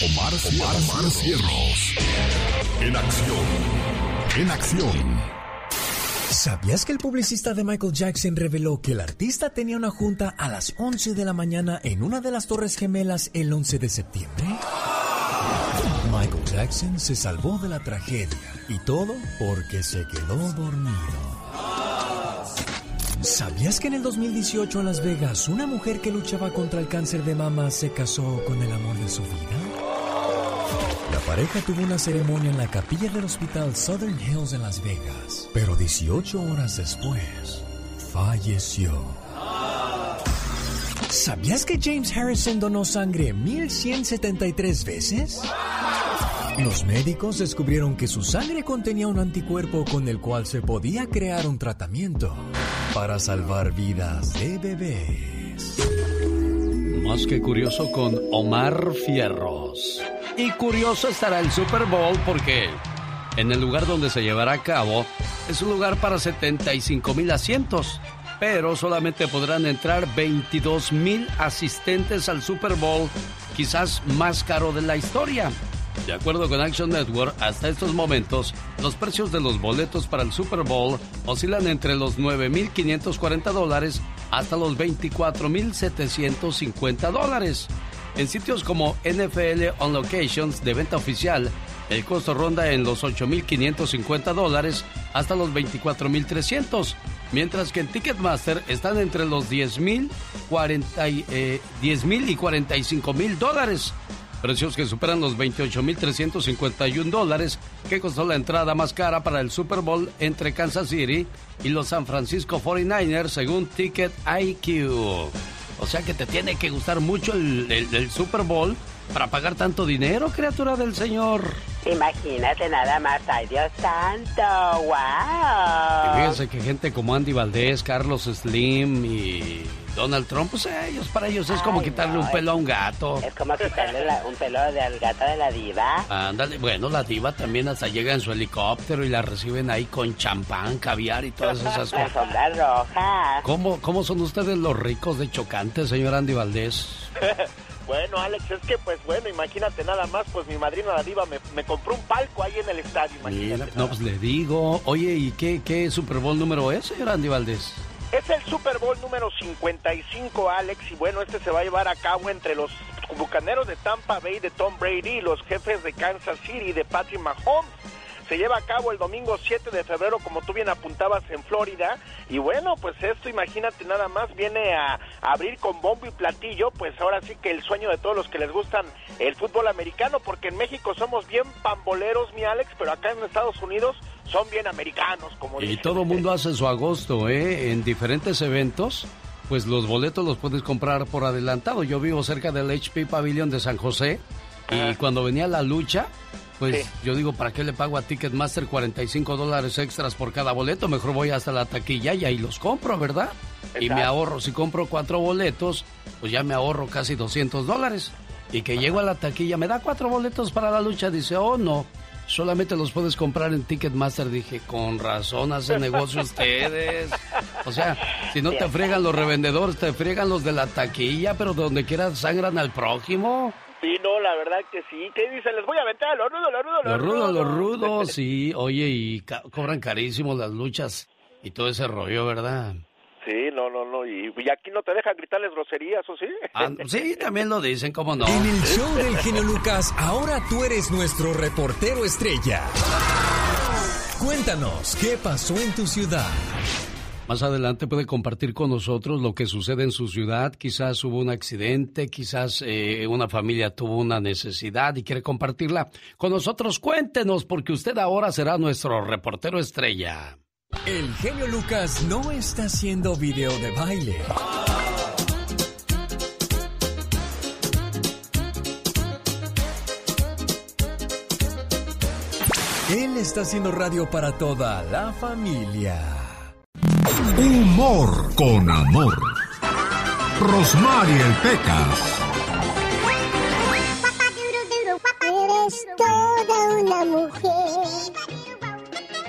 Omar, Omar, Omar Cierros. En acción. En acción. ¿Sabías que el publicista de Michael Jackson reveló que el artista tenía una junta a las 11 de la mañana en una de las Torres Gemelas el 11 de septiembre? Michael Jackson se salvó de la tragedia y todo porque se quedó dormido. ¿Sabías que en el 2018 en Las Vegas una mujer que luchaba contra el cáncer de mama se casó con el amor de su vida? La pareja tuvo una ceremonia en la capilla del hospital Southern Hills en Las Vegas, pero 18 horas después falleció. ¿Sabías que James Harrison donó sangre 1173 veces? Los médicos descubrieron que su sangre contenía un anticuerpo con el cual se podía crear un tratamiento para salvar vidas de bebés. Más que curioso con Omar Fierros. Y curioso estará el Super Bowl porque en el lugar donde se llevará a cabo es un lugar para 75 mil asientos, pero solamente podrán entrar 22 mil asistentes al Super Bowl, quizás más caro de la historia. De acuerdo con Action Network, hasta estos momentos, los precios de los boletos para el Super Bowl oscilan entre los 9.540 dólares hasta los 24.750 dólares. En sitios como NFL On Locations de venta oficial, el costo ronda en los 8.550 dólares hasta los 24.300, mientras que en Ticketmaster están entre los 10.000 eh, 10 y 45.000 dólares. Precios que superan los 28.351 dólares que costó la entrada más cara para el Super Bowl entre Kansas City y los San Francisco 49ers según Ticket IQ. O sea que te tiene que gustar mucho el, el- el Super Bowl para pagar tanto dinero, criatura del Señor. Imagínate nada más, ay Dios santo, Y wow. fíjense que gente como Andy Valdés, Carlos Slim y Donald Trump, pues a ellos, para ellos es como Ay, quitarle no, un pelo a un gato. Es como quitarle la- un pelo del gato de la diva. Ándale, bueno, la diva también hasta llega en su helicóptero y la reciben ahí con champán, caviar y todas esas cosas. sombra roja. ¿Cómo, ¿Cómo son ustedes los ricos de chocante, señor Andy Valdés? Bueno, Alex, es que pues bueno, imagínate nada más, pues mi madrina la diva me, me compró un palco ahí en el estadio, imagínate. Mira, no, pues le digo. Oye, ¿y qué, qué Super Bowl número es, señor Andy Valdés? Es el Super Bowl número 55, Alex, y bueno, este se va a llevar a cabo entre los bucaneros de Tampa Bay de Tom Brady y los jefes de Kansas City de Patrick Mahomes. Se lleva a cabo el domingo 7 de febrero, como tú bien apuntabas, en Florida. Y bueno, pues esto, imagínate nada más, viene a, abrir con bombo y platillo, pues ahora sí que el sueño de todos los que les gustan el fútbol americano, porque en México somos bien pamboleros, mi Alex, pero acá en Estados Unidos son bien americanos, como Y dicen. todo mundo hace su agosto, ¿eh? En diferentes eventos, pues los boletos los puedes comprar por adelantado. Yo vivo cerca del HP Pavilion de San José y cuando venía la lucha, pues Sí. yo digo, ¿para qué le pago a Ticketmaster 45 dólares extras por cada boleto? Mejor voy hasta la taquilla y ahí los compro, ¿verdad? Y me ahorro, si compro cuatro boletos, pues ya me ahorro casi 200 dólares. Y que llego a la taquilla, me da cuatro boletos para la lucha, dice, oh no, solamente los puedes comprar en Ticketmaster. Dije, con razón hacen negocio ustedes. O sea, si no te friegan los revendedores, te friegan los de la taquilla, pero donde quiera sangran al prójimo. Sí, no, la verdad que sí. ¿Qué dicen? Les voy a aventar los rudos, los rudos, Los rudos, los rudos, sí. Oye, y ca- cobran carísimo las luchas y todo ese rollo, ¿verdad? Sí, no, no, no. Y, aquí no te dejan gritarles groserías, ¿o sí? Ah, sí, también lo dicen, ¿cómo no? En el show del genio Lucas, ahora tú eres nuestro reportero estrella. Cuéntanos, ¿qué pasó en tu ciudad? Más adelante puede compartir con nosotros lo que sucede en su ciudad. Quizás hubo un accidente, quizás eh, una familia tuvo una necesidad y quiere compartirla con nosotros. Cuéntenos, porque usted ahora será nuestro reportero estrella. El genio Lucas no está haciendo video de baile. Él está haciendo radio para toda la familia. Humor con amor. Rosmarie Pecas. Eres toda una mujer.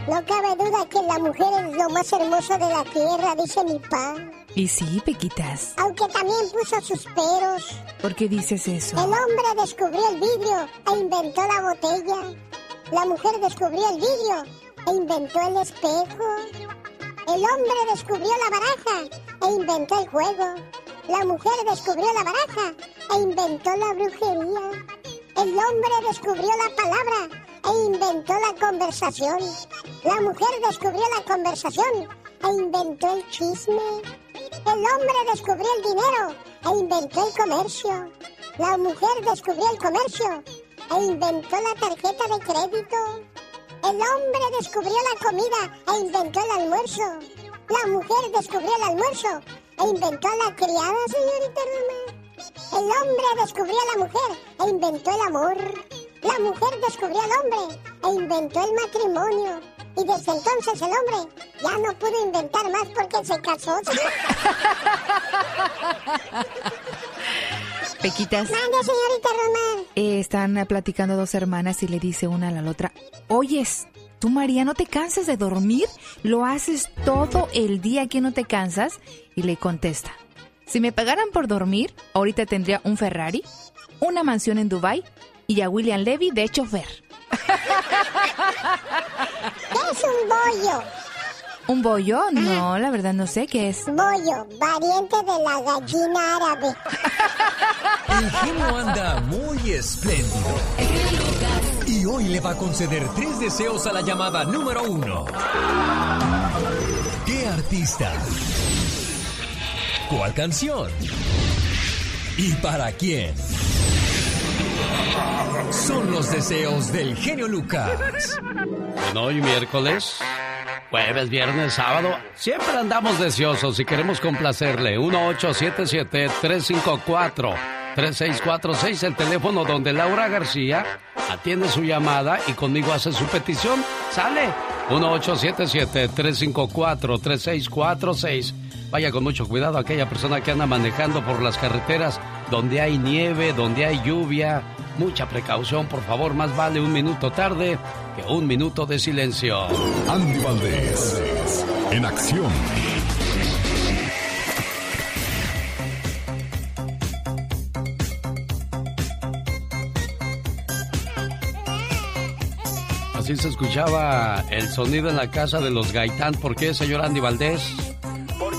No cabe duda que la mujer es lo más hermoso de la tierra, dice mi pa. Y sí, Pequitas. Aunque también puso sus peros. ¿Por qué dices eso? El hombre descubrió el vidrio e inventó la botella. La mujer descubrió el vidrio e inventó el espejo. El hombre descubrió la baraja e inventó el juego. La mujer descubrió la baraja e inventó la brujería. El hombre descubrió la palabra e inventó la conversación. La mujer descubrió la conversación e inventó el chisme. El hombre descubrió el dinero e inventó el comercio. La mujer descubrió el comercio e inventó la tarjeta de crédito. El hombre descubrió la comida e inventó el almuerzo. La mujer descubrió el almuerzo e inventó la criada, señorita Roma. El hombre descubrió la mujer e inventó el amor. La mujer descubrió al hombre e inventó el matrimonio. Y desde entonces el hombre ya no pudo inventar más porque se casó. Pequitas. Mande, señorita Román. Eh, están platicando dos hermanas y le dice una a la otra, oyes, tú María, ¿no te cansas de dormir? ¿Lo haces todo el día que no te cansas? Y le contesta, si me pagaran por dormir, ahorita tendría un Ferrari, una mansión en Dubai y a William Levy de chofer. ¿Qué es un bollo? ¿Un bollo? No, la verdad no sé qué es. Bollo, variante de la gallina árabe. El genio anda muy espléndido. Y hoy le va a conceder tres deseos a la llamada número uno. ¿Qué artista? ¿Cuál canción? ¿Y para quién? Son los deseos del genio Lucas. Bueno, hoy miércoles, jueves, viernes, sábado, siempre andamos deseosos y queremos complacerle. 1877-354-3646, el teléfono donde Laura García atiende su llamada y conmigo hace su petición. Sale. 1877-354-3646. Vaya con mucho cuidado aquella persona que anda manejando por las carreteras donde hay nieve, donde hay lluvia. Mucha precaución, por favor, más vale un minuto tarde que un minuto de silencio. Andy Valdés, en acción. Así se escuchaba el sonido en la casa de los Gaitán. ¿Por qué, señor Andy Valdés?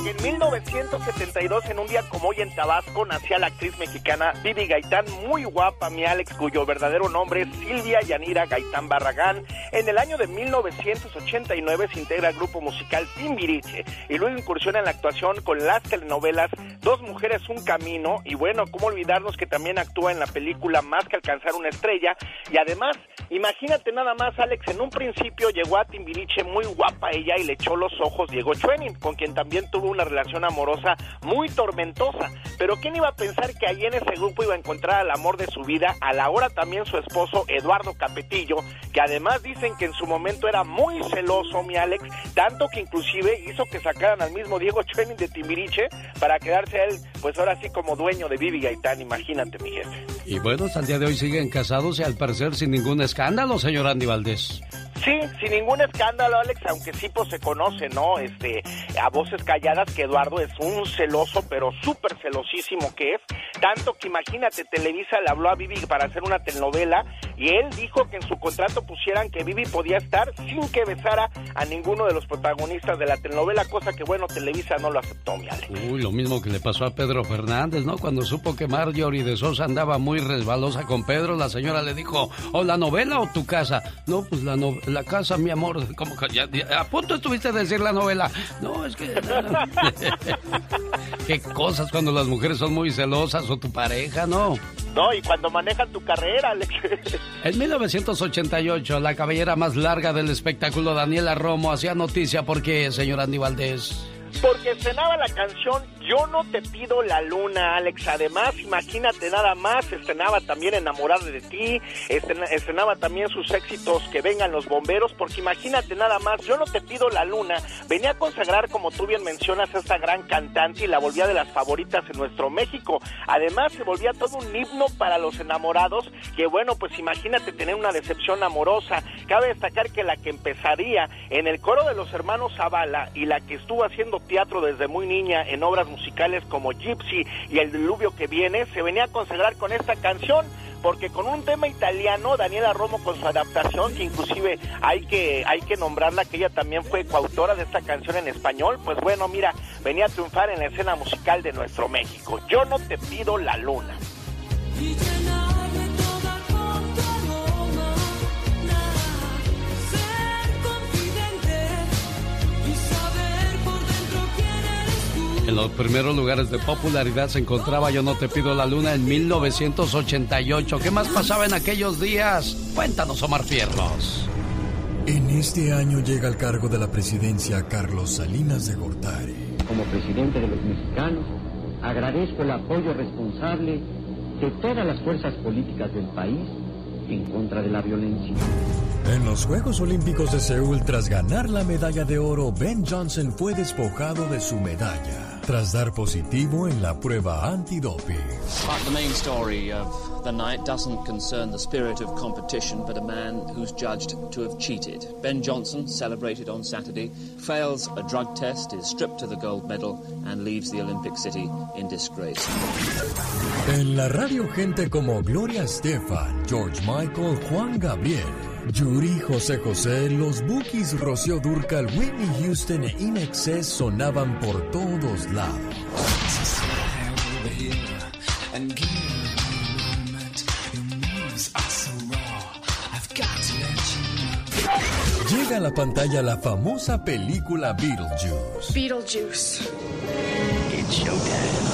Porque en 1972, en un día como hoy en Tabasco, nacía la actriz mexicana Vivi Gaitán, muy guapa, mi Alex, cuyo verdadero nombre es Silvia Yanira Gaitán Barragán. En el año de 1989 se integra al grupo musical Timbiriche y luego incursiona en la actuación con las telenovelas Dos Mujeres, Un Camino. Y bueno, cómo olvidarnos que también actúa en la película Más que Alcanzar una Estrella. Y además, imagínate nada más, Alex, en un principio llegó a Timbiriche muy guapa ella y le echó los ojos Diego Schwenning, con quien también tuvo una relación amorosa muy tormentosa. Pero ¿quién iba a pensar que ahí en ese grupo iba a encontrar al amor de su vida, a la hora también su esposo Eduardo Capetillo, que además dicen que en su momento era muy celoso, mi Alex, tanto que inclusive hizo que sacaran al mismo Diego Schwenning de Timbiriche para quedarse él, pues ahora sí como dueño de Vivi Gaitán, imagínate, mi jefe. Y bueno, hasta el día de hoy siguen casados y al parecer sin ningún escándalo, señor Andy Valdés. Sí, sin ningún escándalo, Alex, aunque sí pues se conoce, ¿no? Este, a voces calladas que Eduardo es un celoso, pero súper celosísimo que es, tanto que imagínate, Televisa le habló a Vivi para hacer una telenovela y él dijo que en su contrato pusieran que Vivi podía estar sin que besara a ninguno de los protagonistas de la telenovela, cosa que bueno, Televisa no lo aceptó, mi Ale. Uy, lo mismo que le pasó a Pedro Fernández, ¿no? Cuando supo que Marjorie de Sosa andaba muy resbalosa con Pedro, la señora le dijo, ¿o la novela o tu casa? No, pues la, la casa, mi amor, como que ya, a punto estuviste de decir la novela. No, es que... Qué cosas cuando las mujeres son muy celosas o tu pareja, ¿no? No, y cuando manejan tu carrera, Alex. En 1988, la cabellera más larga del espectáculo, Daniela Romo, hacía noticia porque, señor Andy Valdés. Porque estrenaba la canción Yo no te pido la luna, Alex. Además, imagínate nada más, estrenaba también Enamorada de ti, estrenaba también sus éxitos Que vengan los bomberos, porque imagínate nada más, Yo no te pido la luna, venía a consagrar, como tú bien mencionas, a esta gran cantante y la volvía de las favoritas en nuestro México. Además, se volvía todo un himno para los enamorados, que bueno, pues imagínate tener una decepción amorosa. Cabe destacar que la que empezaría en el coro de los hermanos Zavala y la que estuvo haciendo teatro desde muy niña en obras musicales como Gypsy y El Diluvio que viene, se venía a consagrar con esta canción porque con un tema italiano, Daniela Romo con su adaptación, que inclusive hay que, hay que nombrarla, que ella también fue coautora de esta canción en español, pues bueno, mira, venía a triunfar en la escena musical de nuestro México. Yo no te pido la luna. En los primeros lugares de popularidad se encontraba Yo no te pido la luna en 1988. ¿Qué más pasaba en aquellos días? Cuéntanos, Omar Fierros. En este año llega al cargo de la presidencia Carlos Salinas de Gortari. Como presidente de los mexicanos, agradezco el apoyo responsable de todas las fuerzas políticas del país en contra de la violencia. En los Juegos Olímpicos de Seúl, tras ganar la medalla de oro, Ben Johnson fue despojado de su medalla tras dar positivo en la prueba antidoping. But the main story of the night doesn't concern the spirit of competition, but a man who's judged to have cheated. Ben Johnson, celebrated on Saturday, fails a drug test, is stripped to the gold medal, and leaves the Olympic City in disgrace. En la radio, gente como Gloria Estefan, George Michael, Juan Gabriel. Yuri, José José, los Bookies, Rocío Durcal, Whitney Houston e Inexcess sonaban por todos lados. Llega a la pantalla la famosa película Beetlejuice. Beetlejuice. It's showtime.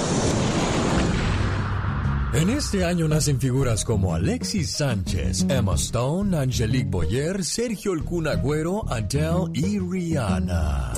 En este año nacen figuras como Alexis Sánchez, Emma Stone, Angelique Boyer, Sergio El Cunagüero, Adele y Rihanna.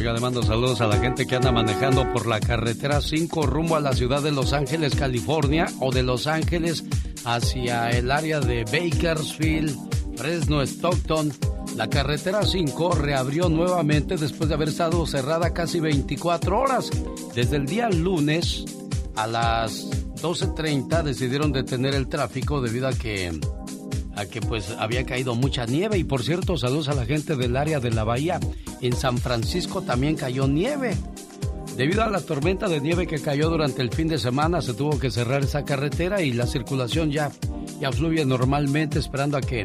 Oiga, le mando saludos a la gente que anda manejando por la carretera 5 rumbo a la ciudad de Los Ángeles, California, o de Los Ángeles hacia el área de Bakersfield, Fresno, Stockton. La carretera 5 reabrió nuevamente después de haber estado cerrada casi 24 horas. Desde el día lunes a las 12.30 decidieron detener el tráfico debido a que que pues había caído mucha nieve y por cierto saludos a la gente del área de la bahía en San Francisco también cayó nieve. Debido a la tormenta de nieve que cayó durante el fin de semana, se tuvo que cerrar esa carretera y la circulación ya, ya fluye normalmente, esperando a que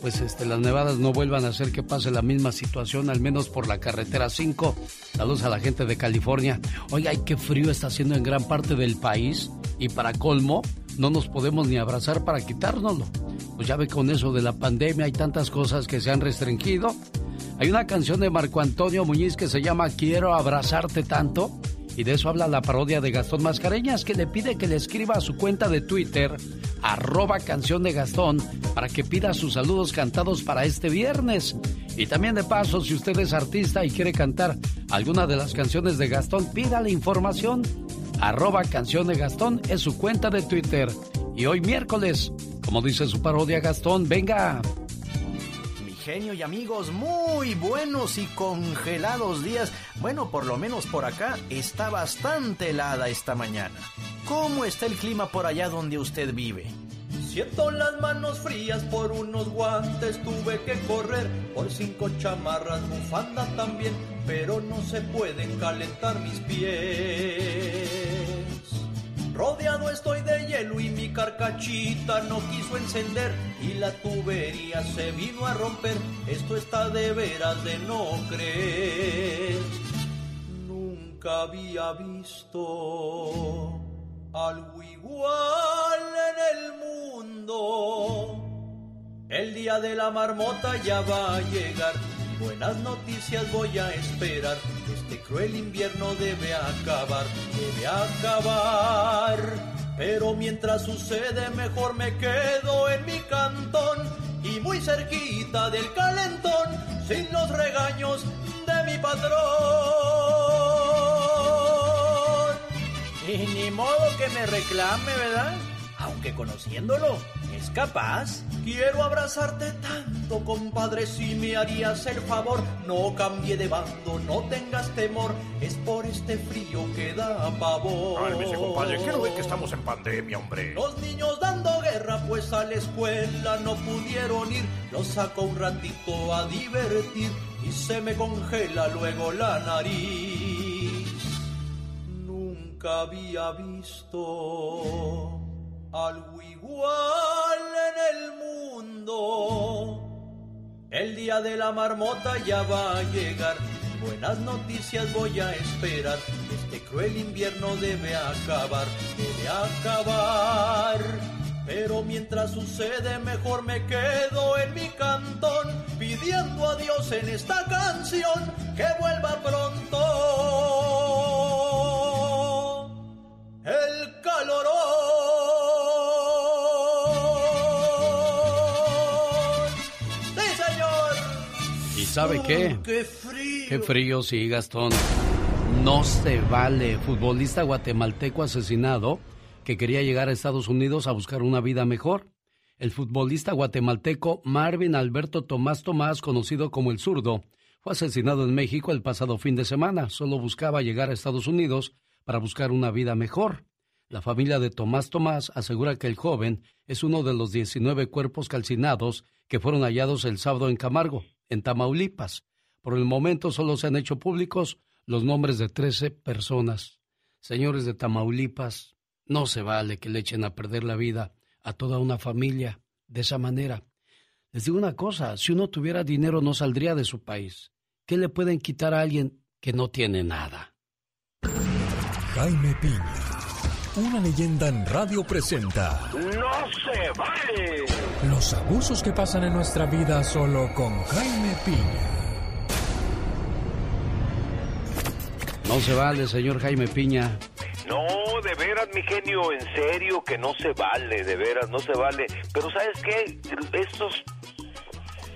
pues este, las nevadas no vuelvan a hacer que pase la misma situación, al menos por la carretera 5. Saludos a la gente de California. Oiga, qué frío está haciendo en gran parte del país y para colmo, no nos podemos ni abrazar para quitárnoslo. Pues ya ve con eso de la pandemia, hay tantas cosas que se han restringido hay una canción de Marco Antonio Muñiz que se llama Quiero abrazarte tanto. Y de eso habla la parodia de Gastón Mascareñas, que le pide que le escriba a su cuenta de Twitter, arroba canción de Gastón, para que pida sus saludos cantados para este viernes. Y también de paso, si usted es artista y quiere cantar alguna de las canciones de Gastón, pídale información. Arroba canción de Gastón es su cuenta de Twitter. Y hoy miércoles, como dice su parodia Gastón, venga, genio y amigos, muy buenos y congelados días. Bueno, por lo menos por acá está bastante helada esta mañana. ¿Cómo está el clima por allá donde usted vive? Siento las manos frías por unos guantes, tuve que correr por cinco chamarras, bufanda también, pero no se pueden calentar mis pies. Rodeado estoy de hielo y mi carcachita no quiso encender y la tubería se vino a romper. Esto está de veras de no creer. Nunca había visto algo igual en el mundo. El día de la marmota ya va a llegar. Buenas noticias voy a esperar. Este cruel invierno debe acabar, debe acabar. Pero mientras sucede, mejor me quedo en mi cantón y muy cerquita del calentón, sin los regaños de mi patrón. Y ni modo que me reclame, ¿verdad? Aunque conociéndolo, es capaz. Quiero abrazarte tanto, compadre, si me harías el favor. No cambie de bando, no tengas temor, es por este frío que da pavor. Cálmese, compadre, quiero ver que estamos en pandemia, hombre. Los niños dando guerra, pues a la escuela no pudieron ir. Los saco un ratito a divertir y se me congela luego la nariz había visto algo igual en el mundo. El día de la marmota ya va a llegar. Buenas noticias voy a esperar. Este cruel invierno debe acabar, debe acabar. Pero mientras sucede, mejor me quedo en mi cantón, pidiendo a Dios en esta canción que vuelva pronto el calorón. ¡Sí, señor! ¿Y sabe qué? ¡Qué frío! ¡Qué frío, sí, Gastón! No se vale. Futbolista guatemalteco asesinado que quería llegar a Estados Unidos a buscar una vida mejor. El futbolista guatemalteco Marvin Alberto Tomás Tomás, conocido como el zurdo, fue asesinado en México el pasado fin de semana. Solo buscaba llegar a Estados Unidos para buscar una vida mejor. La familia de Tomás Tomás asegura que el joven es uno de los 19 cuerpos calcinados que fueron hallados el sábado en Camargo, en Tamaulipas. Por el momento solo se han hecho públicos los nombres de 13 personas. Señores de Tamaulipas, no se vale que le echen a perder la vida a toda una familia de esa manera. Les digo una cosa, si uno tuviera dinero no saldría de su país. ¿Qué le pueden quitar a alguien que no tiene nada? Jaime Piña, una leyenda en radio presenta. ¡No se vale! Los abusos que pasan en nuestra vida solo con Jaime Piña. No se vale, señor Jaime Piña. No, de veras, mi genio, en serio que no se vale, de veras, no se vale. Pero ¿sabes qué? Estos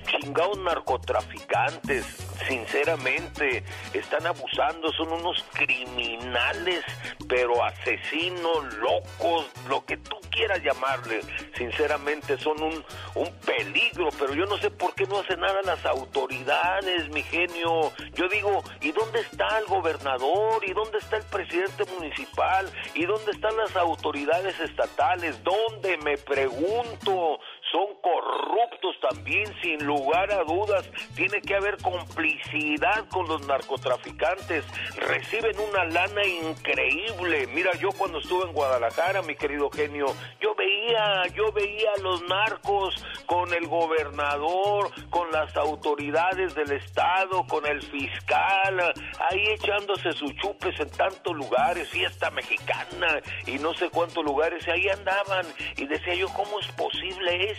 chingados narcotraficantes, sinceramente, están abusando, son unos criminales, pero asesinos, locos, lo que tú quieras llamarle, sinceramente son un, un peligro, pero yo no sé por qué no hacen nada las autoridades, mi genio. Yo digo, ¿y dónde está el gobernador? ¿Y dónde está el presidente municipal? ¿Y dónde están las autoridades estatales? ¿Dónde? Me pregunto son corruptos también, sin lugar a dudas. Tiene que haber complicidad con los narcotraficantes. Reciben una lana increíble. Mira, yo cuando estuve en Guadalajara, mi querido genio, yo veía, yo veía a los narcos con el gobernador, con las autoridades del estado, con el fiscal, ahí echándose sus chupes en tantos lugares, fiesta mexicana y no sé cuántos lugares, ahí andaban y decía yo, ¿cómo es posible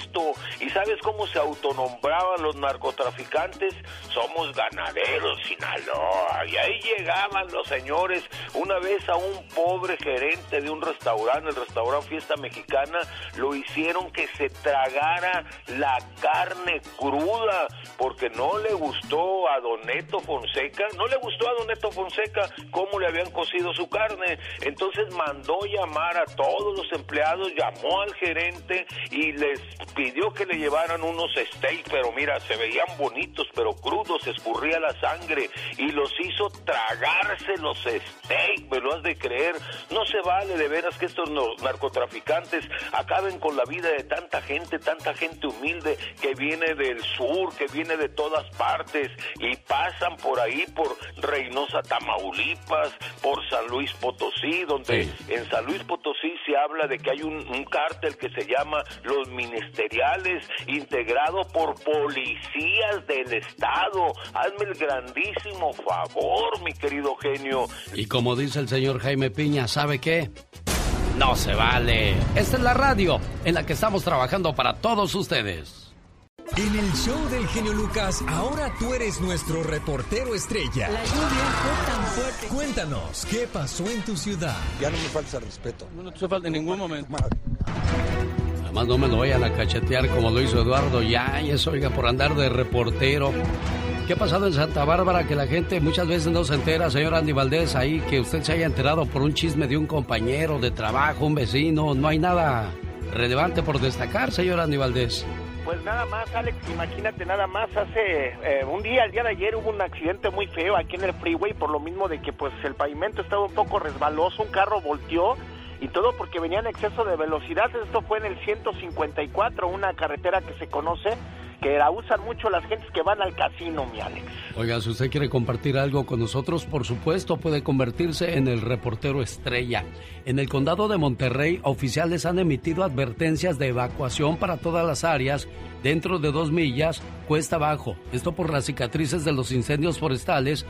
¿Y sabes cómo se autonombraban los narcotraficantes? Somos ganaderos, Sinaloa. Y ahí llegaban los señores una vez a un pobre gerente de un restaurante, el restaurante Fiesta Mexicana, lo hicieron que se tragara la carne cruda porque no le gustó a Doneto Fonseca, no le gustó a Doneto Fonseca cómo le habían cocido su carne. Entonces mandó llamar a todos los empleados, llamó al gerente y les pidió que le llevaran unos steaks, pero mira, se veían bonitos, pero crudos, escurría la sangre y los hizo tragarse los steaks, me lo has de creer. No se vale de veras que estos narcotraficantes acaben con la vida de tanta gente, tanta gente humilde que viene del sur, que viene de todas partes y pasan por ahí, por Reynosa, Tamaulipas, por San Luis Potosí, donde en San Luis Potosí se habla de que hay un, un cártel que se llama Los Ministeriales, integrado por policías del Estado. Hazme el grandísimo favor, mi querido genio. Y como dice el señor Jaime Piña, ¿sabe qué? No se vale. Esta es la radio en la que estamos trabajando para todos ustedes. En el show del genio Lucas, ahora tú eres nuestro reportero estrella. La lluvia fue tan fuerte. Cuéntanos, ¿qué pasó en tu ciudad? Ya no me falta respeto. No, te falta en ningún momento. Además, no me lo vayan a cachetear como lo hizo Eduardo Yáñez, oiga, por andar de reportero. ¿Qué ha pasado en Santa Bárbara que la gente muchas veces no se entera, señor Andy Valdés, ahí que usted se haya enterado por un chisme de un compañero de trabajo, un vecino? No hay nada relevante por destacar, señor Andy Valdés. Pues nada más, Alex, imagínate nada más, hace eh, un día, el día de ayer hubo un accidente muy feo aquí en el freeway por lo mismo de que pues el pavimento estaba un poco resbaloso, un carro volteó y todo porque venía en exceso de velocidad, esto fue en el 154, una carretera que se conoce que la usan mucho las gentes que van al casino, mi Alex. Oiga, si usted quiere compartir algo con nosotros, por supuesto, puede convertirse en el reportero estrella. En el condado de Monterrey, oficiales han emitido advertencias de evacuación para todas las áreas dentro de dos millas cuesta abajo. Esto por las cicatrices de los incendios forestales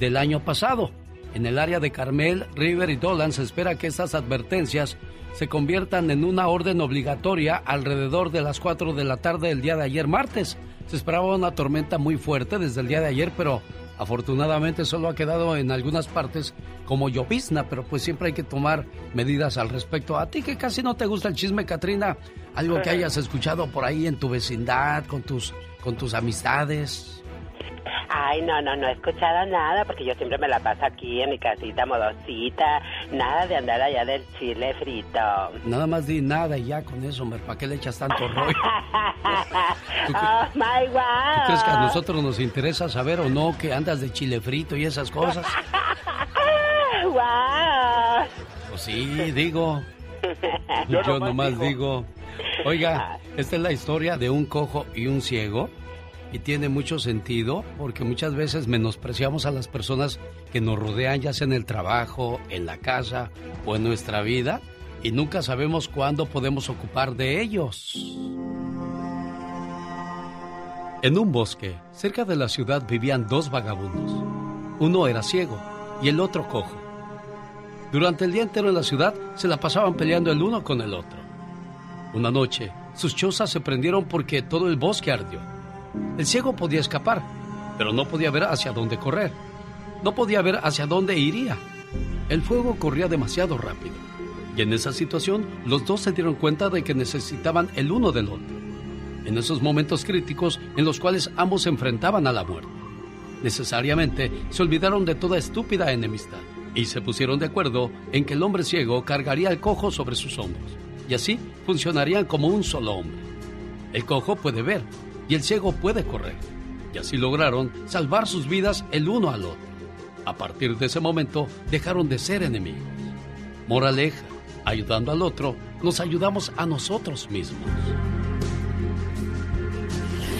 del año pasado. En el área de Carmel, River y Dolan se espera que estas advertencias se conviertan en una orden obligatoria alrededor de las 4 de la tarde del día de ayer martes. Se esperaba una tormenta muy fuerte desde el día de ayer, pero afortunadamente solo ha quedado en algunas partes como llovizna, pero pues siempre hay que tomar medidas al respecto. A ti que casi no te gusta el chisme, Katrina, algo que hayas escuchado por ahí en tu vecindad, con tus, con tus amistades. Ay, no, no, no he escuchado nada porque yo siempre me la paso aquí en mi casita modosita. Nada de andar allá del chile frito. Nada más di nada y ya con eso, ¿para qué le echas tanto rollo? oh, my wow. ¿Tú crees que a nosotros nos interesa saber o no que andas de chile frito y esas cosas? wow. Pues sí, digo. Yo, yo nomás digo. Oiga, esta es la historia de un cojo y un ciego y tiene mucho sentido porque muchas veces menospreciamos a las personas que nos rodean, ya sea en el trabajo, en la casa o en nuestra vida, y nunca sabemos cuándo podemos ocupar de ellos. En un bosque, cerca de la ciudad, vivían dos vagabundos. Uno era ciego y el otro cojo. Durante el día entero en la ciudad se la pasaban peleando el uno con el otro. Una noche, sus chozas se prendieron porque todo el bosque ardió. El ciego podía escapar, pero no podía ver hacia dónde correr. No podía ver hacia dónde iría. El fuego corría demasiado rápido. Y en esa situación, los dos se dieron cuenta de que necesitaban el uno del otro. En esos momentos críticos en los cuales ambos se enfrentaban a la muerte. Necesariamente se olvidaron de toda estúpida enemistad y se pusieron de acuerdo en que el hombre ciego cargaría al cojo sobre sus hombros. Y así funcionarían como un solo hombre. El cojo puede ver, y el ciego puede correr. Y así lograron salvar sus vidas el uno al otro. A partir de ese momento dejaron de ser enemigos. Moraleja, ayudando al otro, nos ayudamos a nosotros mismos.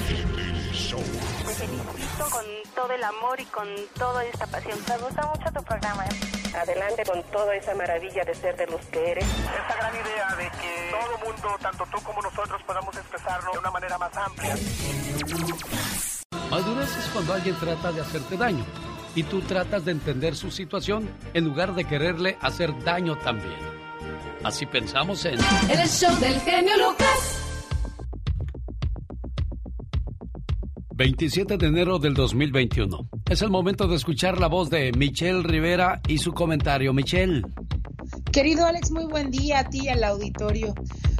Te felicito con todo el amor y con toda esta pasión. Me gusta mucho tu programa. Adelante con toda esa maravilla de ser de los que eres. Esta gran idea de que todo mundo, tanto tú como nosotros, podamos expresarlo de una manera más amplia. Madurez es cuando alguien trata de hacerte daño y tú tratas de entender su situación en lugar de quererle hacer daño también. Así pensamos en... El show del genio Lucas. 27 de enero del 2021. Es el momento de escuchar la voz de Michelle Rivera y su comentario. Michelle. Querido Alex, muy buen día a ti y al auditorio.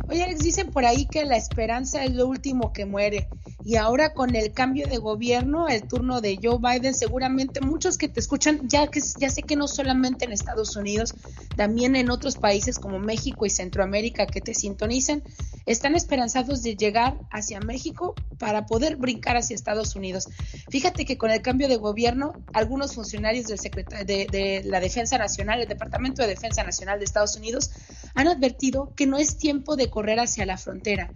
Oye Alex, dicen por ahí que la esperanza es lo último que muere. Y ahora con el cambio de gobierno, el turno de Joe Biden, seguramente muchos que te escuchan, ya, que, ya sé que no solamente en Estados Unidos, también en otros países como México y Centroamérica que te sintonizan, están esperanzados de llegar hacia México para poder brincar hacia Estados Unidos. Fíjate que con el cambio de gobierno, algunos funcionarios del de, de la Defensa Nacional, el Departamento de Defensa Nacional de Estados Unidos, han advertido que no es tiempo de correr hacia la frontera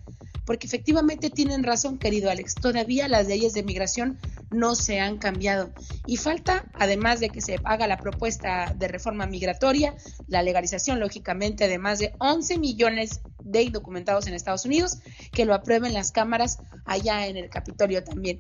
porque efectivamente tienen razón, querido Alex, todavía las leyes de migración no se han cambiado y falta, además de que se haga la propuesta de reforma migratoria, la legalización, lógicamente, de más de 11 millones de indocumentados en Estados Unidos, que lo aprueben las cámaras allá en el Capitolio también.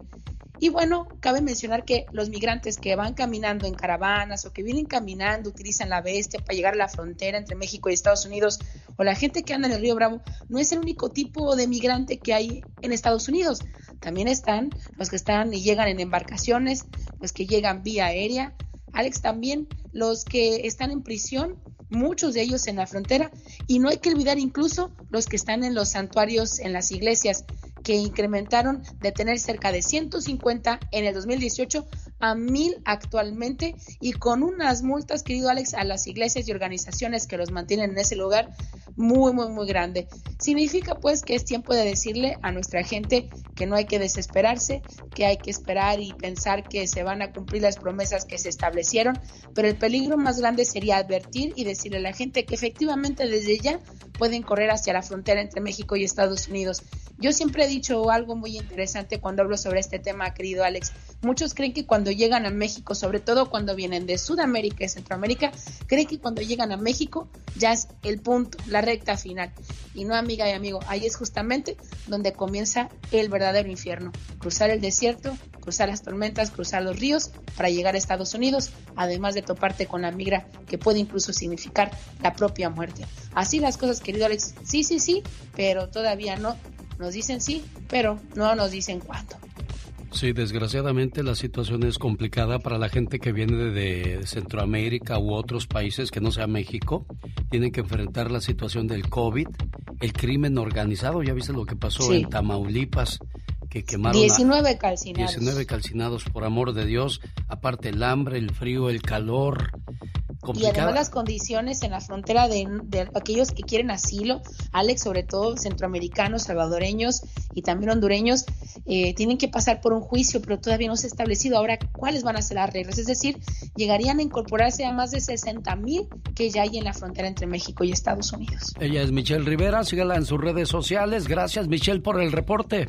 Y bueno, cabe mencionar que los migrantes que van caminando en caravanas o que vienen caminando, utilizan la bestia para llegar a la frontera entre México y Estados Unidos, o la gente que anda en el río Bravo, no es el único tipo de migrante que hay en Estados Unidos. También están los que están y llegan en embarcaciones, los que llegan vía aérea. Alex, también los que están en prisión, muchos de ellos en la frontera, y no hay que olvidar incluso los que están en los santuarios, en las iglesias que incrementaron de tener cerca de 150 en el 2018 a 1000 actualmente y con unas multas, querido Alex, a las iglesias y organizaciones que los mantienen en ese lugar muy, muy, muy grande. Significa pues que es tiempo de decirle a nuestra gente que no hay que desesperarse, que hay que esperar y pensar que se van a cumplir las promesas que se establecieron, pero el peligro más grande sería advertir y decirle a la gente que efectivamente desde ya pueden correr hacia la frontera entre México y Estados Unidos. Yo siempre he dicho algo muy interesante cuando hablo sobre este tema, querido Alex. Muchos creen que cuando llegan a México, sobre todo cuando vienen de Sudamérica y Centroamérica, creen que cuando llegan a México ya es el punto, la recta final. Y no, amiga y amigo, ahí es justamente donde comienza el verdadero infierno. Cruzar el desierto, cruzar las tormentas, cruzar los ríos para llegar a Estados Unidos, además de toparte con la migra que puede incluso significar la propia muerte. Así las cosas, querido Alex. Sí, sí, sí, pero todavía no nos dicen sí, pero no nos dicen cuándo. Sí, desgraciadamente la situación es complicada para la gente que viene de Centroamérica u otros países que no sea México. Tienen que enfrentar la situación del COVID, el crimen organizado. Ya viste lo que pasó en Tamaulipas, que quemaron 19 calcinados. 19 calcinados, por amor de Dios. Aparte el hambre, el frío, el calor. Y además las condiciones en la frontera de, aquellos que quieren asilo, Alex, sobre todo centroamericanos, salvadoreños y también hondureños, eh, tienen que pasar por un juicio, pero todavía no se ha establecido ahora cuáles van a ser las reglas. Es decir, llegarían a incorporarse a más de 60 mil que ya hay en la frontera entre México y Estados Unidos. Ella es Michelle Rivera, sígala en sus redes sociales. Gracias, Michelle, por el reporte.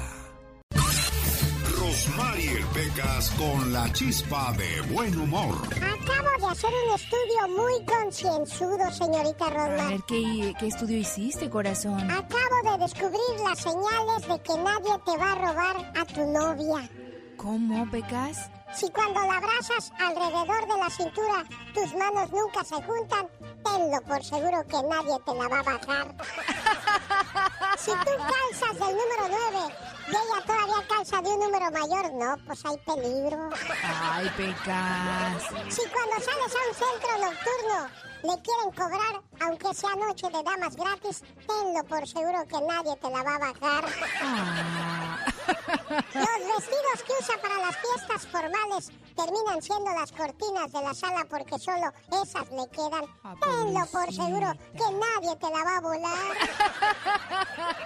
Mariel Pecas con la chispa de buen humor. Acabo de hacer un estudio muy concienzudo, señorita Rosmar. A ver, ¿qué, ¿qué estudio hiciste, corazón? Acabo de descubrir las señales de que nadie te va a robar a tu novia. ¿Cómo, Pecas? Si cuando la abrazas alrededor de la cintura tus manos nunca se juntan, tenlo por seguro que nadie te la va a bajar. Si tú calzas del número 9 y ella todavía calza de un número mayor, no, pues hay peligro. Ay, Pecas. Si cuando sales a un centro nocturno le quieren cobrar, aunque sea noche de damas gratis, tenlo por seguro que nadie te la va a bajar. Ah. Los vestidos que usa para las fiestas formales terminan siendo las cortinas de la sala porque solo esas le quedan. Ah, Tenlo por seguro que nadie te la va a volar.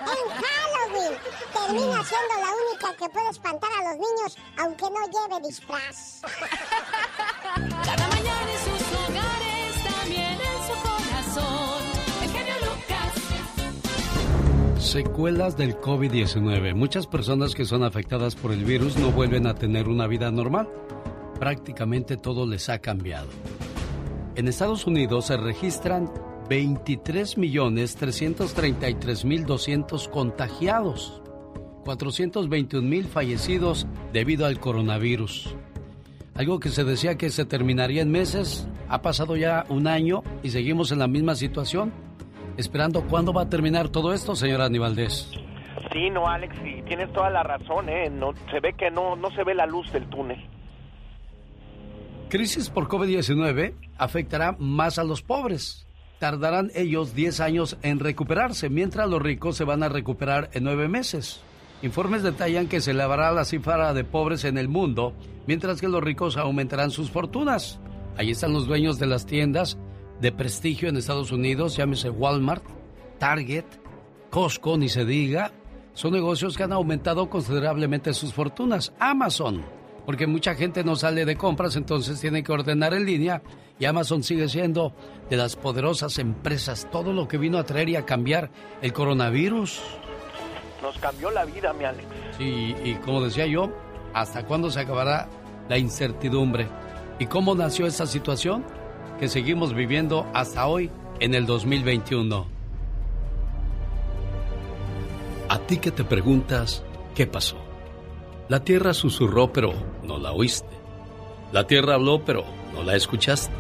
En Halloween termina siendo la única que puede espantar a los niños aunque no lleve disfraz. Cada mañana en sus Secuelas del COVID-19. Muchas personas que son afectadas por el virus no vuelven a tener una vida normal. Prácticamente todo les ha cambiado. En Estados Unidos se registran 23.333.200 contagiados, 421.000 fallecidos debido al coronavirus. Algo que se decía que se terminaría en meses, Ha pasado ya un año y seguimos en la misma situación, esperando cuándo va a terminar todo esto, señora Aníbaldez. Sí, no, Alex, y tienes toda la razón, ¿eh? No, se ve que no, no se ve la luz del túnel. Crisis por COVID-19 afectará más a los pobres. Tardarán ellos 10 años en recuperarse, mientras los ricos se van a recuperar en 9 meses. Informes detallan que se elevará la cifra de pobres en el mundo, mientras que los ricos aumentarán sus fortunas. Ahí están los dueños de las tiendas de prestigio en Estados Unidos, llámese Walmart, Target, Costco, ni se diga. Son negocios que han aumentado considerablemente sus fortunas. Amazon, porque mucha gente no sale de compras, entonces tiene que ordenar en línea y Amazon sigue siendo de las poderosas empresas. Todo lo que vino a traer y a cambiar el coronavirus. Nos cambió la vida, mi Alex. Sí, y como decía yo, ¿hasta cuándo se acabará la incertidumbre? ¿Y cómo nació esta situación? Que seguimos viviendo hasta hoy, en el 2021. A ti que te preguntas, ¿qué pasó? La tierra susurró, pero no la oíste. La tierra habló, pero no la escuchaste.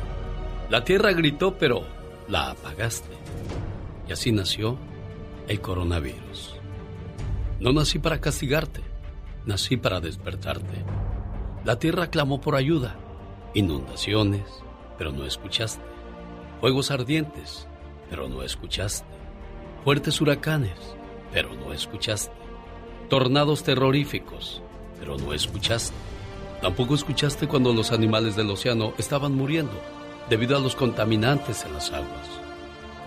La tierra gritó, pero la apagaste. Y así nació el coronavirus. No nací para castigarte, nací para despertarte. La tierra clamó por ayuda, inundaciones, pero no escuchaste. Fuegos ardientes, pero no escuchaste. Fuertes huracanes, pero no escuchaste. Tornados terroríficos, pero no escuchaste. Tampoco escuchaste cuando los animales del océano estaban muriendo debido a los contaminantes en las aguas.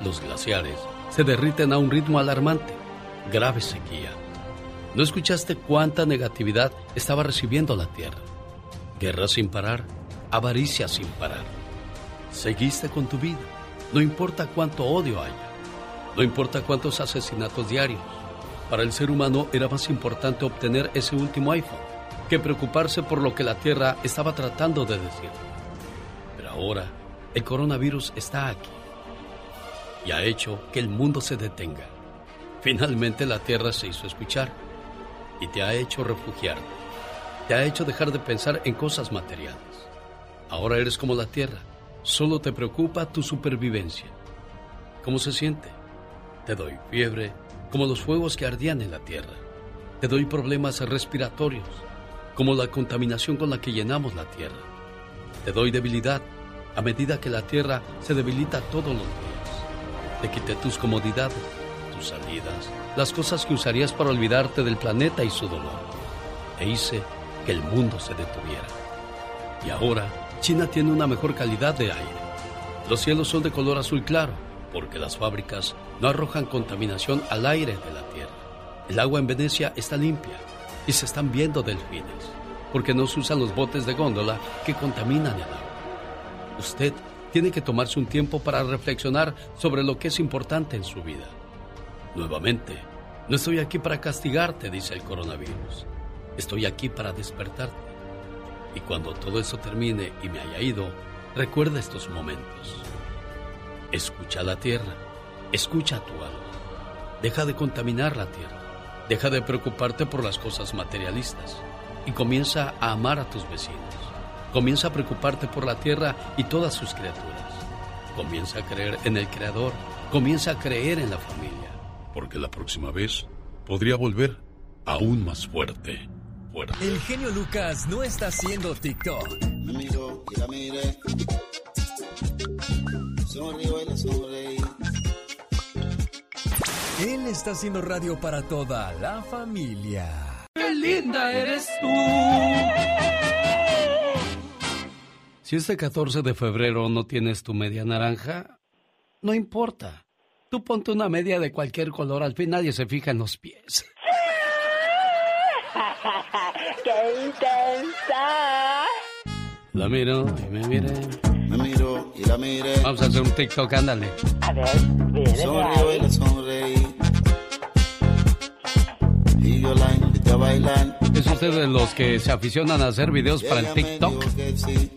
Los glaciares se derriten a un ritmo alarmante, grave sequía. No escuchaste cuánta negatividad estaba recibiendo la Tierra. Guerra sin parar, avaricia sin parar. Seguiste con tu vida, no importa cuánto odio haya, no importa cuántos asesinatos diarios. Para el ser humano era más importante obtener ese último iPhone que preocuparse por lo que la Tierra estaba tratando de decir. Pero ahora el coronavirus está aquí y ha hecho que el mundo se detenga. Finalmente la Tierra se hizo escuchar y te ha hecho refugiarte. Te ha hecho dejar de pensar en cosas materiales. Ahora eres como la Tierra, solo te preocupa tu supervivencia. ¿Cómo se siente? Te doy fiebre, como los fuegos que ardían en la Tierra. Te doy problemas respiratorios, como la contaminación con la que llenamos la Tierra. Te doy debilidad a medida que la Tierra se debilita todos los días. Te quité tus comodidades, tus salidas, las cosas que usarías para olvidarte del planeta y su dolor. E hice que el mundo se detuviera. Y ahora China tiene una mejor calidad de aire. Los cielos son de color azul claro, porque las fábricas no arrojan contaminación al aire de la Tierra. El agua en Venecia está limpia y se están viendo delfines, porque no se usan los botes de góndola que contaminan el agua. Usted tiene que tomarse un tiempo para reflexionar sobre lo que es importante en su vida. Nuevamente, no estoy aquí para castigarte, dice el coronavirus. Estoy aquí para despertarte. Y cuando todo eso termine y me haya ido, recuerda estos momentos. Escucha la tierra, escucha tu alma. Deja de contaminar la tierra. Deja de preocuparte por las cosas materialistas y comienza a amar a tus vecinos. Comienza a preocuparte por la tierra y todas sus criaturas. Comienza a creer en el Creador. Comienza a creer en la familia. Porque la próxima vez podría volver aún más fuerte. El genio Lucas no está haciendo TikTok. Él está haciendo radio para toda la familia. ¡Qué linda eres tú! Si este 14 de febrero no tienes tu media naranja, no importa. Tú ponte una media de cualquier color, al fin nadie se fija en los pies. ¡Qué intensa! La miro y me mire. Me miro y la mire. Vamos a hacer un TikTok, ándale. A ver, viene Sonrío y le sonreí. Y yo la ponte a bailar. ¿Es usted de los que se aficionan a hacer videos para el TikTok?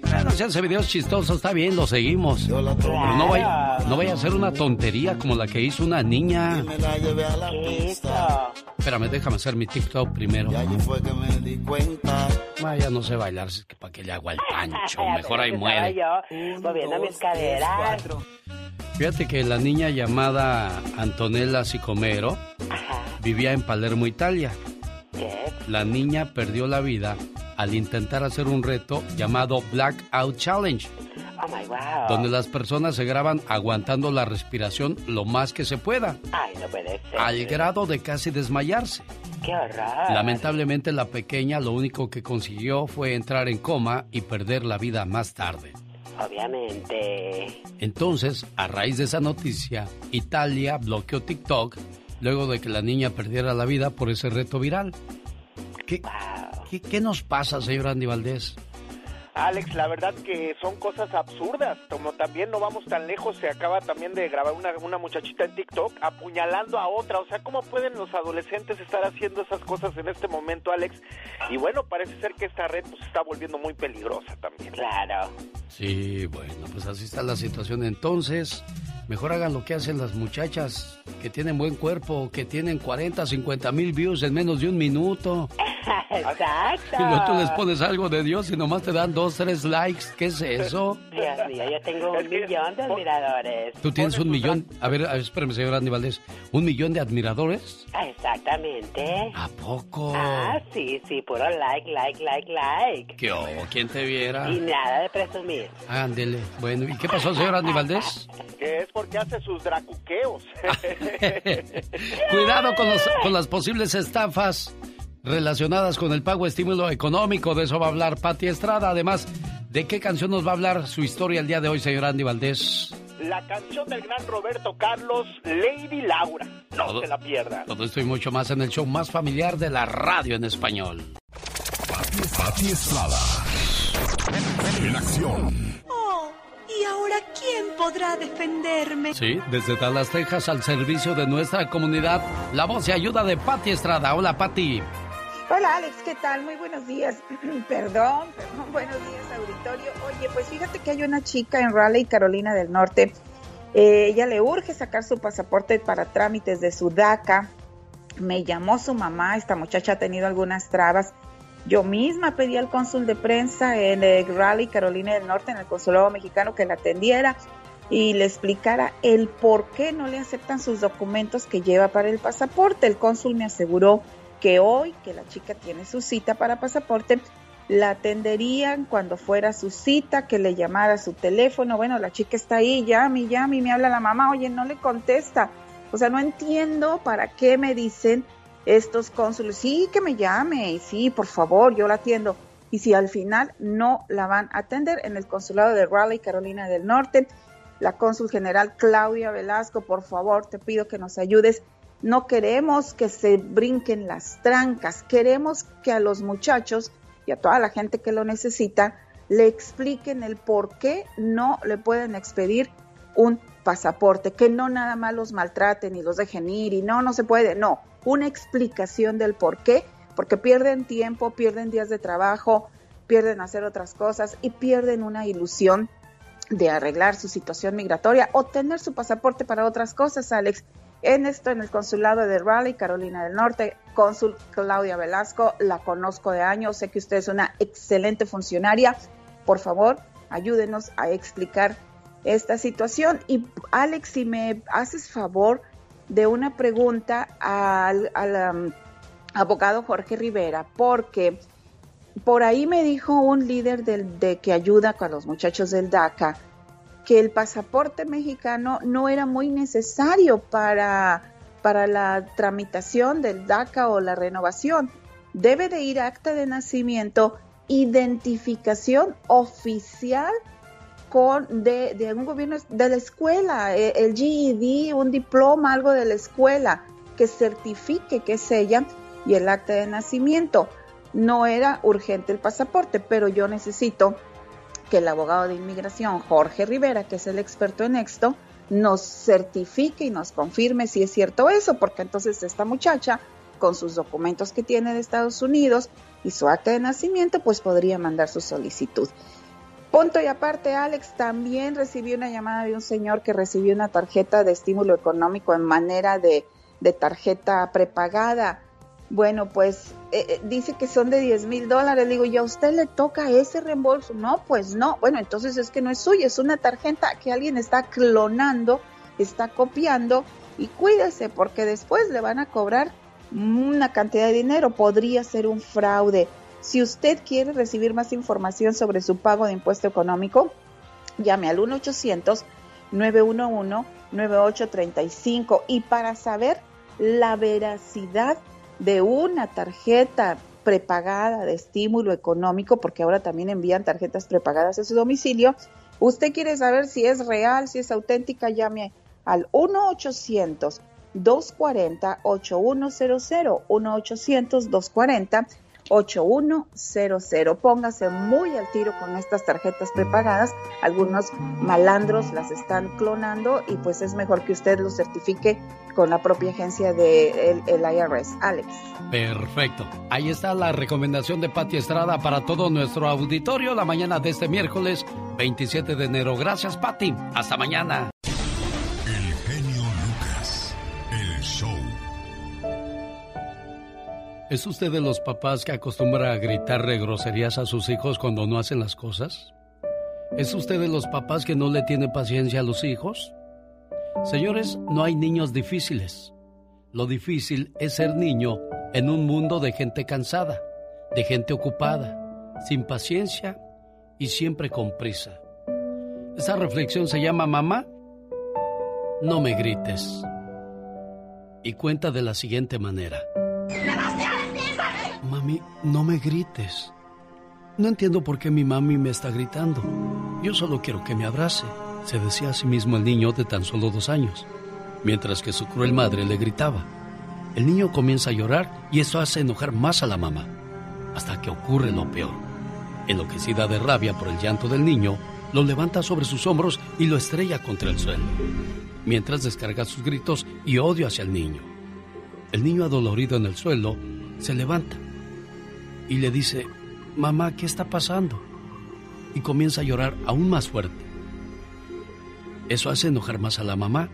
Bueno, si hace videos chistosos, está bien, lo seguimos. Pero no vaya, no vaya a hacer una tontería como la que hizo una niña. Espérame, déjame hacer mi TikTok primero. Vaya, no sé bailar, es que para que le hago al pancho. Mejor ahí muere. Yo, moviendo mis caderas. Fíjate que la niña llamada Antonella Sicomero vivía en Palermo, Italia. La niña perdió la vida al intentar hacer un reto llamado Blackout Challenge, Oh my wow. donde las personas se graban aguantando la respiración lo más que se pueda, Ay, no puede ser. al grado de casi desmayarse. Qué horror. Lamentablemente la pequeña lo único que consiguió fue entrar en coma y perder la vida más tarde. Obviamente. Entonces, a raíz de esa noticia, Italia bloqueó TikTok luego de que la niña perdiera la vida por ese reto viral. ¿Qué, qué, qué nos pasa, señor Andy Valdés? Alex, la verdad que son cosas absurdas, como también no vamos tan lejos, se acaba también de grabar una, una muchachita en TikTok apuñalando a otra, o sea, ¿cómo pueden los adolescentes estar haciendo esas cosas en este momento, Alex? Y bueno, parece ser que esta red pues, se está volviendo muy peligrosa también. Claro. Sí, bueno, pues así está la situación. Entonces, mejor hagan lo que hacen las muchachas que tienen buen cuerpo, que tienen 40, 50 mil views en menos de un minuto. Exacto. Y luego tú les pones algo de Dios y nomás te dan dos, tres likes. ¿Qué es eso? Dios mío, yo tengo un millón de admiradores. Tú tienes un millón. A ver, a ver, espérame, señor Andy Valdés. ¿Un millón de admiradores? Exactamente. ¿A poco? Ah, sí, sí, puro like, like, like, like. ¿Qué oh, ¿Quién te viera? Y nada de presumir. Ándele. Bueno, ¿y qué pasó, señor Andy Valdés? Que es porque hace sus dracuqueos. Cuidado con, los- con las posibles estafas relacionadas con el pago estímulo económico. De eso va a hablar Pati Estrada. Además, ¿de qué canción nos va a hablar su historia el día de hoy, señor Andy Valdés? La canción del gran Roberto Carlos, Lady Laura. No Todo- se la pierda. Todo esto y mucho más en el show más familiar de la radio en español. Pati Estrada. En acción. Oh, ¿y ahora quién podrá defenderme? Sí, desde Dallas, Texas, al servicio de nuestra comunidad, la voz y ayuda de Pati Estrada. Hola, Pati. Hola Alex, ¿qué tal? Muy buenos días. perdón, perdón, buenos días auditorio. Oye, pues fíjate que hay una chica en Raleigh, Carolina del Norte. Eh, ella le urge sacar su pasaporte para trámites de su DACA. Me llamó su mamá, esta muchacha ha tenido algunas trabas. Yo misma pedí al cónsul de prensa en eh, Raleigh, Carolina del Norte, en el consulado mexicano, que la atendiera y le explicara el por qué no le aceptan sus documentos que lleva para el pasaporte. El cónsul me aseguró que hoy que la chica tiene su cita para pasaporte, la atenderían cuando fuera su cita, que le llamara su teléfono. Bueno, la chica está ahí, llame, llame, me habla la mamá, oye, no le contesta. O sea, no entiendo para qué me dicen estos cónsules, sí, que me llame, sí, por favor, yo la atiendo. Y si al final no la van a atender en el consulado de Raleigh, Carolina del Norte, la cónsul general Claudia Velasco, por favor, te pido que nos ayudes. No queremos que se brinquen las trancas, queremos que a los muchachos y a toda la gente que lo necesita le expliquen el por qué no le pueden expedir un pasaporte, que no nada más los maltraten y los dejen ir y no, no se puede, no, una explicación del por qué, porque pierden tiempo, pierden días de trabajo, pierden hacer otras cosas y pierden una ilusión de arreglar su situación migratoria o tener su pasaporte para otras cosas, Alex. En esto, en el consulado de Raleigh, Carolina del Norte, cónsul Claudia Velasco, la conozco de años, sé que usted es una excelente funcionaria. Por favor, ayúdenos a explicar esta situación. Y Alex, si me haces favor de una pregunta al, um, abogado Jorge Rivera, porque por ahí me dijo un líder del, de que ayuda con los muchachos del DACA que el pasaporte mexicano no era muy necesario para, para la tramitación del DACA o la renovación. Debe de ir acta de nacimiento, identificación oficial con de, de un gobierno de la escuela, eh, el GED, un diploma, algo de la escuela que certifique que es ella y el acta de nacimiento. No era urgente el pasaporte, pero yo necesito que el abogado de inmigración, Jorge Rivera, que es el experto en esto, nos certifique y nos confirme si es cierto eso, porque entonces esta muchacha con sus documentos que tiene de Estados Unidos y su acta de nacimiento, pues podría mandar su solicitud. Punto y aparte, Alex también recibió una llamada de un señor que recibió una tarjeta de estímulo económico en manera de, de tarjeta prepagada. Bueno, pues eh, eh, dice que son de 10 mil dólares. Digo, ¿y a usted le toca ese reembolso? No, pues no. Bueno, entonces es que no es suya, es una tarjeta que alguien está clonando, está copiando. Y cuídese, porque después le van a cobrar una cantidad de dinero. Podría ser un fraude. Si usted quiere recibir más información sobre su pago de impuesto económico, llame al 1-800-911-9835. Y para saber la veracidad de una tarjeta prepagada de estímulo económico, porque ahora también envían tarjetas prepagadas a su domicilio, usted quiere saber si es real, si es auténtica, llame al 1-800-240-8100, 1-800-240. 8100. Póngase muy al tiro con estas tarjetas prepagadas. Algunos malandros las están clonando y pues es mejor que usted lo certifique con la propia agencia del de el IRS. Alex. Perfecto. Ahí está la recomendación de Pati Estrada para todo nuestro auditorio la mañana de este miércoles 27 de enero. Gracias, Pati. Hasta mañana. ¿Es usted de los papás que acostumbra a gritarle groserías a sus hijos cuando no hacen las cosas? ¿Es usted de los papás que no le tiene paciencia a los hijos? Señores, no hay niños difíciles. Lo difícil es ser niño en un mundo de gente cansada, de gente ocupada, sin paciencia y siempre con prisa. Esta reflexión se llama Mamá, no me grites. Y cuenta de la siguiente manera. Mami, no me grites. No entiendo por qué mi mami me está gritando. Yo solo quiero que me abrace, se decía a sí mismo el niño de tan solo dos años, mientras que su cruel madre le gritaba. El niño comienza a llorar y eso hace enojar más a la mamá, hasta que ocurre lo peor. Enloquecida de rabia por el llanto del niño, lo levanta sobre sus hombros y lo estrella contra el suelo, mientras descarga sus gritos y odio hacia el niño. El niño adolorido en el suelo se levanta y le dice, mamá, ¿qué está pasando? Y comienza a llorar aún más fuerte. Eso hace enojar más a la mamá,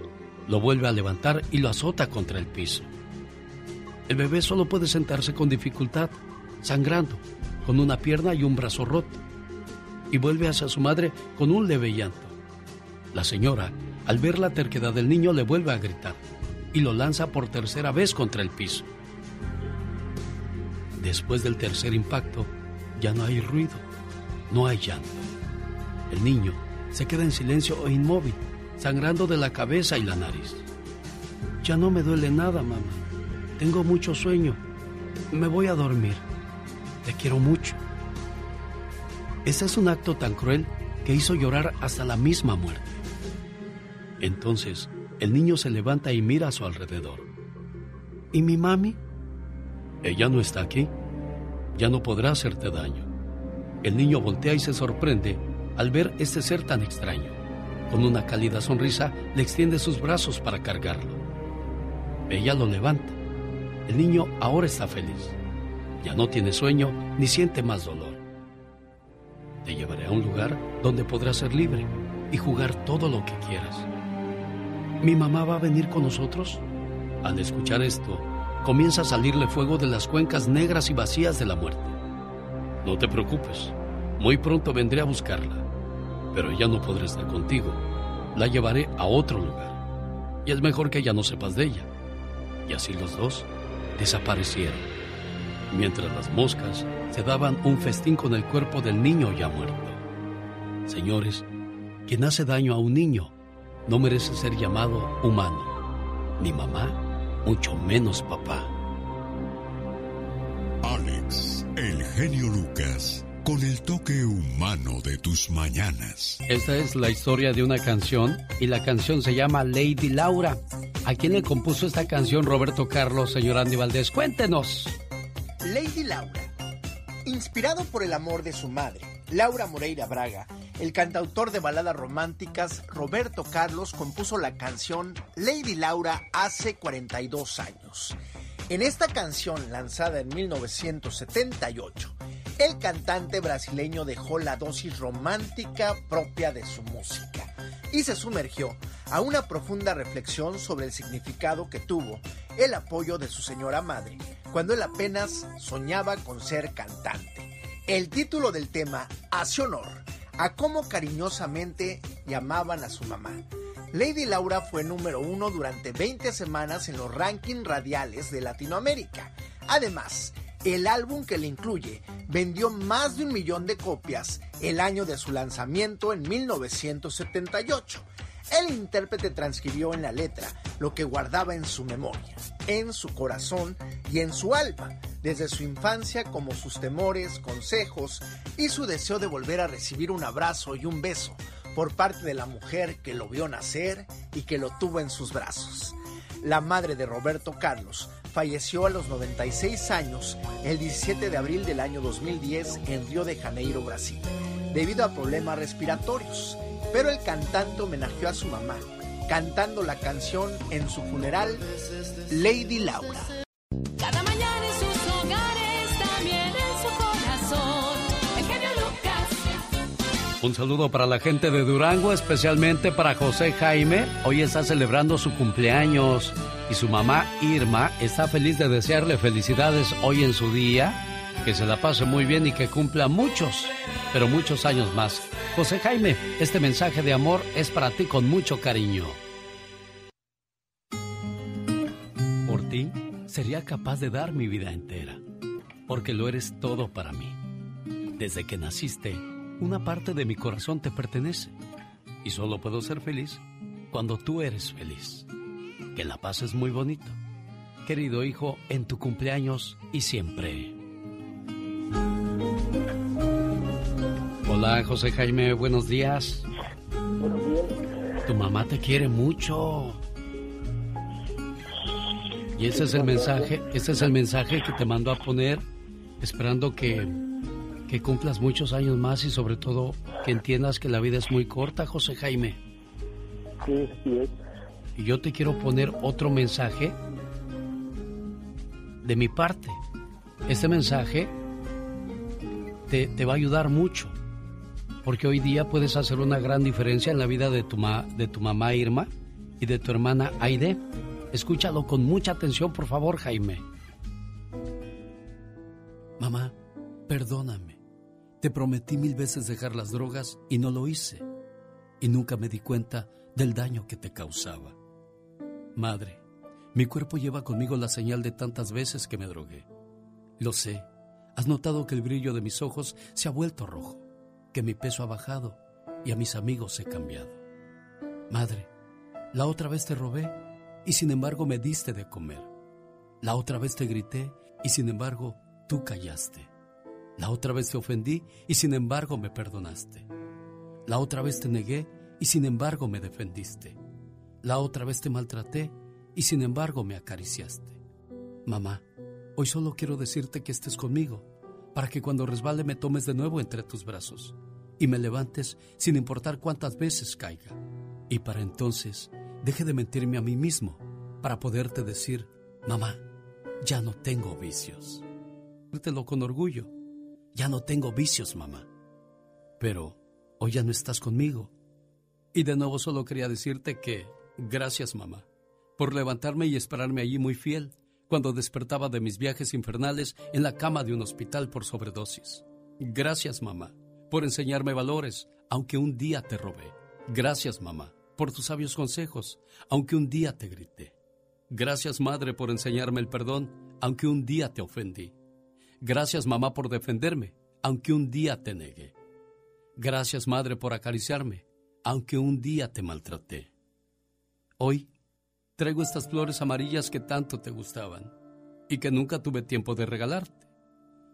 lo vuelve a levantar y lo azota contra el piso. El bebé solo puede sentarse con dificultad, sangrando, con una pierna y un brazo roto, y vuelve hacia su madre con un leve llanto. La señora, al ver la terquedad del niño, le vuelve a gritar y lo lanza por tercera vez contra el piso. Después del tercer impacto, ya no hay ruido, no hay llanto. El niño se queda en silencio e inmóvil, sangrando de la cabeza y la nariz. Ya no me duele nada, mamá. Tengo mucho sueño. Me voy a dormir. Te quiero mucho. Ese es un acto tan cruel que hizo llorar hasta la misma muerte. Entonces, el niño se levanta y mira a su alrededor. ¿Y mi mami? Ella no está aquí. Ya no podrá hacerte daño. El niño voltea y se sorprende al ver este ser tan extraño. Con una cálida sonrisa le extiende sus brazos para cargarlo. Ella lo levanta. El niño ahora está feliz. Ya no tiene sueño ni siente más dolor. Te llevaré a un lugar donde podrás ser libre y jugar todo lo que quieras. ¿Mi mamá va a venir con nosotros? Al escuchar esto, comienza a salirle fuego de las cuencas negras y vacías de la muerte. No te preocupes, muy pronto vendré a buscarla, pero ella no podrá estar contigo. La llevaré a otro lugar. Y es mejor que ella no sepas de ella. Y así los dos desaparecieron, mientras las moscas se daban un festín con el cuerpo del niño ya muerto. Señores, quien hace daño a un niño no merece ser llamado humano, ni mamá, mucho menos papá. Alex, el genio Lucas, con el toque humano de tus mañanas. Esta es la historia de una canción y la canción se llama Lady Laura. ¿A quién le compuso esta canción Roberto Carlos, señor Andy Valdés? Cuéntenos. Lady Laura. Inspirado por el amor de su madre, Laura Moreira Braga, el cantautor de baladas románticas Roberto Carlos compuso la canción Lady Laura hace 42 años. En esta canción lanzada en 1978, el cantante brasileño dejó la dosis romántica propia de su música y se sumergió a una profunda reflexión sobre el significado que tuvo el apoyo de su señora madre cuando él apenas soñaba con ser cantante. El título del tema hace honor a cómo cariñosamente llamaban a su mamá. Lady Laura fue número uno durante 20 semanas en los rankings radiales de Latinoamérica. Además, el álbum que le incluye vendió más de un millón de copias el año de su lanzamiento en 1978. El intérprete transcribió en la letra lo que guardaba en su memoria, en su corazón y en su alma, desde su infancia como sus temores, consejos y su deseo de volver a recibir un abrazo y un beso por parte de la mujer que lo vio nacer y que lo tuvo en sus brazos. La madre de Roberto Carlos falleció a los 96 años el 17 de abril del año 2010 en Río de Janeiro, Brasil, debido a problemas respiratorios. Pero el cantante homenajeó a su mamá, cantando la canción en su funeral Lady Laura. Cada mañana en sus hogares, también en su corazón. El genio Lucas. Un saludo para la gente de Durango, especialmente para José Jaime. Hoy está celebrando su cumpleaños y su mamá Irma está feliz de desearle felicidades hoy en su día, que se la pase muy bien y que cumpla muchos, pero muchos años más. José Jaime, este mensaje de amor es para ti con mucho cariño. Por ti sería capaz de dar mi vida entera, porque lo eres todo para mí. Desde que naciste, una parte de mi corazón te pertenece y solo puedo ser feliz cuando tú eres feliz. Que la paz es muy bonito. Querido hijo, en tu cumpleaños y siempre. Hola, José Jaime, buenos días. Buenos días. Tu mamá te quiere mucho. Y ese es el mensaje, ese es el mensaje que te mandó a poner, esperando que, que cumplas muchos años más y sobre todo que entiendas que la vida es muy corta, José Jaime. Sí, sí es. Y yo te quiero poner otro mensaje de mi parte. Este mensaje te, va a ayudar mucho, porque hoy día puedes hacer una gran diferencia en la vida de tu, ma- de tu mamá Irma y de tu hermana Aide. Escúchalo con mucha atención, por favor, Jaime. Mamá, perdóname. Te prometí mil veces dejar las drogas y no lo hice. Y nunca me di cuenta del daño que te causaba. Madre, mi cuerpo lleva conmigo la señal de tantas veces que me drogué. Lo sé. Has notado que el brillo de mis ojos se ha vuelto rojo, que mi peso ha bajado y a mis amigos he cambiado. Madre, la otra vez te robé y sin embargo me diste de comer. La otra vez te grité y sin embargo tú callaste. La otra vez te ofendí y sin embargo me perdonaste. La otra vez te negué y sin embargo me defendiste. La otra vez te maltraté y sin embargo me acariciaste. Mamá, hoy solo quiero decirte que estés conmigo, para que cuando resbale me tomes de nuevo entre tus brazos y me levantes sin importar cuántas veces caiga. Y para entonces deje de mentirme a mí mismo para poderte decir, mamá, ya no tengo vicios. Dírtelo con orgullo, ya no tengo vicios, mamá. Pero hoy ya no estás conmigo. Y de nuevo solo quería decirte que gracias, mamá, por levantarme y esperarme allí muy fiel cuando despertaba de mis viajes infernales en la cama de un hospital por sobredosis. Gracias, mamá, por enseñarme valores, aunque un día te robé. Gracias, mamá, por tus sabios consejos, aunque un día te grité. Gracias, madre, por enseñarme el perdón, aunque un día te ofendí. Gracias, mamá, por defenderme, aunque un día te negué. Gracias, madre, por acariciarme, aunque un día te maltraté. Hoy traigo estas flores amarillas que tanto te gustaban y que nunca tuve tiempo de regalarte,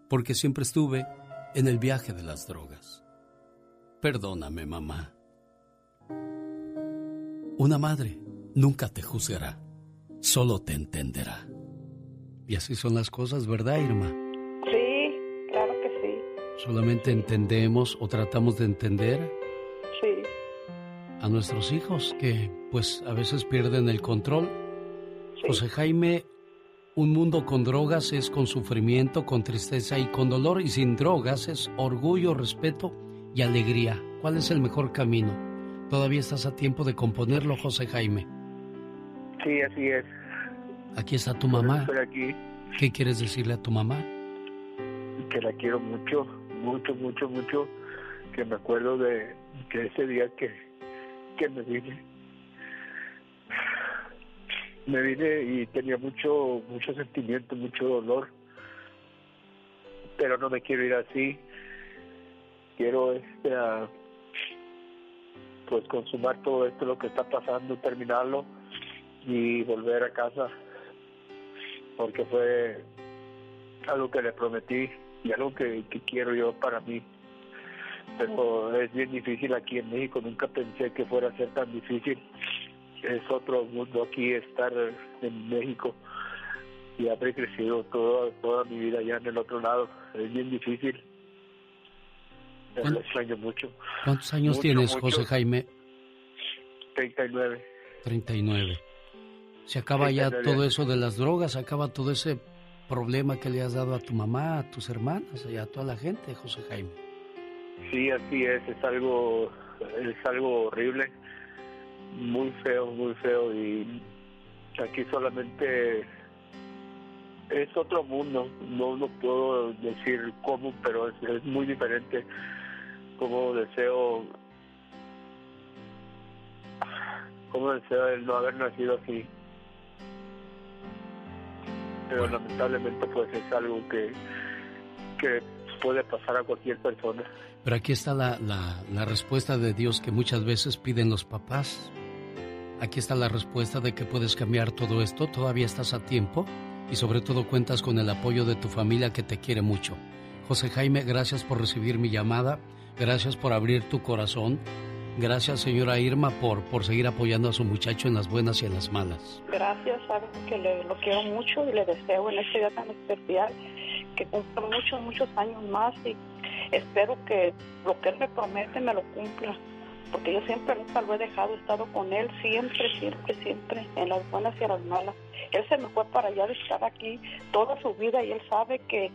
porque siempre estuve en el viaje de las drogas. Perdóname, mamá. Una madre nunca te juzgará, solo te entenderá. Y así son las cosas, ¿verdad, Irma? Sí, claro que sí. Solamente entendemos o tratamos de entender. A nuestros hijos que pues a veces pierden el control. José Jaime, Un mundo con drogas es con sufrimiento, con tristeza y con dolor, y sin drogas es orgullo, respeto y alegría. ¿Cuál es el mejor camino? Todavía estás a tiempo de componerlo, José Jaime. Sí, así es. Aquí está tu mamá. Estoy aquí, ¿Qué quieres decirle a tu mamá? que la quiero mucho, mucho, mucho, mucho. Que me acuerdo de que ese día que, que me vine, me vine y tenía mucho, mucho sentimiento, mucho dolor. Pero no me quiero ir así. Quiero este, pues consumar todo esto, lo que está pasando, terminarlo y volver a casa porque fue algo que le prometí y algo que, que quiero yo para mí. Pero es bien difícil aquí en México, nunca pensé que fuera a ser tan difícil. Es otro mundo aquí estar en México y haber crecido toda, toda mi vida allá en el otro lado. Es bien difícil. Lo extraño mucho. ¿Cuántos años Mucho, tienes, mucho. José Jaime? 39. 39. Se acaba ya 39. todo eso de las drogas, se acaba todo ese problema que le has dado a tu mamá, a tus hermanas y a toda la gente, José Jaime. Sí, así es, es algo, es algo horrible, muy feo, muy feo y aquí solamente es otro mundo, no no puedo decir cómo, pero es, es muy diferente, como deseo, como deseo el no haber nacido así, pero lamentablemente pues es algo que, que puede pasar a cualquier persona. Pero aquí está la, la, la respuesta de Dios que muchas veces piden los papás. Aquí está la respuesta de que puedes cambiar todo esto, todavía estás a tiempo y sobre todo cuentas con el apoyo de tu familia que te quiere mucho. José Jaime, gracias por recibir mi llamada, gracias por abrir tu corazón, gracias señora Irma por, por seguir apoyando a su muchacho en las buenas y en las malas. Gracias, sabe que le, lo quiero mucho y le deseo en este día tan especial que cumpla muchos, muchos años más y espero que lo que él me promete me lo cumpla. Porque yo siempre nunca lo he dejado, he estado con él siempre, siempre, siempre, en las buenas y en las malas. Él se me fue para allá de estar aquí toda su vida y él sabe que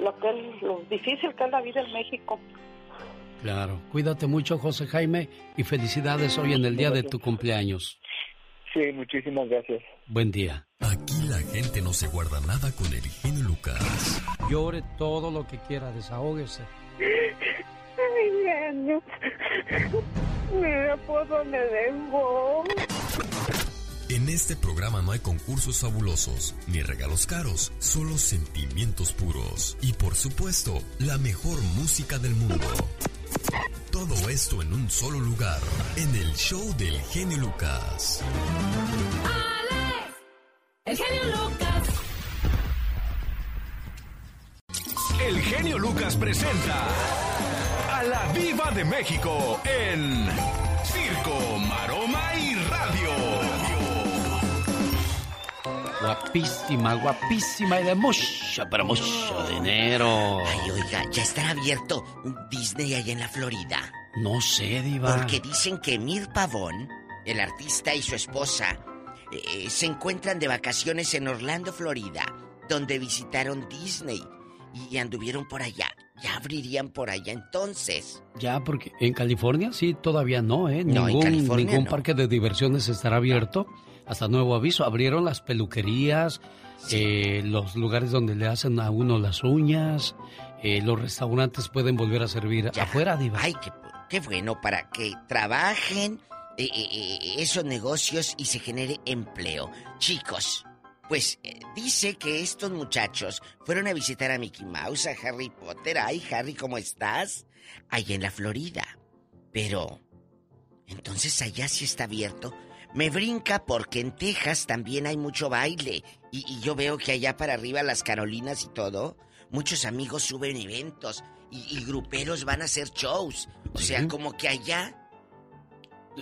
lo que él, lo difícil que es la vida en México. Claro, cuídate mucho José Jaime y felicidades hoy en el día de tu cumpleaños. Sí, muchísimas gracias. Buen día. Aquí la gente no se guarda nada con el genio Lucas. Llore todo lo que quiera, desahógese. Ay, genio. Mira por dónde vengo. En este programa no hay concursos fabulosos ni regalos caros, solo sentimientos puros y por supuesto la mejor música del mundo. Todo esto en un solo lugar, en el show del genio Lucas. El genio Lucas. El genio Lucas presenta a la Viva de México en Circo, Maroma y Radio. Guapísima, guapísima y de mucho, pero mucho dinero. Ay, oiga, ya estará abierto un Disney allá en la Florida. No sé, Diva. Porque dicen que Mir Pavón, el artista y su esposa, eh, se encuentran de vacaciones en Orlando, Florida, donde visitaron Disney y anduvieron por allá. Ya abrirían por allá entonces. Ya, porque en California sí, todavía no, ¿eh? No, Ningún, California ningún no. parque de diversiones estará abierto. Hasta nuevo aviso. Abrieron las peluquerías, eh, los lugares donde le hacen a uno las uñas, eh, los restaurantes pueden volver a servir afuera, Diva. Ay, qué, qué bueno para que trabajen eh, esos negocios y se genere empleo. Chicos, pues eh, dice que estos muchachos fueron a visitar a Mickey Mouse, a Harry Potter. Ay, Harry, ¿cómo estás? Allá en la Florida. Pero, entonces allá sí está abierto. Me brinca porque en Texas también hay mucho baile. Y, y yo veo que allá para arriba, las Carolinas y todo, muchos amigos suben eventos y, y gruperos van a hacer shows. O sea, como que allá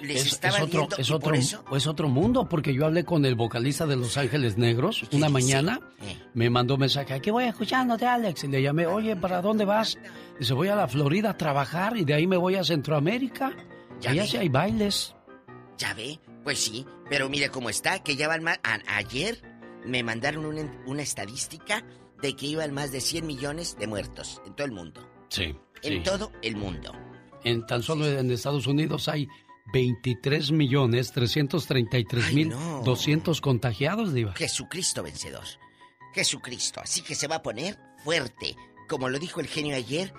les es, está es otro, es otro, es otro mundo, porque yo hablé con el vocalista de Los Ángeles Negros una mañana, Eh. me mandó mensaje, aquí voy escuchándote Alex, y le llamé, oye, ¿para dónde vas? Dice, voy a la Florida a trabajar y de ahí me voy a Centroamérica. Ya Allá ve. sí hay bailes. ya ve, pues sí, pero mire cómo está, que ya van más. a- ayer me mandaron una, una estadística de que iban más de 100 millones de muertos en todo el mundo. Sí. En sí. todo el mundo. En tan solo en Estados Unidos hay 23 millones 333 mil 200 contagiados, Diva. Jesucristo vencedor. Jesucristo. Así que se va a poner fuerte. Como lo dijo el genio ayer,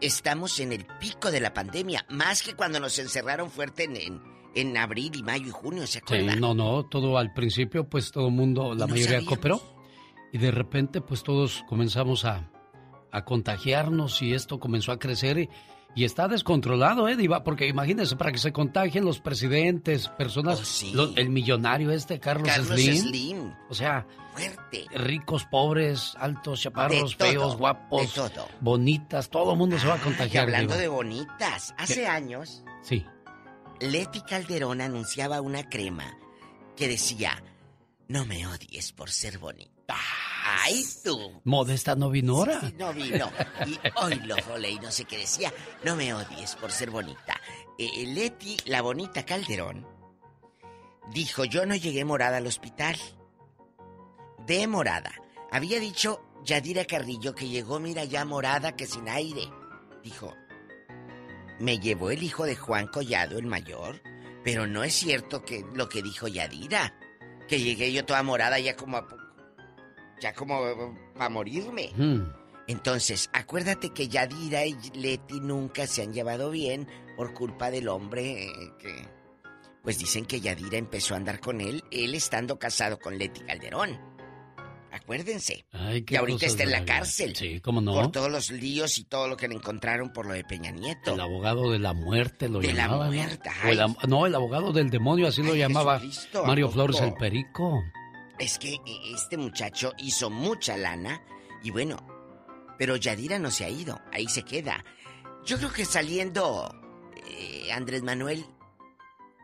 estamos en el pico de la pandemia. Más que cuando nos encerraron fuerte en, en, en abril y mayo y junio, ¿se Sí, acuerdan? no, no, todo al principio, pues todo el mundo, la no mayoría sabíamos. cooperó. Y de repente, pues todos comenzamos a, a contagiarnos y esto comenzó a crecer y, y está descontrolado, ¿eh, Diva? Porque imagínense, para que se contagien los presidentes, personas, lo- el millonario este, Carlos, Oh, Carlos Slim. Slim. O sea, Fuerte. ricos, pobres, altos, chaparros, todo, feos, guapos, todo. bonitas, todo el mundo se va a Y contagiar. hablando Diva. de bonitas, hace ¿Qué? años, Sí. Leti Calderón anunciaba una crema que decía, no me odies por ser bonita. ¡Ay, tú! Modesta no vino ahora. Sí, no vino. Y hoy lo y no sé qué decía. No me odies por ser bonita. Eh, Leti, la bonita Calderón, dijo, yo no llegué morada al hospital. De morada. Había dicho Yadira Carrillo que llegó, mira, ya morada que sin aire. Dijo, me llevó el hijo de Juan Collado, el mayor, pero no es cierto que lo que dijo Yadira. Que llegué yo toda morada ya como... a- ya como para morirme. Mm. Entonces, acuérdate que Yadira y Leti nunca se han llevado bien por culpa del hombre eh, que... Pues dicen que Yadira empezó a andar con él, él estando casado con Leti Calderón. Acuérdense. Ay, que ahorita está en la cárcel. Sí, cómo no. Por todos los líos y todo lo que le encontraron por lo de Peña Nieto. El abogado de la muerte lo De la llamaba. ¿no? muerte, el no, el abogado del demonio, así lo llamaba Jesucristo, ¿a Mario? Flores el Perico. Es que eh, este muchacho hizo mucha lana y bueno, pero Yadira no se ha ido, ahí se queda. Yo creo que saliendo eh, Andrés Manuel,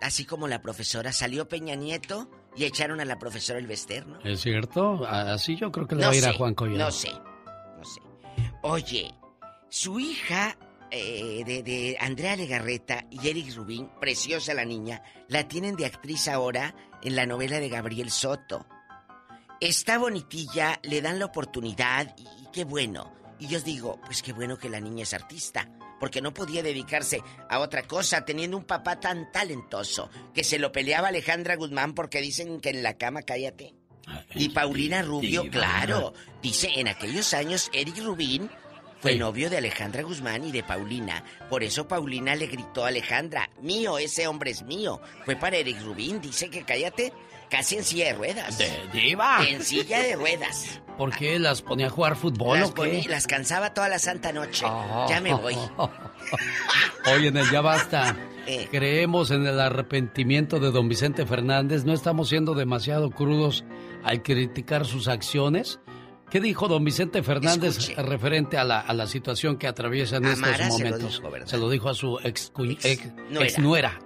así como la profesora, salió Peña Nieto y echaron a la profesora el ¿no? ¿Es cierto? Así yo creo que le No va a ir a Juan Collado. No sé, no sé. Oye, su hija eh, de, de Andrea Legarreta y Eric Rubín, preciosa la niña, la tienen de actriz ahora en la novela de Gabriel Soto. Está bonitilla, le dan la oportunidad y, y qué bueno. Y yo os digo, pues qué bueno que la niña es artista, porque no podía dedicarse a otra cosa teniendo un papá tan talentoso que se lo peleaba Alejandra Guzmán porque dicen que en la cama cállate. Y Paulina Rubio, claro. Dice, en aquellos años Eric Rubín fue Sí. novio de Alejandra Guzmán y de Paulina. Por eso Paulina le gritó a Alejandra, mío, ese hombre es mío. Fue para Eric Rubín, dice que cállate, casi en silla de ruedas. De diva. En silla de ruedas. ¿Por qué las ponía a jugar fútbol Las, o qué? ponía- las cansaba toda la santa noche. Ah. Ya me voy. Oye, en el ya basta. Eh. Creemos en el arrepentimiento de don Vicente Fernández. ¿No estamos siendo demasiado crudos al criticar sus acciones? ¿Qué dijo don Vicente Fernández Escuche. referente a la, a la situación que atraviesa en Amara estos se lo momentos? Se lo dijo a su ex, nuera. ex nuera.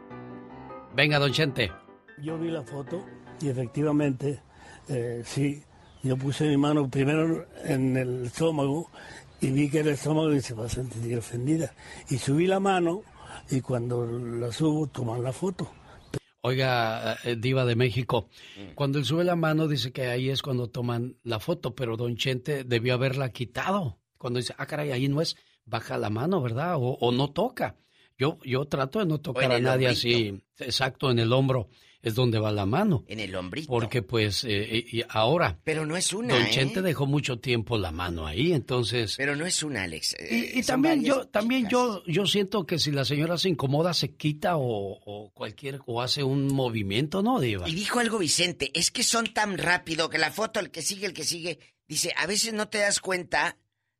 Venga, don Chente. Yo vi la foto y efectivamente, eh, sí, yo puse mi mano primero en el estómago y vi que el estómago se va a sentir ofendida. Y subí la mano y cuando la subo toman la foto. Oiga, eh, Diva de México, cuando él sube la mano dice que ahí es cuando toman la foto, pero Don Chente debió haberla quitado. Cuando dice, ah, caray, ahí no es, baja la mano, ¿verdad? O, o no toca. Yo, yo trato de no tocar a nadie así, exacto, en el hombro es donde va la mano. En el hombrito. Porque pues, eh, y, y ahora, Pero no es una, Don ¿eh? Chente dejó mucho tiempo la mano ahí, entonces... Pero no es una, Alex. eh, Y, también yo también chicas. yo yo siento que si la señora se incomoda se quita o, o cualquier o hace un movimiento, ¿no, Diva? Y dijo algo Vicente, es que son tan rápido que la foto, el que sigue, el que sigue, dice, a veces no te das cuenta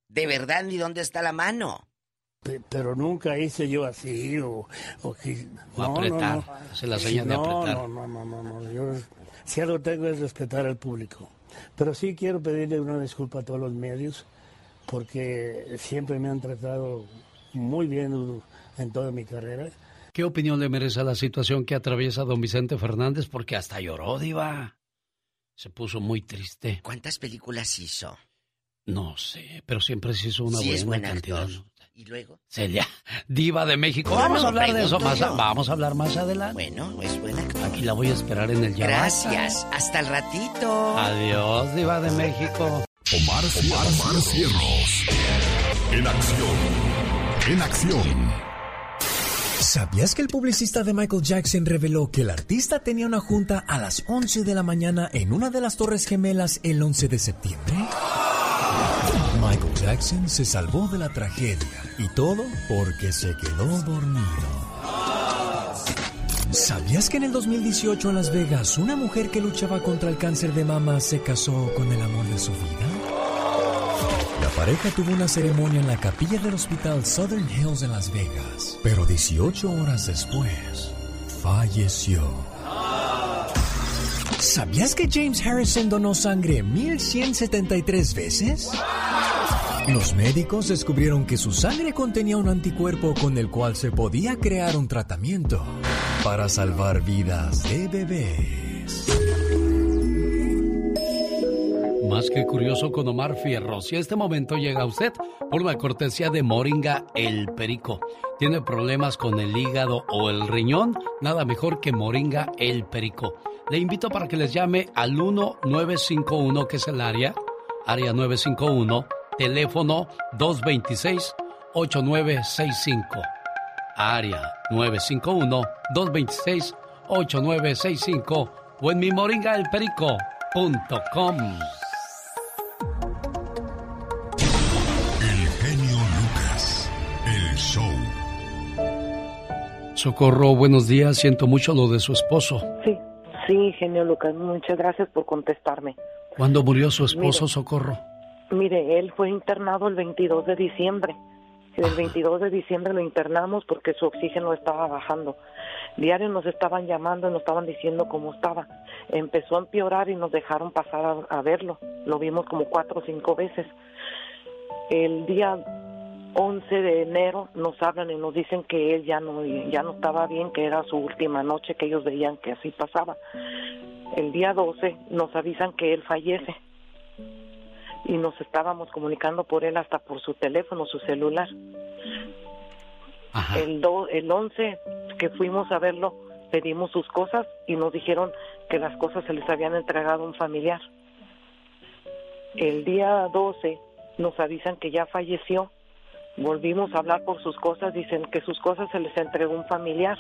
de verdad ni dónde está la mano. Pe- Pero nunca hice yo así o, o que... O apretar, hace la seña de no, apretar. No, no, no, no, no. Yo, si algo tengo es respetar al público. Pero sí quiero pedirle una disculpa a todos los medios porque siempre me han tratado muy bien en toda mi carrera. ¿Qué opinión le merece la situación que atraviesa don Vicente Fernández? Porque hasta lloró, Diva. Se puso muy triste. ¿Cuántas películas hizo? No sé, pero siempre se hizo una Sí, buena, es buen cantidad. actor. ¿Y luego? Celia, diva de México. No, Vamos no, a hablar de eso más, yo. vamos a hablar más adelante. Bueno, es buena. Aquí la voy a esperar en el llamado. Gracias. Hasta el ratito. Adiós, diva de México. Omar, Omar, Omar Cierros. En acción. En acción. ¿Sabías que el publicista de Michael Jackson reveló que el artista tenía una junta a las 11 de la mañana en una de las Torres Gemelas el 11 de septiembre? Michael Jackson se salvó de la tragedia y todo porque se quedó dormido. ¿Sabías que en el 2018 en Las Vegas una mujer que luchaba contra el cáncer de mama se casó con el amor de su vida? La pareja tuvo una ceremonia en la capilla del hospital Southern Hills en Las Vegas, pero 18 horas después falleció. ¿Sabías que James Harrison donó sangre 1173 veces? Los médicos descubrieron que su sangre contenía un anticuerpo con el cual se podía crear un tratamiento para salvar vidas de bebés. Más que curioso con Omar Fierros. Y este momento llega usted por la cortesía de Moringa El Perico. ¿Tiene problemas con el hígado o el riñón? Nada mejor que Moringa El Perico. Le invito para que les llame al 1951, que es el área, área 951, teléfono 226-8965. Área 951-226-8965 o en mi moringaelperico.com. Socorro, buenos días. Siento mucho lo de su esposo. Sí, sí, genio Lucas, muchas gracias por contestarme. ¿Cuándo murió su esposo, Mire. Socorro? Mire, él fue internado el 22 de diciembre. El 22 de diciembre lo internamos porque su oxígeno estaba bajando. Diario nos estaban llamando y nos estaban diciendo cómo estaba. Empezó a empeorar y nos dejaron pasar a, a verlo. Lo vimos como cuatro o cinco veces. El día 11 de enero nos hablan y nos dicen que él ya no ya no estaba bien, que era su última noche, que ellos veían que así pasaba. El día 12 nos avisan que él fallece y nos estábamos comunicando por él hasta por su teléfono, su celular. El, do, el 11 que fuimos a verlo, pedimos sus cosas y nos dijeron que las cosas se les habían entregado a un familiar. El día 12 nos avisan que ya falleció. Volvimos a hablar por sus cosas, dicen que sus cosas se les entregó un familiar.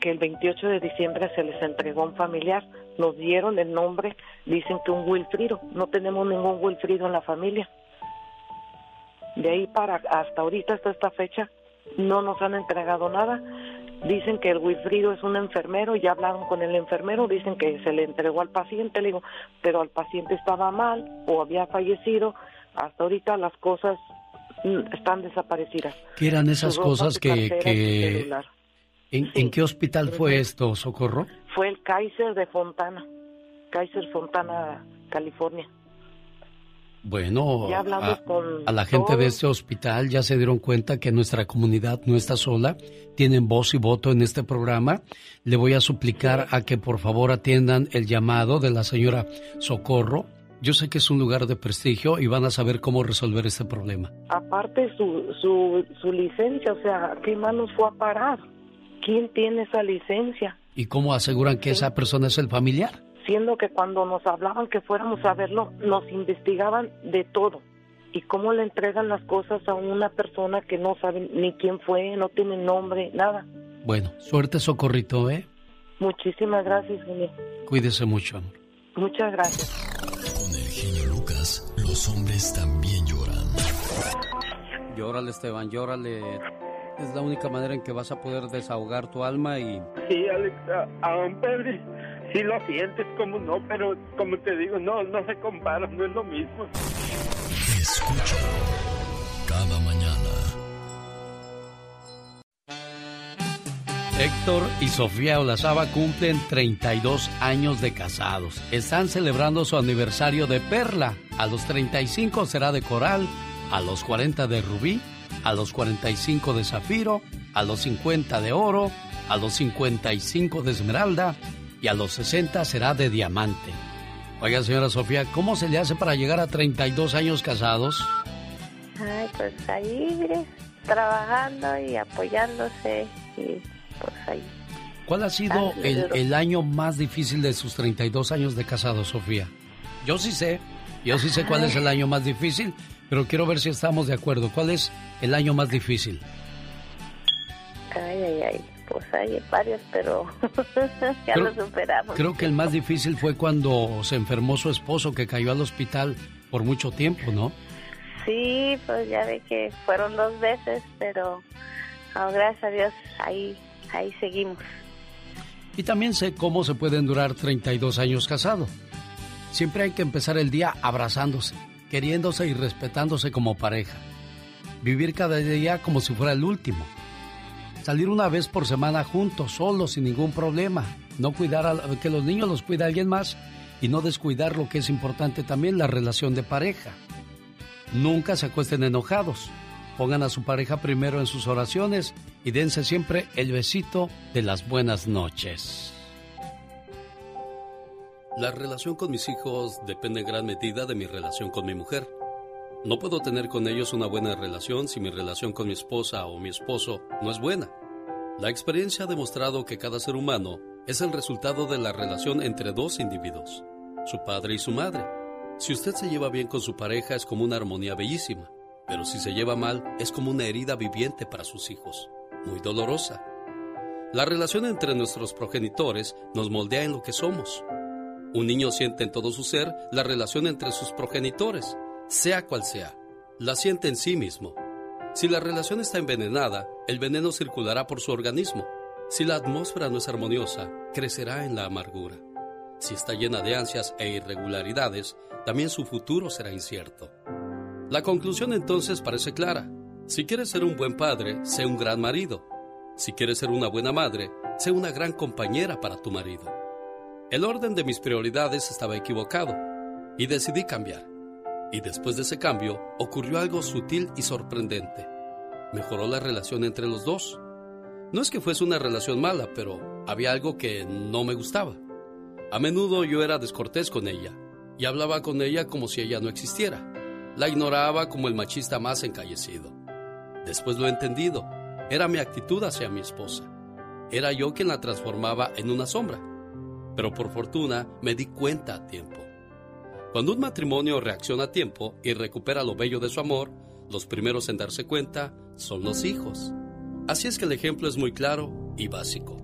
Que el 28 de diciembre se les entregó un familiar. Nos dieron el nombre, dicen que un Wilfrido. No tenemos ningún Wilfrido en la familia. De ahí para hasta ahorita, hasta esta fecha, no nos han entregado nada. Dicen que el Wilfrido es un enfermero, ya hablaron con el enfermero, dicen que se le entregó al paciente, le digo, pero al paciente estaba mal o había fallecido. Hasta ahorita las cosas están desaparecidas. ¿Qué eran esas ropa, cosas que... ¿En, en qué hospital fue esto, Socorro? Fue el Kaiser de Fontana, Kaiser Fontana, California. Bueno, Ya hablamos a, con a la gente de este hospital ya se dieron cuenta que nuestra comunidad no está sola, tienen voz y voto en este programa. Le voy a suplicar a que por favor atiendan el llamado de la señora Socorro. Yo sé que es un lugar de prestigio y van a saber cómo resolver este problema. Aparte su, su, su licencia, o sea, ¿a ¿qué manos fue a parar? ¿Quién tiene esa licencia? ¿Y cómo aseguran que esa persona es el familiar? Siendo que cuando nos hablaban que fuéramos a verlo, nos investigaban de todo. ¿Y cómo le entregan las cosas a una persona que no sabe ni quién fue, no tiene nombre, nada? Bueno, suerte Socorrito, ¿eh? Muchísimas gracias, genio. Cuídese mucho. Muchas gracias. Los hombres también lloran. Llórale, Esteban, llórale. Es la única manera en que vas a poder desahogar tu alma y... Sí, Alex, a- aún Pedri, sí lo sientes, como no, pero como te digo, no, no se compara, no es lo mismo. Escúchalo Héctor y Sofía Olazaba cumplen 32 años de casados. Están celebrando su aniversario de perla. A los 35 será de coral, a los 40 de rubí, a los 45 de zafiro, a los 50 de oro, a los 55 de esmeralda y a los 60 será de diamante. Oiga, señora Sofía, ¿cómo se le hace para llegar a 32 años casados? Ay, pues ahí, trabajando y apoyándose y pues ahí. ¿Cuál ha sido el, año más difícil de sus 32 años de casado, Sofía? Yo sí sé, yo sí sé cuál es el año más difícil, pero quiero ver si estamos de acuerdo. ¿Cuál es el año más difícil? Ay, ay, ay, pues hay varios, pero ya Creo- lo superamos. Creo que el más difícil fue cuando se enfermó su esposo, que cayó al hospital por mucho tiempo, ¿no? Sí, pues ya ve que fueron dos veces, pero ah, gracias a Dios ahí, ahí seguimos. Y también sé cómo se pueden durar 32 años casado. Siempre hay que empezar el día abrazándose, queriéndose y respetándose como pareja. Vivir cada día como si fuera el último. Salir una vez por semana juntos, solos, sin ningún problema. No cuidar a que los niños los cuida alguien más y no descuidar lo que es importante también, la relación de pareja. Nunca se acuesten enojados. Pongan a su pareja primero en sus oraciones y dense siempre el besito de las buenas noches. La relación con mis hijos depende en gran medida de mi relación con mi mujer. No puedo tener con ellos una buena relación si mi relación con mi esposa o mi esposo no es buena. La experiencia ha demostrado que cada ser humano es el resultado de la relación entre dos individuos, su padre y su madre. Si usted se lleva bien con su pareja es como una armonía bellísima, pero si se lleva mal es como una herida viviente para sus hijos, muy dolorosa. La relación entre nuestros progenitores nos moldea en lo que somos. Un niño siente en todo su ser la relación entre sus progenitores, sea cual sea. La siente en sí mismo. Si la relación está envenenada, el veneno circulará por su organismo. Si la atmósfera no es armoniosa, crecerá en la amargura. Si está llena de ansias e irregularidades, también su futuro será incierto. La conclusión entonces parece clara. Si quieres ser un buen padre, sé un gran marido. Si quieres ser una buena madre, sé una gran compañera para tu marido. El orden de mis prioridades estaba equivocado y decidí cambiar. Y después de ese cambio ocurrió algo sutil y sorprendente. Mejoró la relación entre los dos. No es que fuese una relación mala, pero había algo que no me gustaba. A menudo yo era descortés con ella y hablaba con ella como si ella no existiera. La ignoraba como el machista más encallecido. Después lo he entendido. Era mi actitud hacia mi esposa. Era yo quien la transformaba en una sombra. Pero por fortuna me di cuenta a tiempo. Cuando un matrimonio reacciona a tiempo y recupera lo bello de su amor, los primeros en darse cuenta son los hijos. Así es que el ejemplo es muy claro y básico.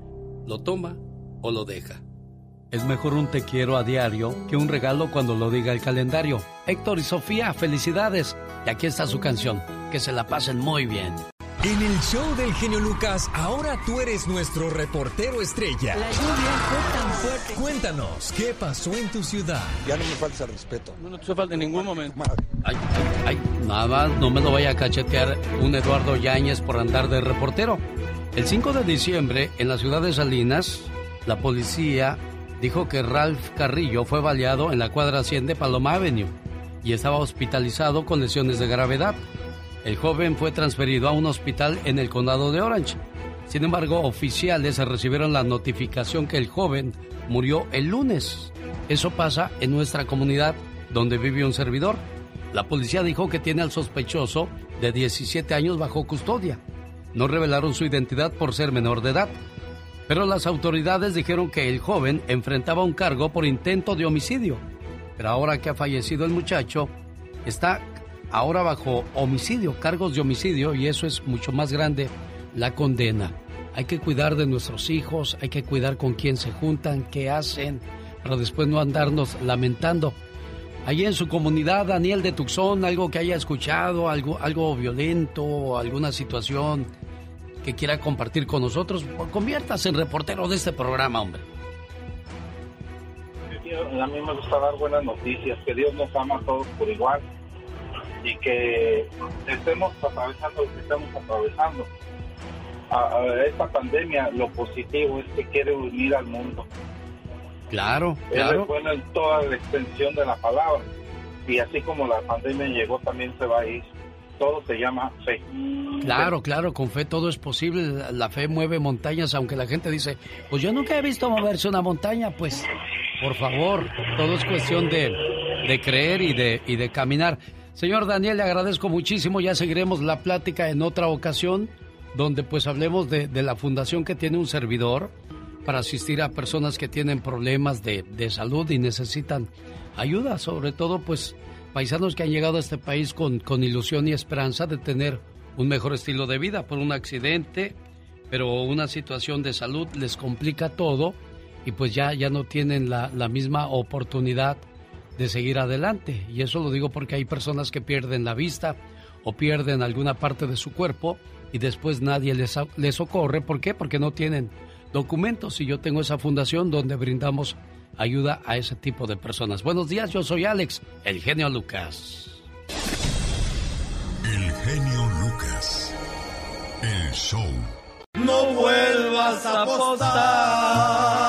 Lo toma o lo deja. Es mejor un te quiero a diario que un regalo cuando lo diga el calendario. Héctor y Sofía, felicidades. Y aquí está su canción. Que se la pasen muy bien. En el show del genio Lucas, ahora tú eres nuestro reportero estrella. La lluvia fue tan fuerte. Cuéntanos, ¿qué pasó en tu ciudad? Ya no me falta el respeto. No, no te falta en ningún momento. Ay, ay, ay, nada más, no me lo vaya a cachetear un Eduardo Yáñez por andar de reportero. El 5 de diciembre, en la ciudad de Salinas, la policía dijo que Ralph Carrillo fue baleado en la cuadra 100 de Paloma Avenue y estaba hospitalizado con lesiones de gravedad. El joven fue transferido a un hospital en el condado de Orange. Sin embargo, oficiales recibieron la notificación que el joven murió el lunes. Eso pasa en nuestra comunidad donde vive un servidor. La policía dijo que tiene al sospechoso de 17 años bajo custodia. No revelaron su identidad por ser menor de edad. Pero las autoridades dijeron que el joven enfrentaba un cargo por intento de homicidio. Pero ahora que ha fallecido el muchacho, está ahora bajo homicidio, cargos de homicidio, y eso es mucho más grande la condena. Hay que cuidar de nuestros hijos, hay que cuidar con quién se juntan, qué hacen, para después no andarnos lamentando. Allí en su comunidad, Daniel de Tucson, algo que haya escuchado, algo, algo violento, alguna situación que quiera compartir con nosotros, conviértase en reportero de este programa, hombre. A mí me gusta dar buenas noticias, que Dios nos ama a todos por igual y que estemos atravesando lo que estamos atravesando. A, a esta pandemia, lo positivo es que quiere unir al mundo. Claro, Él claro. es bueno en toda la extensión de la palabra. Y así como la pandemia llegó, también se va a ir. Todo se llama fe. Claro, claro, con fe todo es posible. La- fe mueve montañas, aunque la gente dice, pues yo nunca he visto moverse una montaña. Pues, por favor, todo es cuestión de, de creer y de, y de caminar. Señor Daniel, le agradezco muchísimo. Ya seguiremos la plática en otra ocasión, donde pues hablemos de, de la fundación que tiene un servidor para asistir a personas que tienen problemas de, de salud y necesitan ayuda, sobre todo pues paisanos que han llegado a este país con, con ilusión y esperanza de tener un mejor estilo de vida por un accidente, pero una situación de salud les complica todo y pues ya, ya no tienen la, la misma oportunidad de seguir adelante. Y eso lo digo porque hay personas que pierden la vista o pierden alguna parte de su cuerpo y después nadie les, les socorre. ¿Por qué? Porque no tienen documentos y yo tengo esa fundación donde brindamos ayuda a ese tipo de personas. Buenos días, yo soy Alex, el genio Lucas. El genio Lucas. El show. No vuelvas a apostar.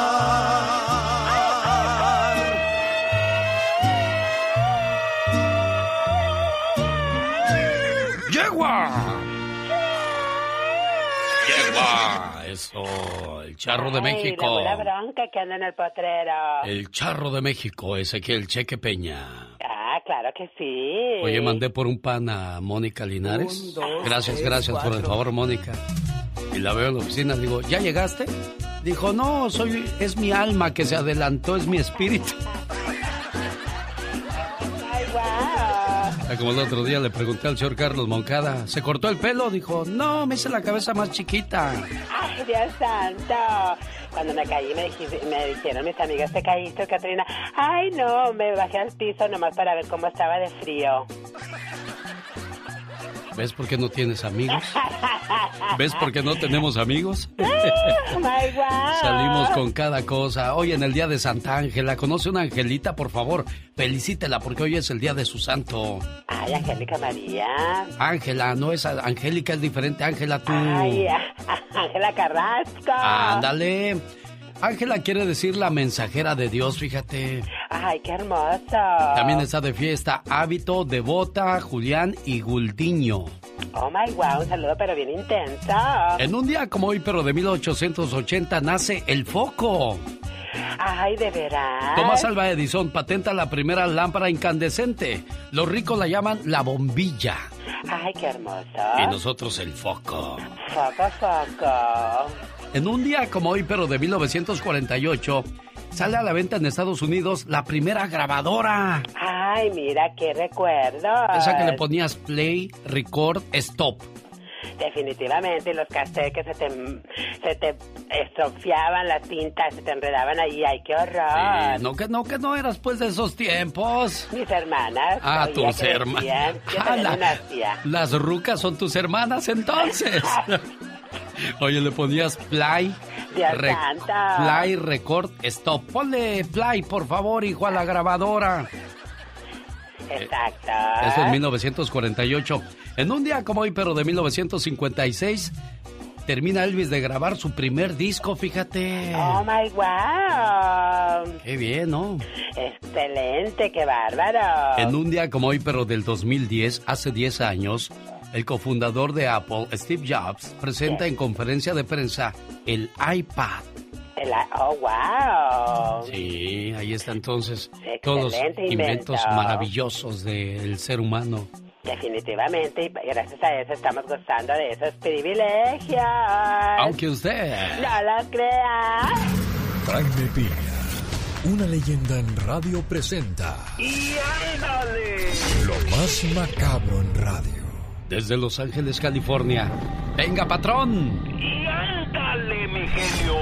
Charro de México. La pura bronca que anda en el potrero. El charro de México, Ezequiel Cheque Peña. Ah, claro que sí. Oye, mandé por un pan a Mónica Linares. Un, dos, gracias, tres, gracias por el favor, Mónica. Y la veo en la oficina, digo, ¿ya llegaste? Dijo, no, soy, es mi alma que se adelantó, es mi espíritu. Como el otro día le pregunté al señor Carlos Moncada, ¿se cortó el pelo? Dijo, no, me hice la cabeza más chiquita. Ay, Dios santo. Cuando me caí me, dij- me dijeron mis amigas, ¿te caíste, Katrina? Ay, no, me bajé al piso nomás para ver cómo estaba de frío. ¿Ves por qué no tienes amigos? ¿Ves por qué no tenemos amigos? Oh, my God. Salimos con cada cosa. Hoy en el día de Santa Ángela, ¿conoce una angelita, por favor? Felicítela porque hoy es el día de su santo. Ay, Angélica María. Ángela, no es Angélica, es diferente. Ángela, tú. Ay, Ángela Carrasco. Ándale. Ángela quiere decir la mensajera de Dios, fíjate. Ay, qué hermoso. También está de fiesta Hábito, Devota, Julián y Guldiño. Oh my wow, un saludo pero bien intenso. En un día como hoy, pero de 1880, nace el foco. Ay, de veras. Tomás Alva Edison patenta la primera lámpara incandescente. Los ricos la llaman la bombilla. Ay, qué hermoso. Y nosotros el foco. Foco, foco. En un día como hoy, pero de 1948, sale a la venta en Estados Unidos la primera grabadora. Ay, mira, qué recuerdo. Esa que le ponías play, record, stop. Definitivamente, los cassettes que se te, se te estropeaban las tintas, se te enredaban ahí. Ay, qué horror. Sí, no que no que no eras pues de esos tiempos. Mis hermanas. Ah, tus hermanas. Ah, la-. Las rucas son tus hermanas entonces. Oye, le ponías play, Dios santo. play, record, stop. Ponle play, por favor, hijo, a la grabadora. Exacto. Eso en 1948. En un día como hoy, pero de 1956, termina Elvis de grabar su primer disco, fíjate. Oh my wow. Qué bien, ¿no? Excelente, qué bárbaro. En un día como hoy, pero del 2010, hace 10 años, el cofundador de Apple, Steve Jobs, presenta en conferencia de prensa el iPad. El- oh wow. Sí, ahí está entonces todos los inventos invento. maravillosos del ser humano. Definitivamente, y gracias a eso estamos gozando de esos privilegios. Aunque usted... No lo crea. Jaime Piña, una leyenda en radio presenta ¡Y ándale! lo más macabro en radio. Desde Los Ángeles, California. ¡Venga, patrón! Y ándale, mi genio.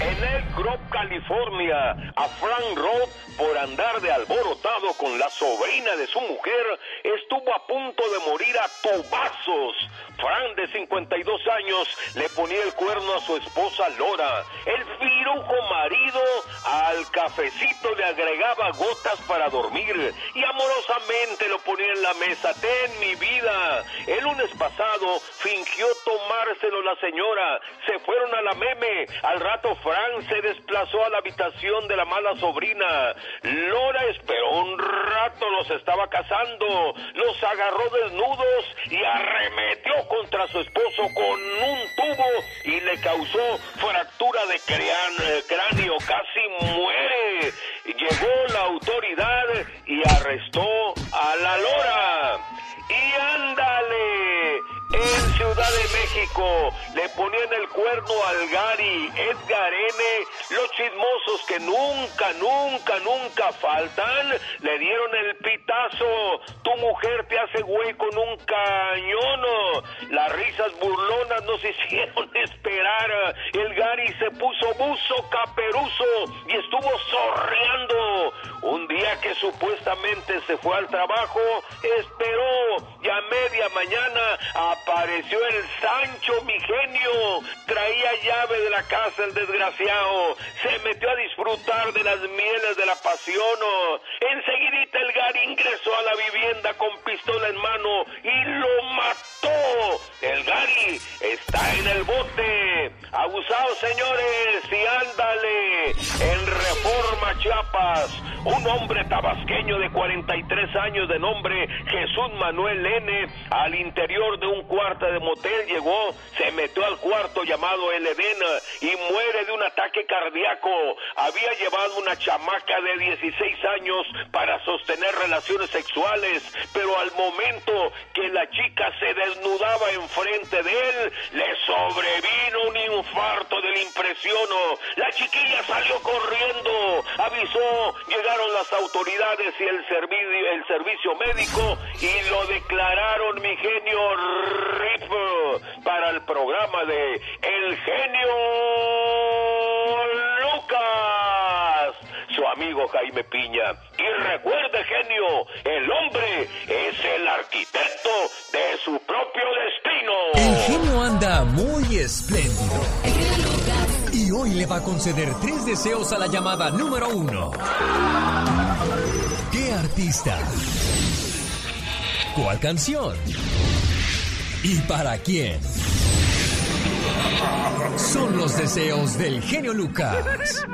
En el Grove, California, a Frank Roth, por andar de alborotado con la sobrina de su mujer, estuvo a punto de morir a tobazos. Frank, de 52 años, le ponía el cuerno a su esposa Lora. El pirujo marido al cafecito le agregaba gotas para dormir y amorosamente lo ponía en la mesa. Ten mi vida. El lunes pasado fingió tomárselo la señora. Se fueron a la meme. Al rato Frank se desplazó a la habitación de la mala sobrina. Lora esperó un rato, los estaba cazando. Los agarró desnudos y arremetió contra su esposo con un tubo y le causó fractura de eh, cráneo. Casi muere. Llegó la autoridad y arrestó a la Lora y ándale. En Ciudad de México le ponían el cuerno al Gary, Edgar N. Los chismosos que nunca, nunca, nunca faltan le dieron el pitazo. Tu mujer te hace güey con un cañón. Las risas burlonas nos hicieron esperar. El Gary se puso buzo caperuso y estuvo zorreando. Un día que supuestamente se fue al trabajo, esperó y a media mañana apareció el Sancho, mi genio. Traía llave de la casa el desgraciado. Se metió a disfrutar de las mieles de la pasión. Enseguidita el Gary ingresó a la vivienda con pistola en mano y lo mató. El Gary está en el bote. Abusado, señores, y ándale. En Reforma Chiapas, un hombre tabasqueño de 43 años de nombre Jesús Manuel N. al interior de un cuarto de motel llegó, se metió al cuarto llamado El Edén y muere de un ataque cardíaco. Había llevado una chamaca de 16 años para sostener relaciones sexuales, pero al momento que la chica se desnudaba enfrente de él, le sobrevino un infarto de la. La chiquilla salió corriendo, avisó, llegaron las autoridades y el servicio, el servicio médico y lo declararon mi genio RIP para el programa de El genio Lucas, su amigo Jaime Piña. Y recuerde, genio, el hombre es el arquitecto de su propio destino. El genio anda muy espléndido. Hoy le va a conceder tres deseos a la llamada número uno. ¿Qué artista? ¿Cuál canción? ¿Y para quién? Son los deseos del genio Lucas.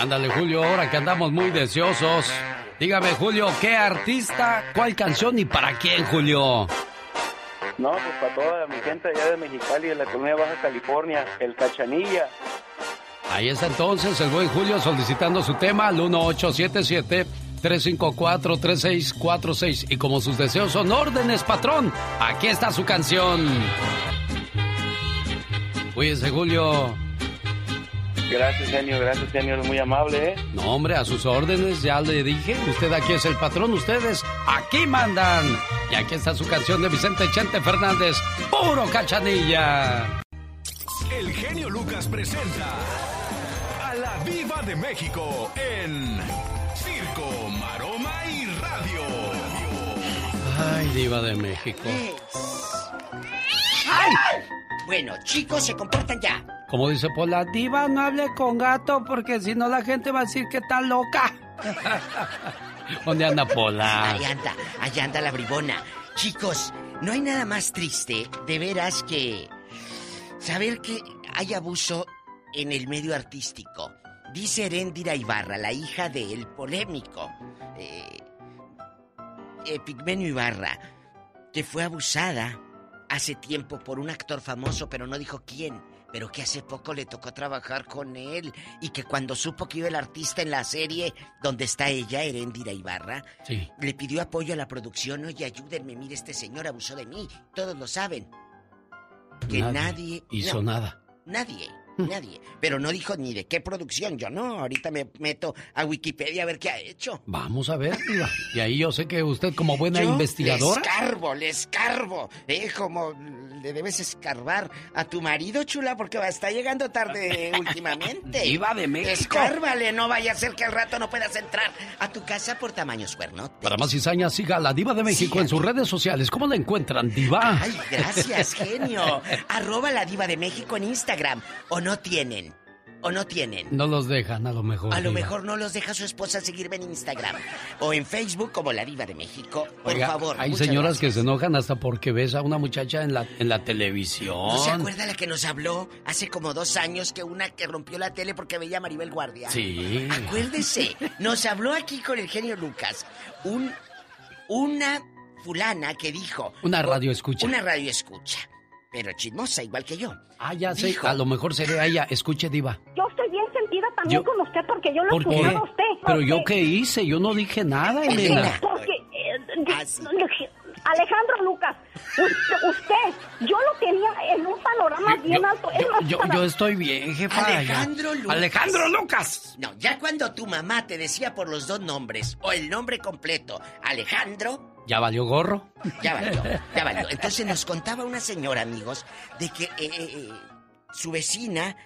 Ándale, Julio, ahora que andamos muy deseosos. Dígame, Julio, ¿qué artista, cuál canción y para quién, Julio? No, pues para toda mi gente allá de Mexicali, de la colonia Baja California, el Cachanilla. Ahí está entonces el buen Julio solicitando su tema al 1877-354-3646. Y como sus deseos son órdenes, patrón, aquí está su canción. Cuídese, Julio. Gracias, genio, gracias, genio, eres muy amable, ¿eh? No, hombre, a sus órdenes, ya le dije. Usted aquí es el patrón, ustedes aquí mandan. Y aquí está su canción de Vicente Chente Fernández, puro cachanilla. El genio Lucas presenta a la Viva de México en Circo, Maroma y Radio. Ay, diva de México. ¡Ay! Bueno, chicos, se comportan ya. Como dice Pola, diva, no hable con gato porque si no la gente va a decir que está loca. ¿Dónde anda Pola? Ahí anda, allá anda la bribona. Chicos, no hay nada más triste de veras que saber que hay abuso en el medio artístico. Dice Heréndira Ibarra, la hija del polémico eh, eh, Pigmenio Ibarra, que fue abusada hace tiempo por un actor famoso, pero no dijo quién. Pero que hace poco le tocó trabajar con él y que cuando supo que iba el artista en la serie donde está ella, Heréndira Ibarra, Sí. le pidió apoyo a la producción. Oye, ayúdenme, mire, este señor abusó de mí. Todos lo saben. Que nadie... hizo no, nada. Nadie, nadie. Pero no dijo ni de qué producción. Yo no, ahorita me meto a Wikipedia a ver qué ha hecho. Vamos a ver. Y ahí yo sé que usted como buena Yo investigadora... Le escarbo, le escarbo. ¿eh? Como le debes escarbar a tu marido, chula, porque va- está llegando tarde últimamente. Diva de México. Escárbale, no vaya a ser que al rato no puedas entrar a tu casa por tamaños cuernos. Para más cizañas, siga a la Diva de México en sus redes sociales. ¿Cómo la encuentran, Diva? Ay, gracias, genio. Arroba la diva de México en Instagram. ¿O no tienen? ¿O no tienen? No los dejan, a lo mejor. A lo Diva. mejor no los deja su esposa seguirme en Instagram. O en Facebook como la diva de México. Por Oiga, favor. hay señoras gracias. que se enojan hasta porque ves a una muchacha en la, en la televisión. ¿No se acuerda la que nos habló hace como dos años que una que rompió la tele porque veía a Maribel Guardia? Sí. Acuérdese, nos habló aquí con el genio Lucas un, una fulana que dijo... Una radio escucha. Una radio escucha. Pero chismosa, igual que yo. Ah, ya sé. Dijo- A lo mejor sería ella. Escuche, Diva. Yo estoy bien sentida también Yo- con usted porque yo lo ¿Por qué? escuchaba a usted. Pero yo qué hice, yo no dije nada, Elena. Porque, eh, de- Alejandro Lucas, Usted, usted, yo lo quería en un panorama bien alto. Es más, Yo, para- yo estoy bien, jefa. Alejandro. Lucas. Alejandro Lucas. No, ya cuando tu mamá te decía por los dos nombres o el nombre completo, Alejandro, Ya valió gorro. ya valió, ya valió. Entonces nos contaba una señora, amigos, de que eh, eh, eh, su vecina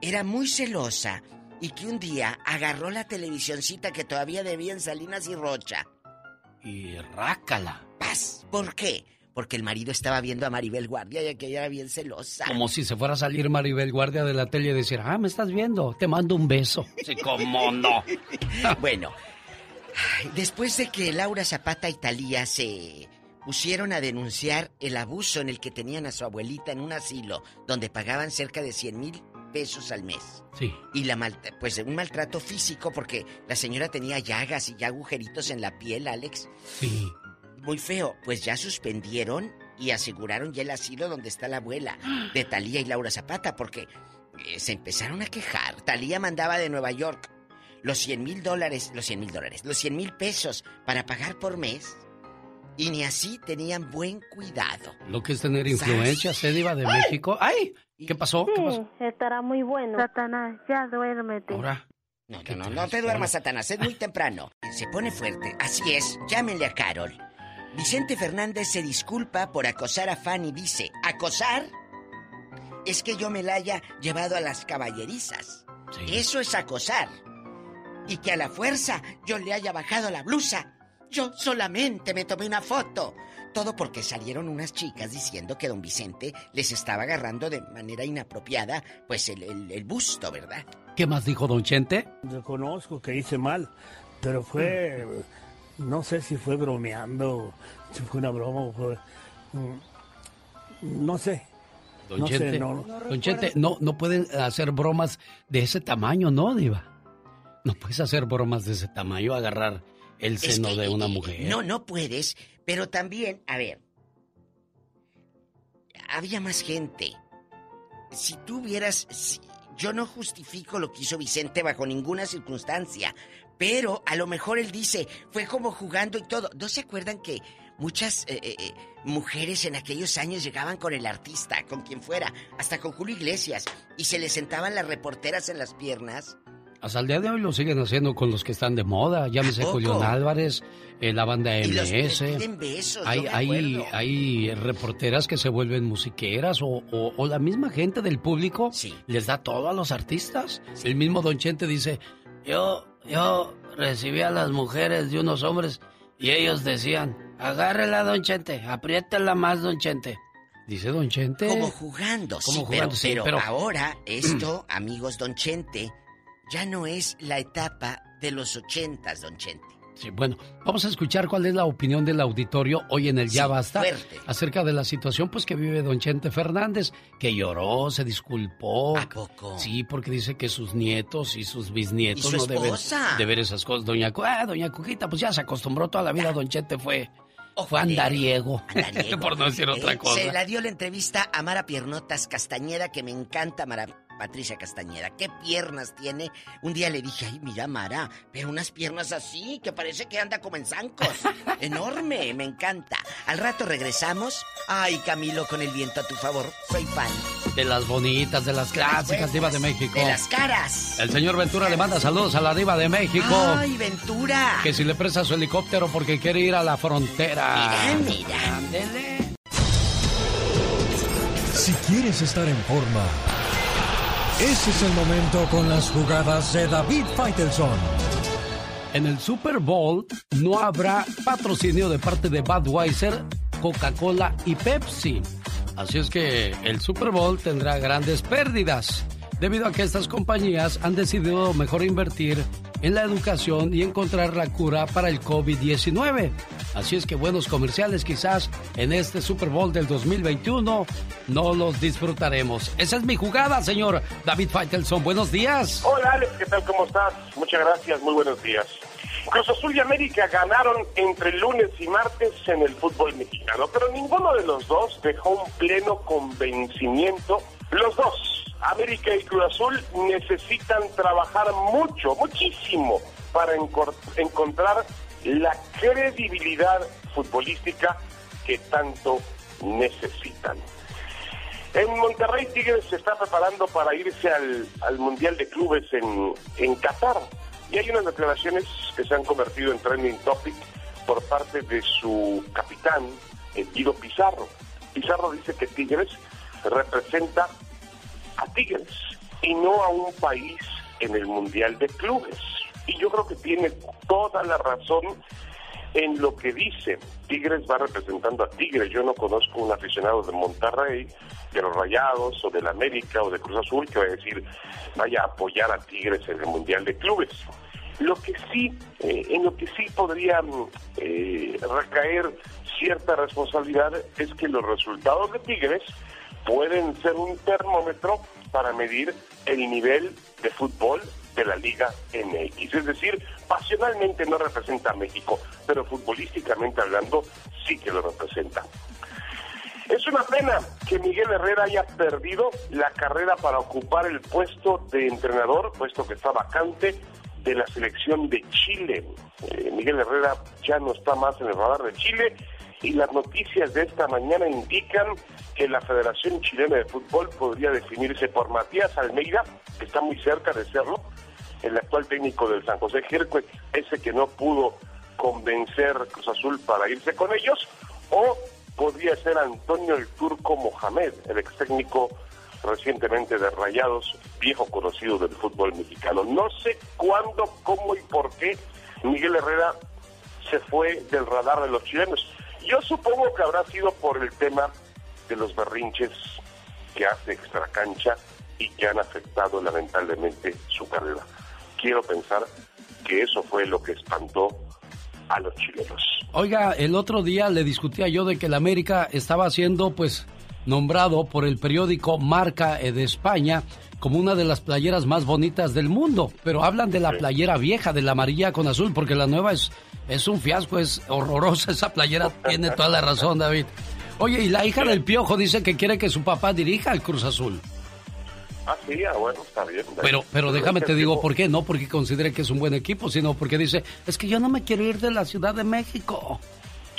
era muy celosa y que un día agarró la televisioncita que todavía debía en Salinas y Rocha. Y rácala. Paz. ¿Por qué? Porque el marido estaba viendo a Maribel Guardia y que ella era bien celosa. Como si se fuera a salir Maribel Guardia de la tele y decir, ah, me estás viendo, te mando un beso. Sí, cómo no. bueno, ay, después de que Laura Zapata y Talía se pusieron a denunciar el abuso en el que tenían a su abuelita en un asilo donde pagaban cerca de 100 mil pesos al mes. Sí. Y la mal, pues un maltrato físico porque la señora tenía llagas y ya agujeritos en la piel, Alex. Sí. Muy feo. Pues ya suspendieron y aseguraron ya el asilo donde está la abuela de Talía y Laura Zapata porque eh, se empezaron a quejar. Talía mandaba de Nueva York los 100 mil dólares, los 100 mil dólares, los 100 mil pesos para pagar por mes y ni así tenían buen cuidado. Lo que es tener influencia, se diva de México. ¡Ay! ¿Qué pasó? ¿Qué pasó? estará muy bueno. Satanás, ya duérmete. Ahora. No, no, no, no te duermas, Satanás, es muy temprano. Se pone fuerte. Así es, llámenle a Carol. Vicente Fernández se disculpa por acosar a Fanny. Dice, ¿acosar? Es que yo me la haya llevado a las caballerizas. Eso es acosar. Y que a la fuerza yo le haya bajado la blusa. Yo solamente me tomé una foto. Todo porque salieron unas chicas diciendo que don Vicente les estaba agarrando de manera inapropiada, pues el, el- el busto, ¿verdad? ¿Qué más dijo Don Chente? Reconozco que hice mal, pero fue, no sé si fue bromeando, si fue una broma o fue, mm, no sé. Don no Chente, sé, no. Don Chente, no, no pueden hacer bromas de ese tamaño, ¿no, Diva? No puedes hacer bromas de ese tamaño, agarrar el Es seno que, de una mujer. No, no puedes, pero también, a ver, había más gente. Si tú vieras, si- yo no justifico lo que hizo Vicente bajo ninguna circunstancia, pero a lo mejor él dice, fue como jugando y todo. ¿No se acuerdan que muchas eh, eh, eh, mujeres en aquellos años llegaban con el artista, con quien fuera, hasta con Julio Iglesias, y se le sentaban las reporteras en las piernas? Hasta el día de hoy lo siguen haciendo con los que están de moda. Llámese? Julián Álvarez, eh, la banda Y los MS. piden besos, Hay, hay, hay reporteras que se vuelven musiqueras o, o- o la misma gente del público les da todo a los artistas. El mismo Don Chente dice, yo, yo recibí a las mujeres de unos hombres y ellos decían, agárrela Don Chente, apriétela más Don Chente. Dice Don Chente. Como jugando, sí, Como pero, jugando, sí, pero pero- ahora esto, amigos Don Chente, ya no es la etapa de los ochentas, Don Chente. Sí, bueno, vamos a escuchar cuál es la opinión del auditorio hoy en el Ya Basta fuerte. acerca de la situación pues que vive don Chente Fernández, que lloró, se disculpó. ¿A poco? Sí, porque dice que sus nietos y sus bisnietos ¿Y su no deben de ver esas cosas. Doña, ah, doña Cuquita, pues ya se acostumbró toda la vida, don Chente fue, fue andariego, por no decir otra Eh, cosa. Se la dio la entrevista a Mara Piernotas Castañeda, que me encanta Mara Patricia Castañeda. ¿Qué piernas tiene? Un día le dije, ay, mira Mara, pero unas piernas así, que parece que anda como en zancos. Enorme, me encanta. Al rato regresamos. Ay, Camilo, con el viento a tu favor, soy fan. De las bonitas, de las clásicas divas de México. De las caras. El señor Ventura le manda saludos a la diva de México. Ay, Ventura. Que si le presta su helicóptero porque quiere ir a la frontera. Mira, Si quieres estar en forma, ese es el momento con las jugadas de David Faitelson. En el Super Bowl no habrá patrocinio de parte de Budweiser, Coca-Cola y Pepsi. Así es que el Super Bowl tendrá grandes pérdidas, debido a que estas compañías han decidido mejor invertir en la educación y encontrar la cura para el COVID-19. Así es que buenos comerciales quizás en este Super Bowl del 2021 no los disfrutaremos. Esa es mi jugada, señor David Faitelson. Buenos días. Hola Alex, ¿qué tal? ¿Cómo estás? Muchas gracias, muy buenos días. Cruz Azul y América ganaron entre lunes y martes en el fútbol mexicano, pero ninguno de los dos dejó un pleno convencimiento. Los dos, América y Cruz Azul, necesitan trabajar mucho, muchísimo, para encontrar la credibilidad futbolística que tanto necesitan. En Monterrey Tigres se está preparando para irse al, al Mundial de Clubes en, en Qatar. Y hay unas declaraciones que se han convertido en trending topic por parte de su capitán, Guido Pizarro. Pizarro dice que Tigres representa a Tigres y no a un país en el Mundial de Clubes. Y yo creo que tiene toda la razón en lo que dice. Tigres va representando a Tigres. Yo no conozco un aficionado de Monterrey, de los Rayados o del América o de Cruz Azul que va a decir vaya a apoyar a Tigres en el Mundial de Clubes. Lo que sí, eh, en lo que sí podría mm, eh, recaer cierta responsabilidad es que los resultados de Tigres pueden ser un termómetro para medir el nivel de fútbol de la Liga MX. Es decir, pasionalmente no representa a México, pero futbolísticamente hablando sí que lo representa. Es una pena que Miguel Herrera haya perdido la carrera para ocupar el puesto de entrenador, puesto que está vacante de la selección de Chile. Eh, Miguel Herrera ya no está más en el radar de Chile y las noticias de esta mañana indican que la Federación Chilena de Fútbol podría definirse por Matías Almeida, que está muy cerca de serlo, el actual técnico del San José Jirque, ese que no pudo convencer Cruz Azul para irse con ellos, o podría ser Antonio el Turco Mohamed, el ex técnico recientemente de Rayados, viejo conocido del fútbol mexicano. No sé cuándo, cómo y por qué Miguel Herrera se fue del radar de los chilenos. Yo supongo que habrá sido por el tema de los berrinches que hace extracancha y que han afectado lamentablemente su carrera. Quiero pensar que eso fue lo que espantó a los chilenos. Oiga, el otro día le discutía yo de que el América estaba siendo pues nombrado por el periódico Marca eh, de España como una de las playeras más bonitas del mundo, pero hablan de la playera vieja, de la amarilla con azul, porque la nueva es, es un fiasco, es horrorosa esa playera, tiene toda la razón David. Oye, y la hija del Piojo dice que quiere que su papá dirija al Cruz Azul. Ah, sí, ah, bueno, está bien. Pero, pero déjame te digo por qué, no porque considere que es un buen equipo, sino porque dice, es que yo no me quiero ir de la Ciudad de México.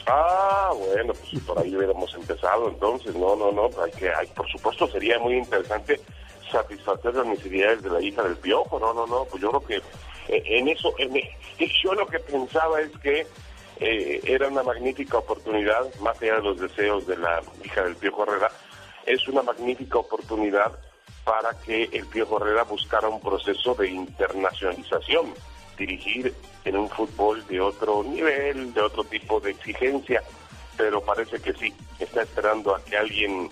Ah, bueno, pues por ahí hubiéramos empezado entonces. No, no, no, hay que, hay, por supuesto sería muy interesante satisfacer las necesidades de la hija del piojo. No, no, no, pues yo creo que en eso, en, yo lo que pensaba es que eh, era una magnífica oportunidad, más allá de los deseos de la hija del piojo Herrera, es una magnífica oportunidad para que el Piojo Herrera buscara un proceso de internacionalización, dirigir en un fútbol de otro nivel, de otro tipo de exigencia, pero parece que sí, está esperando a que alguien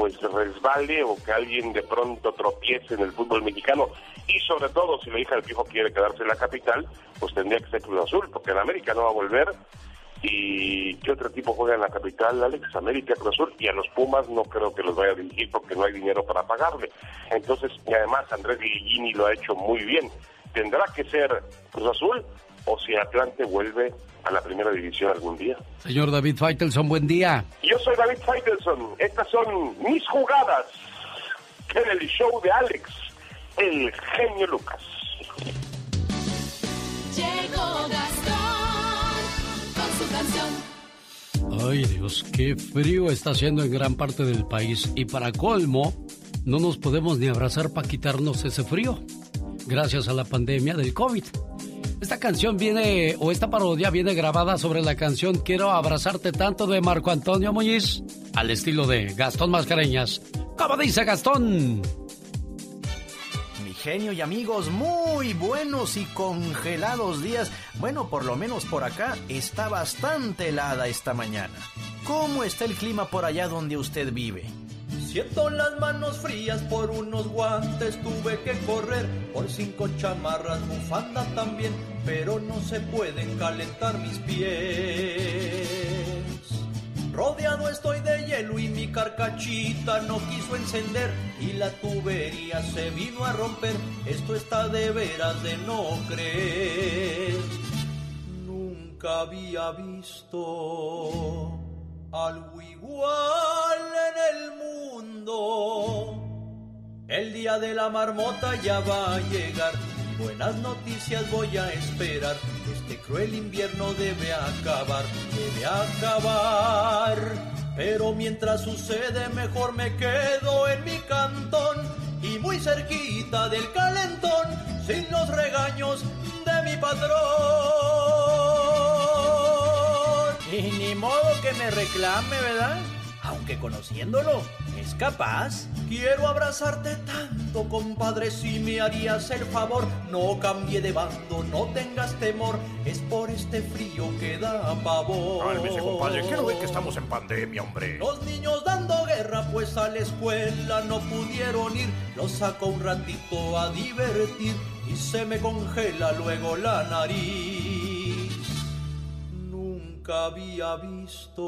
pues resbale o que alguien de pronto tropiece en el fútbol mexicano y sobre todo si la hija del Piojo quiere quedarse en la capital, pues tendría que ser Cruz Azul, porque en América no va a volver ¿Y qué otro equipo juega en la capital, Alex? América, Cruz Azul. Y a los Pumas no creo que los vaya a dirigir porque no hay dinero para pagarle. Entonces, y además Andrés Guillini lo ha hecho muy bien. ¿Tendrá que ser Cruz Azul o si Atlante vuelve a la primera división algún día? Señor David Faitelson, buen día. Yo soy David Faitelson. Estas son mis jugadas en el show de Alex, el genio Lucas. Llegó Gastón con su canción. Ay Dios, qué frío está haciendo en gran parte del país y para colmo, no nos podemos ni abrazar para quitarnos ese frío, gracias a la pandemia del COVID. Esta canción viene, o esta parodia viene grabada sobre la canción Quiero abrazarte tanto de Marco Antonio Muñiz, al estilo de Gastón Mascareñas. ¿Cómo dice Gastón? Mi genio y amigos, muy buenos y congelados días. Bueno, por lo menos por acá está bastante helada esta mañana. ¿Cómo está el clima por allá donde usted vive? Siento las manos frías por unos guantes, tuve que correr por cinco chamarras, bufanda también, pero no se pueden calentar mis pies. Rodeado estoy de hielo y mi carcachita no quiso encender y la tubería se vino a romper. Esto está de veras de no creer. Nunca había visto algo igual en el mundo. El día de la marmota ya va a llegar. Buenas noticias voy a esperar. Este cruel invierno debe acabar, debe acabar. Pero mientras sucede mejor me quedo en mi cantón y muy cerquita del calentón sin los regaños de mi patrón. Y ni modo que me reclame, ¿verdad? Aunque conociéndolo, es capaz. Quiero abrazarte tanto, compadre, si me harías el favor. No cambie de bando, no tengas temor. Es por este frío que da pavor. Cálmese, compadre, ¿qué no ve que estamos en pandemia, hombre? Los niños dando guerra, pues a la escuela no pudieron ir. Los saco un ratito a divertir y se me congela luego la nariz. Nunca había visto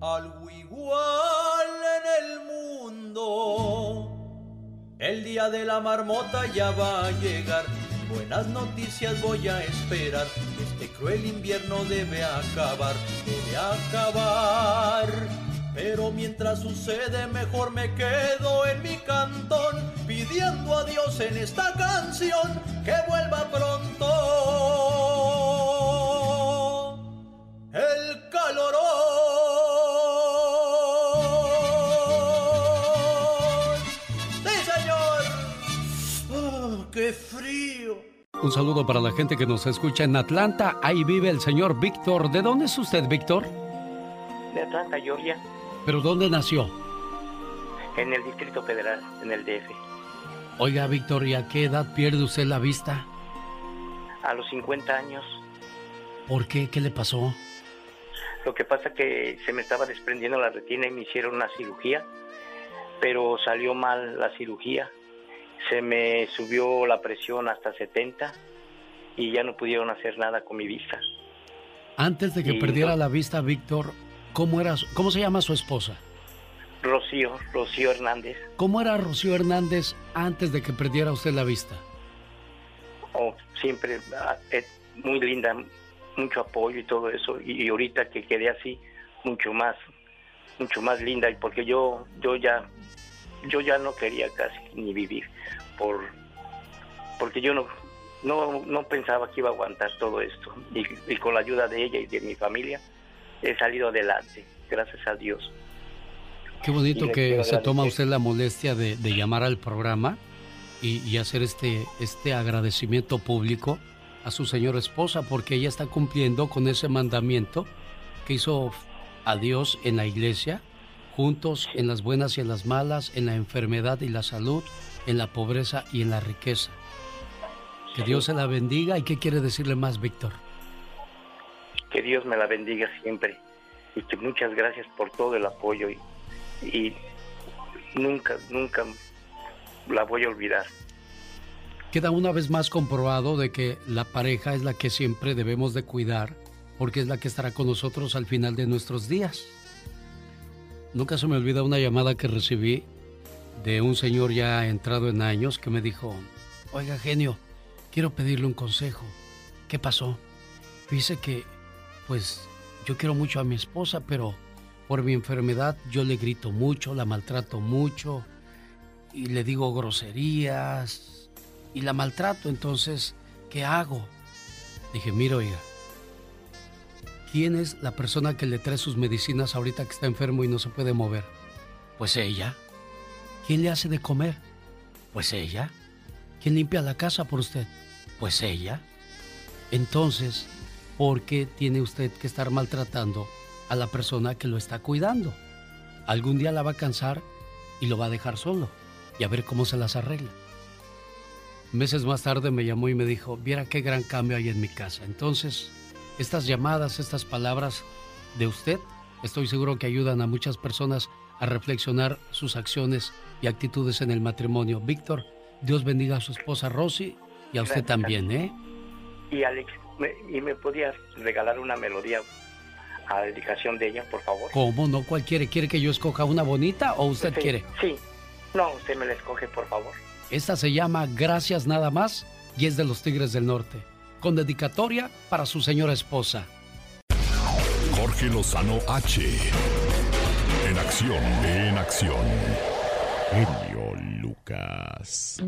algo igual en el mundo. El día de la marmota ya va a llegar. Buenas noticias voy a esperar. Este cruel invierno debe acabar, debe acabar. Pero mientras sucede mejor me quedo en mi cantón pidiendo a Dios en esta canción que vuelva pronto frío! Un saludo para la gente que nos escucha en Atlanta. Ahí vive el señor Víctor. ¿De dónde es usted, Víctor? de Atlanta, Georgia, ¿Pero dónde nació? en el Distrito Federal, en el DF. Oiga, Víctor, ¿y a qué edad pierde usted la vista? A los 50 años, ¿Por qué? ¿Qué le pasó? lo que pasa que se me estaba desprendiendo la retina y me hicieron una cirugía, pero salió mal la cirugía. Se me subió la presión hasta 70 y ya no pudieron hacer nada con mi vista. Antes de que Y perdiera no- la vista, Víctor, ¿cómo, era, ¿cómo se llama su esposa? Rocío, Rocío Hernández, ¿Cómo era Rocío Hernández antes de que perdiera usted la vista? oh, siempre ah, muy linda, mucho apoyo y todo eso. Y, y ahorita que quedé así, mucho más, mucho más linda. Y porque yo, yo ya, yo ya no quería casi ni vivir, por, porque yo no, no, no pensaba que iba a aguantar todo esto. Y, y con la ayuda de ella y de mi familia, he salido adelante, gracias a Dios. Qué bonito que se toma usted la molestia de, de llamar al programa y, y hacer este, este agradecimiento público a su señora esposa, porque ella está cumpliendo con ese mandamiento que hizo a Dios en la iglesia, juntos en las buenas y en las malas, en la enfermedad y la salud, en la pobreza y en la riqueza. Que Dios se la bendiga. ¿Y qué quiere decirle más, Víctor? que Dios me la bendiga siempre y que muchas gracias por todo el apoyo y, y nunca, nunca la voy a olvidar. Queda una vez más comprobado de que la pareja es la que siempre debemos de cuidar porque es la que estará con nosotros al final de nuestros días. Nunca se me olvida una llamada que recibí de un señor ya entrado en años que me dijo, oiga genio, quiero pedirle un consejo. ¿Qué pasó? Dice que, pues, yo quiero mucho a mi esposa, pero por mi enfermedad yo le grito mucho, la maltrato mucho y le digo groserías y la maltrato. Entonces, ¿qué hago? Dije, mira, oiga, ¿quién es la persona que le trae sus medicinas ahorita que está enfermo y no se puede mover? Pues ella. ¿Quién le hace de comer? Pues ella. ¿Quién limpia la casa por usted? Pues ella. Entonces, ¿por qué tiene usted que estar maltratando a la persona que lo está cuidando? Algún día la va a cansar y lo va a dejar solo y a ver cómo se las arregla. Meses más tarde me llamó y me dijo, viera qué gran cambio hay en mi casa. Entonces, estas llamadas, estas palabras de usted, estoy seguro que ayudan a muchas personas a reflexionar sus acciones y actitudes en el matrimonio. Víctor, Dios bendiga a su esposa Rosy y a usted Gracias. también, ¿eh? Y Alex, me, ¿y me podías regalar una melodía a dedicación de ella, por favor? ¿Cómo no? ¿Cuál quiere? ¿Quiere que yo escoja una bonita o usted Sí, quiere? Sí. No, usted me la escoge, por favor. Esta se llama Gracias nada más y es de los Tigres del Norte, con dedicatoria para su señora esposa. Jorge Lozano H. En acción, en acción. Genio Lucas.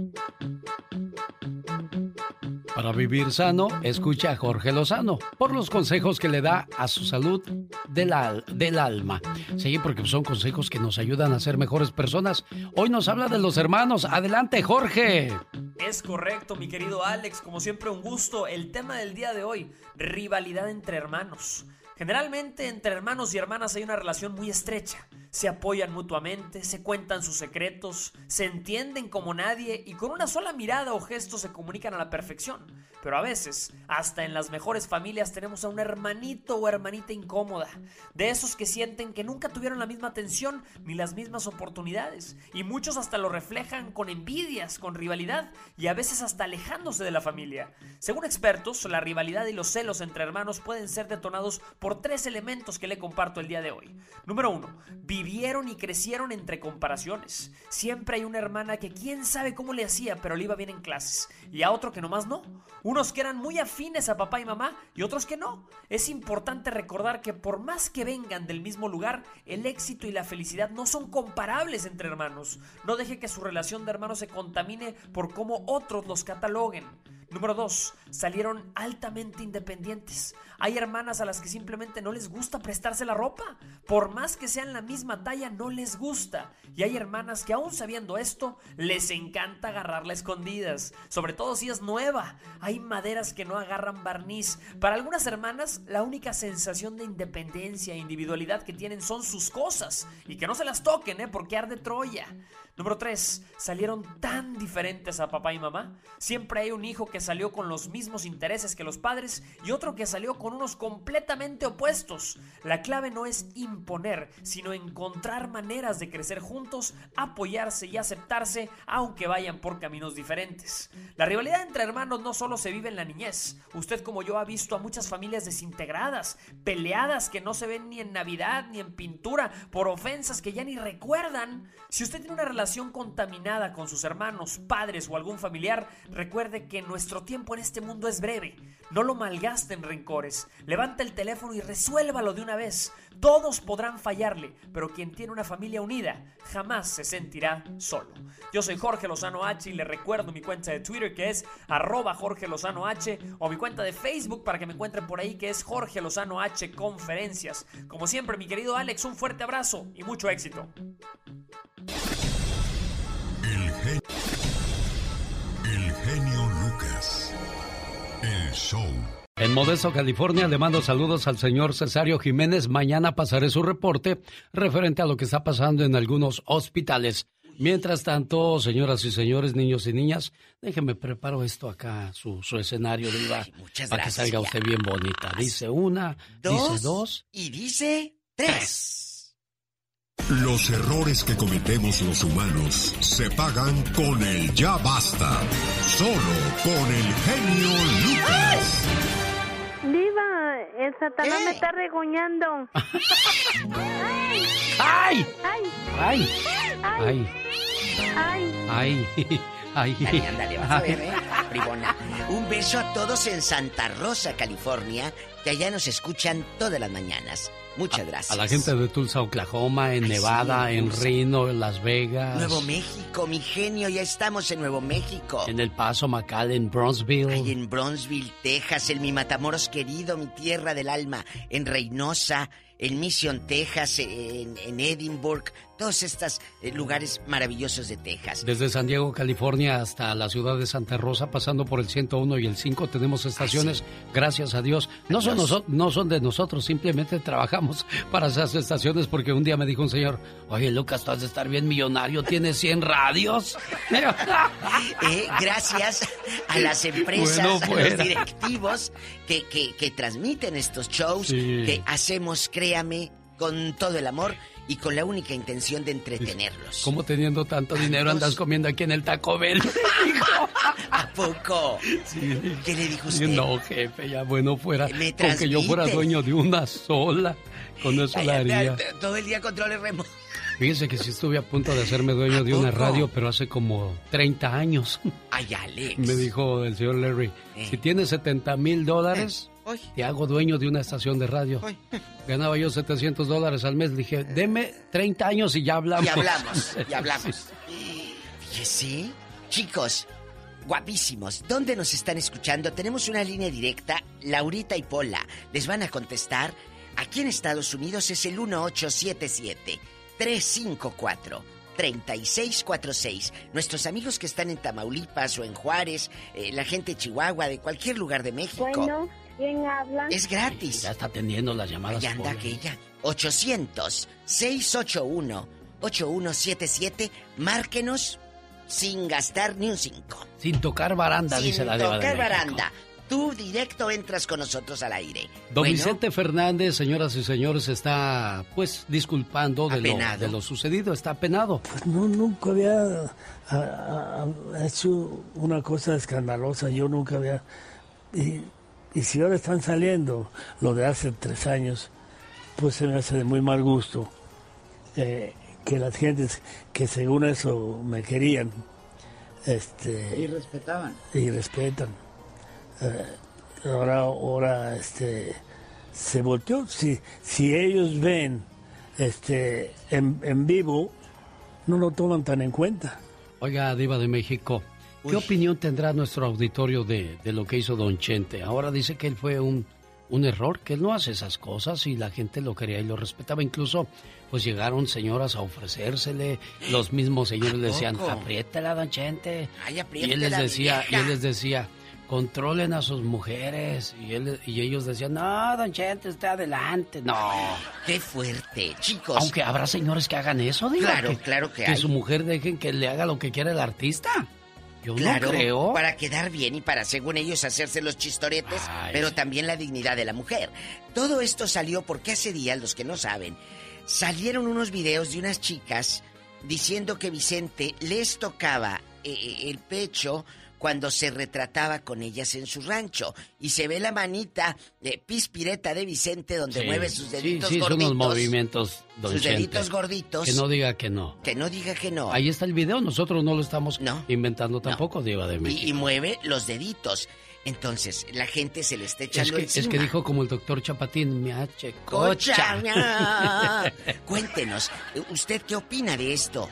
Para vivir sano, escucha a Jorge Lozano por los consejos que le da a su salud del, al- del alma. Sí, porque son consejos que nos ayudan a ser mejores personas. Hoy nos habla de los hermanos. Adelante, Jorge. Es correcto, mi querido Alex. Como siempre, un gusto. El tema del día de hoy, rivalidad entre hermanos. Generalmente entre hermanos y hermanas hay una relación muy estrecha. Se apoyan mutuamente, se cuentan sus secretos, se entienden como nadie y con una sola mirada o gesto se comunican a la perfección. Pero a veces, hasta en las mejores familias tenemos a un hermanito o hermanita incómoda, de esos que sienten que nunca tuvieron la misma atención ni las mismas oportunidades. Y muchos hasta lo reflejan con envidias, con rivalidad y a veces hasta alejándose de la familia. Según expertos, la rivalidad y los celos entre hermanos pueden ser detonados por tres elementos que le comparto el día de hoy. Número uno, vivieron y crecieron entre comparaciones. Siempre hay una hermana que quién sabe cómo le hacía, pero le iba bien en clases. Y a otro que nomás no. Unos que eran muy afines a papá y mamá y otros que no. Es importante recordar que por más que vengan del mismo lugar, el éxito y la felicidad no son comparables entre hermanos. No deje que su relación de hermanos se contamine por cómo otros los cataloguen. Número 2. Salieron altamente independientes. Hay hermanas a las que simplemente no les gusta prestarse la ropa. Por más que sean la misma talla, no les gusta. Y hay hermanas que aún sabiendo esto, les encanta agarrarla a escondidas. Sobre todo si es nueva. Hay maderas que no agarran barniz. Para algunas hermanas, la única sensación de independencia e individualidad que tienen son sus cosas. Y que no se las toquen, ¿eh? Porque arde Troya. Número 3. Salieron tan diferentes a papá y mamá. Siempre hay un hijo que salió con los mismos intereses que los padres y otro que salió con unos completamente opuestos. La clave no es imponer, sino encontrar maneras de crecer juntos, apoyarse y aceptarse, aunque vayan por caminos diferentes. La rivalidad entre hermanos no solo se vive en la niñez. Usted como yo ha visto a muchas familias desintegradas, peleadas que no se ven ni en Navidad ni en pintura, por ofensas que ya ni recuerdan. Si usted tiene una relación contaminada con sus hermanos, padres o algún familiar, recuerde que nuestro tiempo en este mundo es breve. No lo malgaste en rencores. Levanta el teléfono y resuélvalo de una vez. Todos podrán fallarle, pero quien tiene una familia unida jamás se sentirá solo. Yo soy Jorge Lozano H y le recuerdo mi cuenta de Twitter que es arroba Jorge Lozano H o mi cuenta de Facebook para que me encuentren por ahí que es Jorge Lozano H Conferencias. Como siempre, mi querido Alex, un fuerte abrazo y mucho éxito. El genio. El genio Lucas. El show. En Modesto, California, le mando saludos al señor Cesario Jiménez. Mañana pasaré su reporte referente a lo que está pasando en algunos hospitales. Mientras tanto, señoras y señores, niños y niñas, déjenme preparo esto acá, su, su escenario, Diva, muchas para que salga usted bien bonita. Dice una, dice dos. y dice tres. Los errores que cometemos los humanos se pagan con el ya basta. Solo con el genio Lucas. El Satanás me está regoñando. ¡Ay! ¡Ay! ¡Ay! ¡Ay! ¡Ay! ¡Ay! ¡Ay! Ándale, ándale, vas a ver, ¿eh? Bribona. Un beso a todos en Santa Rosa, California, que allá nos escuchan todas las mañanas. Muchas gracias. A la gente de Tulsa, Oklahoma, en Ay, Nevada, sí, en en Tulsa. Reno, en Las Vegas. Nuevo México, mi genio, ya estamos en Nuevo México. En El Paso, McAllen, Bronzeville. Ay, en Bronzeville, Texas, en mi Matamoros querido, mi tierra del alma, en Reynosa, en Mission, Texas, en, en Edinburgh, todos estos eh, lugares maravillosos de Texas. Desde San Diego, California, hasta la ciudad de Santa Rosa, pasando por el 101 y el 5, tenemos estaciones, gracias a Dios. No son, no son de nosotros, simplemente trabajamos para esas estaciones porque un día me dijo un señor, oye Lucas, tú has de estar bien millonario, tienes 100 radios. Eh, gracias a las empresas, Bueno, a los directivos que, que, que transmiten estos shows, Sí. que hacemos, créame, con todo el amor y con la única intención de entretenerlos. ¿Cómo teniendo tanto dinero andas comiendo aquí en el Taco Bell? ¿A poco? Sí. ¿Qué le dijo usted? No, jefe, ya bueno fuera. Me que yo fuera dueño de una sola, con eso la haría. Todo el día controles remotos. Fíjese que sí estuve a punto de hacerme dueño de una radio, pero hace como 30 años. Ay, Alex. Me dijo el señor Larry, Eh. si tienes 70 mil dólares, Te hago dueño de una estación de radio. Ganaba yo 700 dólares al mes. Le dije, deme 30 años y ya hablamos. Y hablamos, y Sí. hablamos. Fíjese, chicos, guapísimos, ¿dónde nos están escuchando? Tenemos una línea directa, Laurita y Pola. Les van a contestar. Aquí en Estados Unidos es el 1877-354-3646. Nuestros amigos que están en Tamaulipas o en Juárez, eh, la gente de Chihuahua, de cualquier lugar de México. Bueno, ¿quién habla? Es gratis. Ya está atendiendo las llamadas. Ahí anda aquella. 800-681-8177. Márquenos sin gastar ni un 5. Sin tocar baranda, Sin dice la de tocar baranda. Tú directo entras con nosotros al aire. Don Bueno, Vicente Fernández, señoras y señores, está pues disculpando de lo, de lo sucedido, está apenado. Pues no, nunca había a- a- a- hecho una cosa escandalosa, yo nunca había... Y, y si ahora están saliendo lo de hace tres años, pues se me hace de muy mal gusto eh, que las gentes que según eso me querían este, Y respetaban. y respetan. Eh, ahora, ahora, este, se volteó. Si, si ellos ven, este, en, en vivo, no lo toman tan en cuenta. Oiga, diva de México, ¿qué opinión tendrá nuestro auditorio de, de lo que hizo Don Chente? Ahora dice que él fue un, un error, que él no hace esas cosas y la gente lo quería y lo respetaba. Incluso, pues llegaron señoras a ofrecérsele, los mismos señores le decían, apriétela, Don Chente. Ay, Y él les decía, y él les decía, controlen a sus mujeres. Y, él, y ellos decían, no, Don Chente, usted adelante. No. Qué fuerte, chicos. Aunque habrá señores que hagan eso, digo. Claro, claro que Que hay. su mujer dejen que le haga lo que quiera el artista. Yo Claro, no creo. para quedar bien y para, según ellos, hacerse los chistoretes, Ay, pero también la dignidad de la mujer. Todo esto salió porque hace días, los que no saben, salieron unos videos de unas chicas diciendo que Vicente les tocaba eh, eh, el pecho cuando se retrataba con ellas en su rancho. Y se ve la manita de pispireta de Vicente donde Sí, mueve sus deditos sí, sí, son gorditos. unos movimientos, don sus deditos gorditos. Que no diga que no. Que no diga que no. Ahí está el video, nosotros no lo estamos inventando tampoco, Diva de México. y mueve los deditos. Entonces, la gente se le está Es echando que, es que dijo como el doctor Chapatín, me hache Cocha. Cuéntenos, ¿usted qué opina de esto?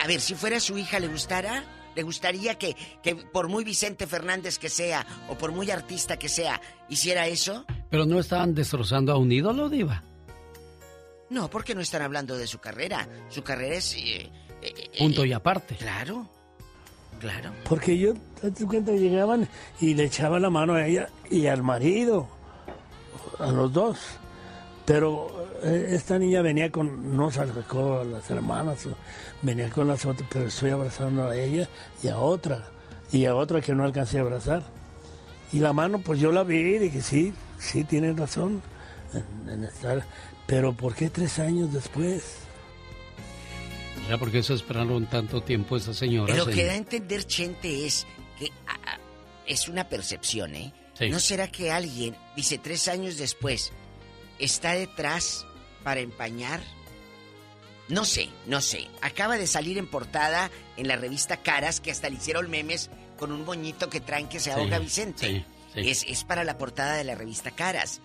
A ver, si fuera su hija, ¿le gustará? ¿Le gustaría que, que por muy Vicente Fernández que sea, o por muy artista que sea, hiciera eso? Pero no estaban destrozando a un ídolo, Diva. No, porque no están hablando de su carrera. Su carrera es... eh, eh, eh, Punto y aparte. Claro, claro. Porque yo, date cuenta, llegaban y le echaban la mano a ella y al marido, a los dos. Pero eh, esta niña venía con, no se acercó a las hermanas, venía con las otras, pero estoy abrazando a ella y a otra, y a otra que no alcancé a abrazar. Y la mano, pues yo la vi y dije, sí, sí, tienen razón en, en estar. Pero ¿por qué tres años después? Mira, porque se esperaron tanto tiempo esas señoras. Lo que da a entender Chente es que es una percepción, ¿eh? Sí. ¿No será que alguien, dice tres años después, está detrás para empañar? No sé, no sé. Acaba de salir en portada en la revista Caras que hasta le hicieron memes con un moñito que traen que se Sí, ahoga Vicente. sí, sí. Es, es para la portada de la revista Caras.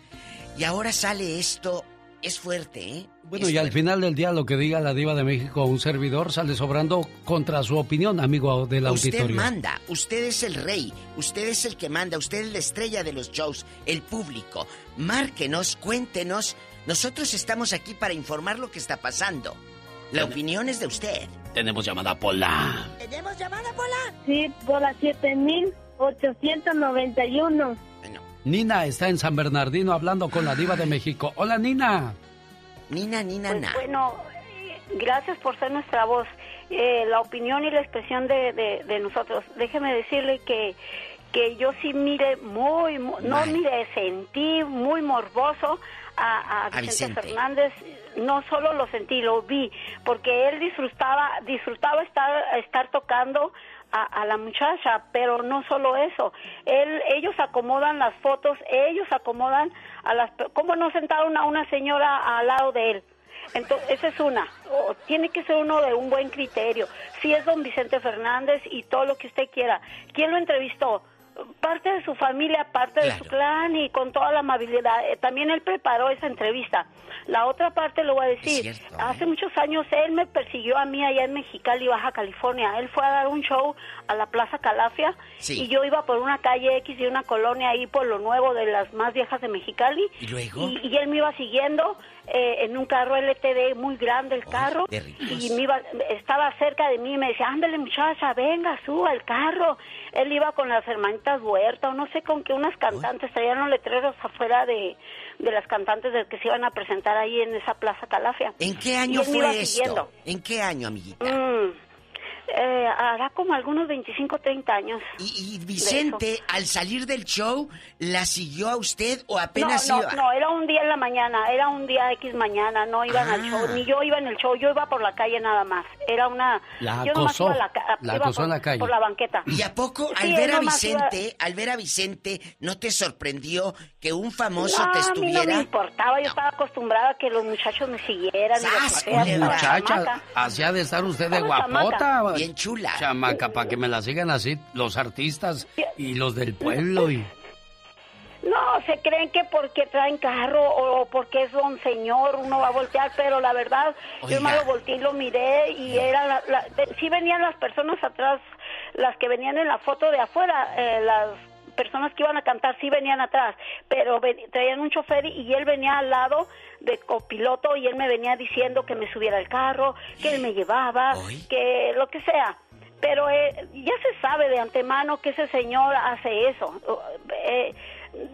Y ahora sale esto. Es fuerte, ¿eh? Bueno, Es y al final del día lo que diga la diva de México, un servidor sale sobrando contra su opinión, amigo del Usted auditorio. manda, usted es el rey, usted es el que manda, usted es la estrella de los shows, el público. Márquenos, cuéntenos. Nosotros estamos aquí para informar lo que está pasando. La opinión es de usted. Tenemos llamada Pola. ¿Tenemos llamada, Pola? Sí, Pola 7891. Nina está en San Bernardino hablando con la diva de México. Hola, Nina. Nina, Nina, Pues bueno, gracias por ser nuestra voz. Eh, la opinión y la expresión de, de- de nosotros. Déjeme decirle que, que yo sí mire muy, mu- no mire, sentí muy morboso a, a A Vicente, Vicente. Fernández. No solo lo sentí, lo vi, porque él disfrutaba, disfrutaba estar, estar tocando a, la muchacha, pero no solo eso. Él, ellos acomodan las fotos, ellos acomodan a las... ¿Cómo no sentaron a una señora al lado de él? Entonces, esa es una. O tiene que ser uno de un buen criterio. Si es don Vicente Fernández y todo lo que usted quiera. ¿Quién lo entrevistó? Parte de su familia, parte de su clan y con toda la amabilidad. Eh, también él preparó esa entrevista. La otra parte lo voy a decir. Hace muchos años él me persiguió a mí allá en Mexicali, Baja California. Él fue a dar un show a la Plaza Calafia Sí. y yo iba por una calle X y una colonia ahí por lo nuevo de las más viejas de Mexicali. ¿Y luego? Y, y él me iba siguiendo eh, en un carro LTD muy grande el carro y me iba, estaba cerca de mí y me decía, ándale muchacha, venga, suba al carro. Él iba con las hermanitas Huerta o no sé con qué, unas cantantes, traían los letreros afuera de, de las cantantes de que se iban a presentar ahí en esa Plaza Calafia. ¿En qué año fue esto? siguiendo. ¿En qué año, amiguita? Mm, eh, hará como algunos 25, 30 años. Y de Vicente, al salir del show, ¿la siguió a usted o apenas no, iba? no, no, era un día en la mañana, era un día X mañana, no iban al Ah. show, ni yo iba en el show, yo iba por la calle nada más. Era una... La yo acosó, iba a la, la iba acosó por, en la calle. Por la banqueta. ¿Y a poco Sí, al él ver a nomás iba- Vicente, al ver a Vicente, no te sorprendió que un famoso no, te a mí no estuviera? me importaba, yo estaba acostumbrada a que los muchachos me siguieran. y ¡Sas, sea, estaba Muchacha, chamaca. así ha de estar usted de guapota. Bien chula. Chamaca, para que me la sigan así los artistas y los del pueblo. y No, se creen que porque traen carro o porque es don señor uno va a voltear, pero la verdad, Oiga. yo más lo volteé y lo miré y era la, la- de- sí venían las personas atrás, las que venían en la foto de afuera, eh, las personas que iban a cantar sí venían atrás, pero ven- traían un chofer y él venía al lado de copiloto y él me venía diciendo que me subiera al carro, que él me llevaba, que lo que sea. Pero eh, ya se sabe de antemano que ese señor hace eso. Eh,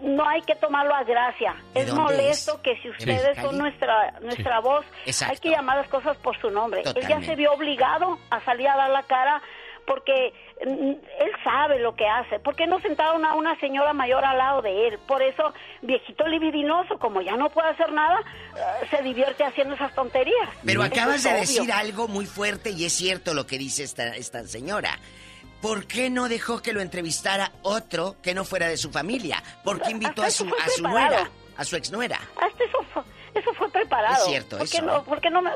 no hay que tomarlo a gracia. ¿De Es molesto es? que si ¿De ustedes son nuestra nuestra voz, Exacto. hay que llamar las cosas por su nombre. Él ya Totalmente. se vio obligado a salir a dar la cara porque mm, él sabe lo que hace. ¿Por qué no sentaron a una señora mayor al lado de él? Por eso, viejito libidinoso, como ya no puede hacer nada, eh, se divierte haciendo esas tonterías. Pero Eso acabas de obvio. decir algo muy fuerte y es cierto lo que dice esta, esta señora. ¿Por qué no dejó que lo entrevistara otro que no fuera de su familia? ¿Por qué invitó a su, a su nuera, a su exnuera? Hasta eso eso fue preparado. Es cierto, ¿Por qué eso, no, ¿eh? por qué no me-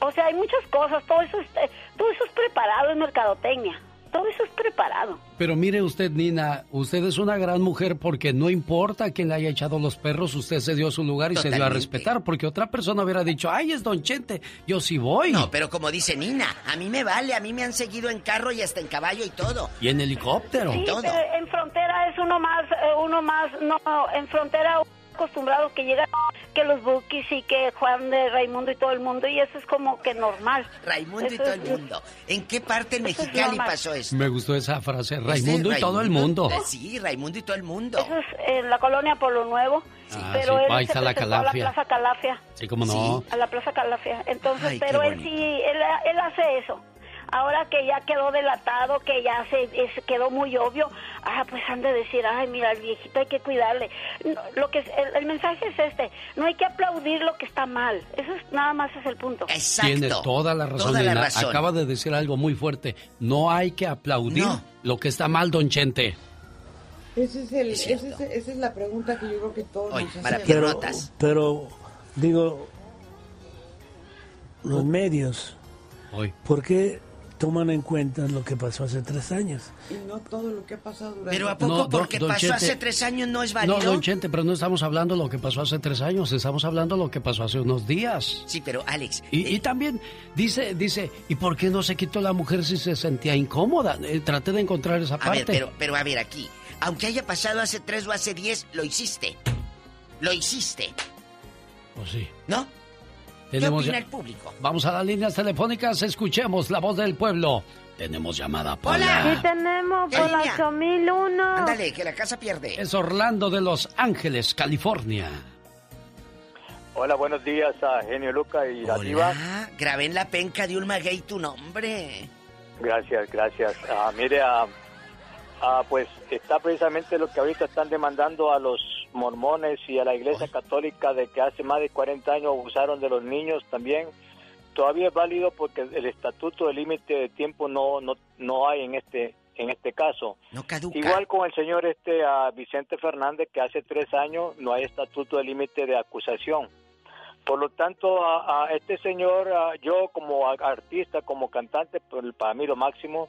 o sea, hay muchas cosas, todo eso es, eh, todo eso es preparado en mercadotecnia. Todo eso es preparado. Pero mire usted, Nina, usted es una gran mujer porque no importa quién le haya echado los perros, usted se dio su lugar y se dio a respetar, porque otra persona hubiera dicho, ay, es Don Chente, yo sí voy. No, pero como dice Nina, a mí me vale, a mí me han seguido en carro y hasta en caballo y todo. Y en helicóptero. Sí, pero en frontera es uno más, eh, uno más, no, en frontera acostumbrado que llega que los Bukis y que Juan de Raimundo y todo el mundo y eso es como que normal. Raimundo y Eso todo es- el mundo. ¿En qué parte en es Mexicali normal. pasó esto? Me gustó esa frase, ¿Este Raimundo y todo el Raimundo? mundo. Eh, Sí, Raimundo y todo el mundo. Eso es en la colonia Polo Nuevo. Ah, pero sí, él ahí se está la presentó a la Calafia. Plaza Calafia. Sí, cómo no. A la Plaza Calafia. Entonces, Ay, pero él sí, él, él hace eso. Ahora que ya quedó delatado, que ya se es- quedó muy obvio, ah, pues han de decir, ay, mira, el viejito hay que cuidarle. No, lo que es- el, el mensaje es este, no hay que aplaudir lo que está mal. Eso es nada más es el punto. Tiene toda la razón, Toda la razón. Acaba de decir algo muy fuerte. No hay que aplaudir lo que está mal, Don Chente. Ese es el, ese es- esa es la pregunta que yo creo que todos nos hacemos. pero, pero, digo, los medios, ¿por qué toman en cuenta lo que pasó hace tres años? Y no todo lo que ha pasado durante... Pero ¿a poco No, porque don pasó Chente- hace tres años no es válido? No, Don Chente, pero no estamos hablando de lo que pasó hace tres años, estamos hablando de lo que pasó hace unos días. Sí, pero Alex... Y, y también dice, dice, ¿y por qué no se quitó la mujer si se sentía incómoda? Eh, traté de encontrar esa A parte. ver, pero, pero a ver aquí. Aunque haya pasado hace tres o hace diez, lo hiciste. Lo hiciste. Pues sí. ¿No? Tenemos ¿Qué opina el público? Vamos a las líneas telefónicas, escuchemos la voz del pueblo. Tenemos llamada Pola. Sí tenemos ¿Qué por la línea? 8001. Ándale, que la casa pierde. Es Orlando de Los Ángeles, California. Hola, buenos días a Genio Luca y la diva. Ah, grabé en la penca de un maguey tu nombre. Gracias, gracias. Ah, mire, ah, ah, pues está precisamente lo que ahorita están demandando a los mormones y a la Iglesia Católica de que hace más de 40 años abusaron de los niños también. Todavía es válido porque el estatuto de límite de tiempo no, no, no hay en este en este caso. No caduca. Igual con el señor este Vicente Fernández que hace tres años no hay estatuto de límite de acusación. Por lo tanto, a, a este señor, a- yo como artista, como cantante, pues, para mí lo máximo,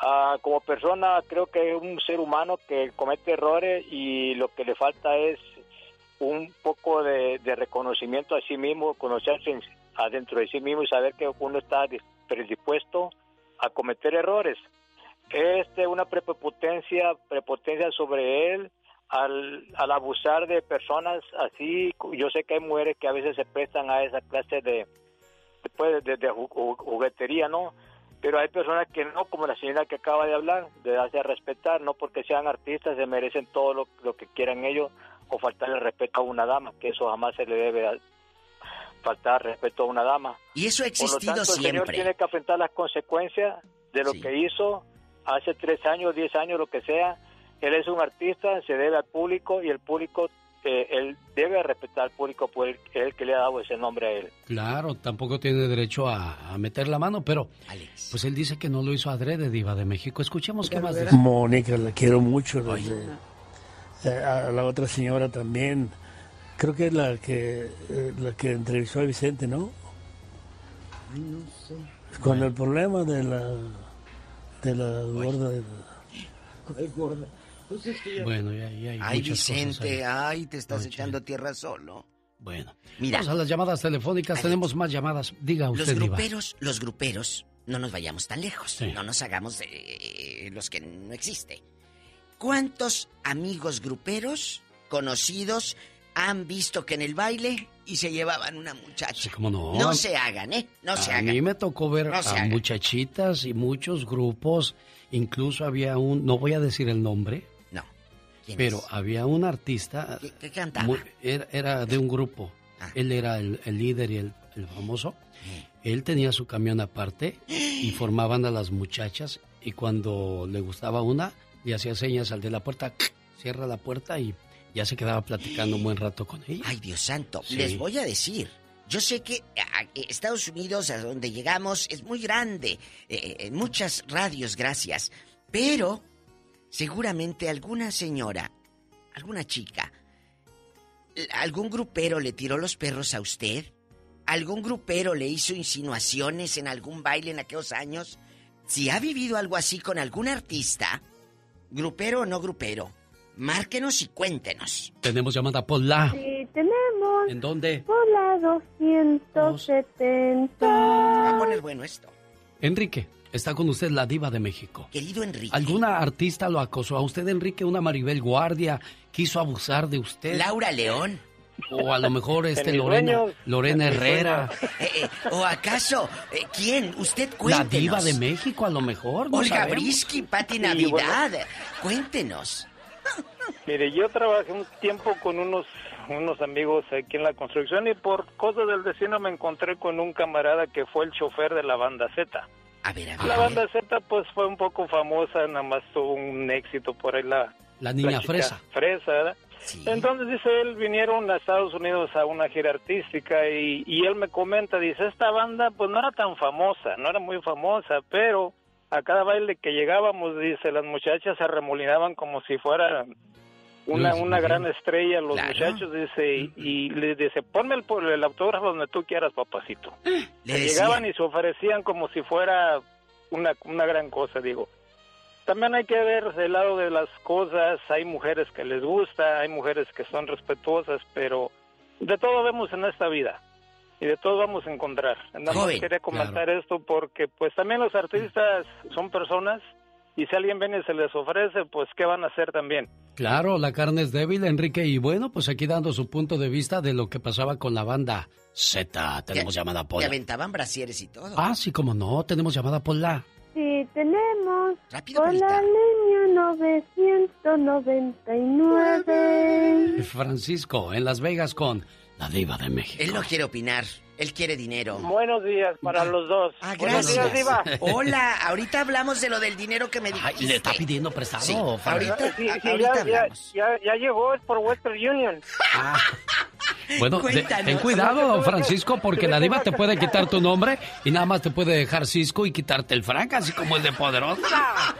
Ah, como persona creo que es un ser humano que comete errores y lo que le falta es un poco de, de reconocimiento a sí mismo, conocerse en- adentro de sí mismo y saber que uno está dis- predispuesto a cometer errores. Este una prepotencia, prepotencia sobre él al, abusar de personas así. Yo sé que hay mujeres que a veces se prestan a esa clase de, pues, de, de ju- juguetería, ¿no? Pero hay personas que no, como la señora que acaba de hablar, de darse a respetar, no porque sean artistas se merecen todo lo, lo que quieran ellos o faltarle respeto a una dama, que eso jamás se le debe faltar respeto a una dama. Y eso ha Por lo existido tanto, el señor tiene que afrontar las consecuencias de lo que hizo hace tres años, diez años, lo que sea. Él es un artista, se debe al público y el público, eh, él debe respetar al público por el, el que le ha dado ese nombre a él. Claro, tampoco tiene derecho a, a meter la mano, pero pues él dice que no lo hizo adrede, Diva de México. Escuchemos qué más dice. Mónica, la quiero mucho. desde- eh, a la otra señora también. Creo que es la que, eh, la que entrevistó a Vicente, ¿no? Ay, no sé. Con el problema de la, de la gorda. de- Ay, gorda. Pues es que ya- Bueno, ya, ya hay Ay, Vicente, ahí. ay, te estás echando tierra solo. Bueno, Mira. vamos a las llamadas telefónicas. Tenemos más llamadas. Diga Los usted, Diva. gruperos, los gruperos, no nos vayamos tan lejos. No nos hagamos de eh, los que no existe. ¿Cuántos amigos gruperos conocidos han visto que en el baile y se llevaban una muchacha? ¿Cómo no? No se hagan, ¿eh? No se a hagan. mí me tocó ver No a muchachitas y muchos grupos. Incluso había un, no voy a decir el nombre. No. ¿Quién Pero es? había un artista. ¿Qué- qué cantaba? muy- era, era de un grupo. Ah. Él era el, el líder y el, el famoso. Él tenía su camión aparte y formaban a las muchachas. Y cuando le gustaba una, le hacía señas al de la puerta. Cierra la puerta y ya se quedaba platicando un buen rato con ella. Ay, Dios santo, Sí. les voy a decir. Yo sé que a- Estados Unidos, a donde llegamos, es muy grande. eh, en muchas radios, gracias. Pero seguramente alguna señora, alguna chica, algún grupero le tiró los perros a usted. ¿Algún grupero le hizo insinuaciones en algún baile en aquellos años? Si ha vivido algo así con algún artista, grupero o no grupero, márquenos y cuéntenos. Tenemos llamada por la. Sí, tenemos ¿En dónde? por la 270. Va a poner bueno esto. Enrique, está con usted la diva de México. Querido Enrique. ¿Alguna artista lo acosó a usted, Enrique? ¿Una Maribel Guardia quiso abusar de usted? Laura León. O a lo mejor este Lorena. Lorena Herrera. Eh, eh, ¿O acaso eh, quién? Usted La cuéntenos. diva de México, a lo mejor. no Olga. Brisky, Pati Sí, Navidad. Cuéntenos. Mire, yo trabajé un tiempo con unos unos amigos aquí en la construcción y por cosas del destino me encontré con un camarada que fue el chofer de la banda Z. A ver, a ver. La banda Z pues fue un poco famosa, nada más tuvo un éxito por ahí la... La niña chica fresa. Fresa, ¿verdad? Entonces dice él, vinieron a Estados Unidos a una gira artística y, y él me comenta, dice, esta banda pues no era tan famosa, no era muy famosa, pero a cada baile que llegábamos, dice, las muchachas se remolinaban como si fuera una, una gran estrella, los Claro. muchachos, dice, y, le dice, ponme el, por el autógrafo donde tú quieras, papacito. Le llegaban y se ofrecían como si fuera una, una gran cosa, digo. También hay que ver el lado de las cosas, hay mujeres que les gusta, hay mujeres que son respetuosas, pero de todo vemos en esta vida y de todo vamos a encontrar. Nada más quería comentar esto porque pues también los artistas son personas y si alguien viene y se les ofrece, pues ¿qué van a hacer también? Claro, la carne es débil, Enrique. Y bueno, pues aquí dando su punto de vista de lo que pasaba con la banda Z. Tenemos Te- llamada por Te aventaban brasieres y todo. Ah, sí, como no. Tenemos llamada por la. Sí, tenemos Rápido, por la línea 999. Francisco, en Las Vegas con la diva de México. Él no quiere opinar, él quiere dinero. Buenos días para los dos. Ah, Buenos días, gracias. Diva. Hola, ahorita hablamos de lo del dinero que me dijiste. le está pidiendo prestado. Sí, ahorita, Sí, sí, ahorita ya, ya, hablamos. ya, ya llegó, es por Western Union. Bueno, de- Cuéntanos. ten cuidado, Francisco, porque la diva te puede quitar tu nombre y nada más te puede dejar Cisco y quitarte el Frank, así como el de Poderosa.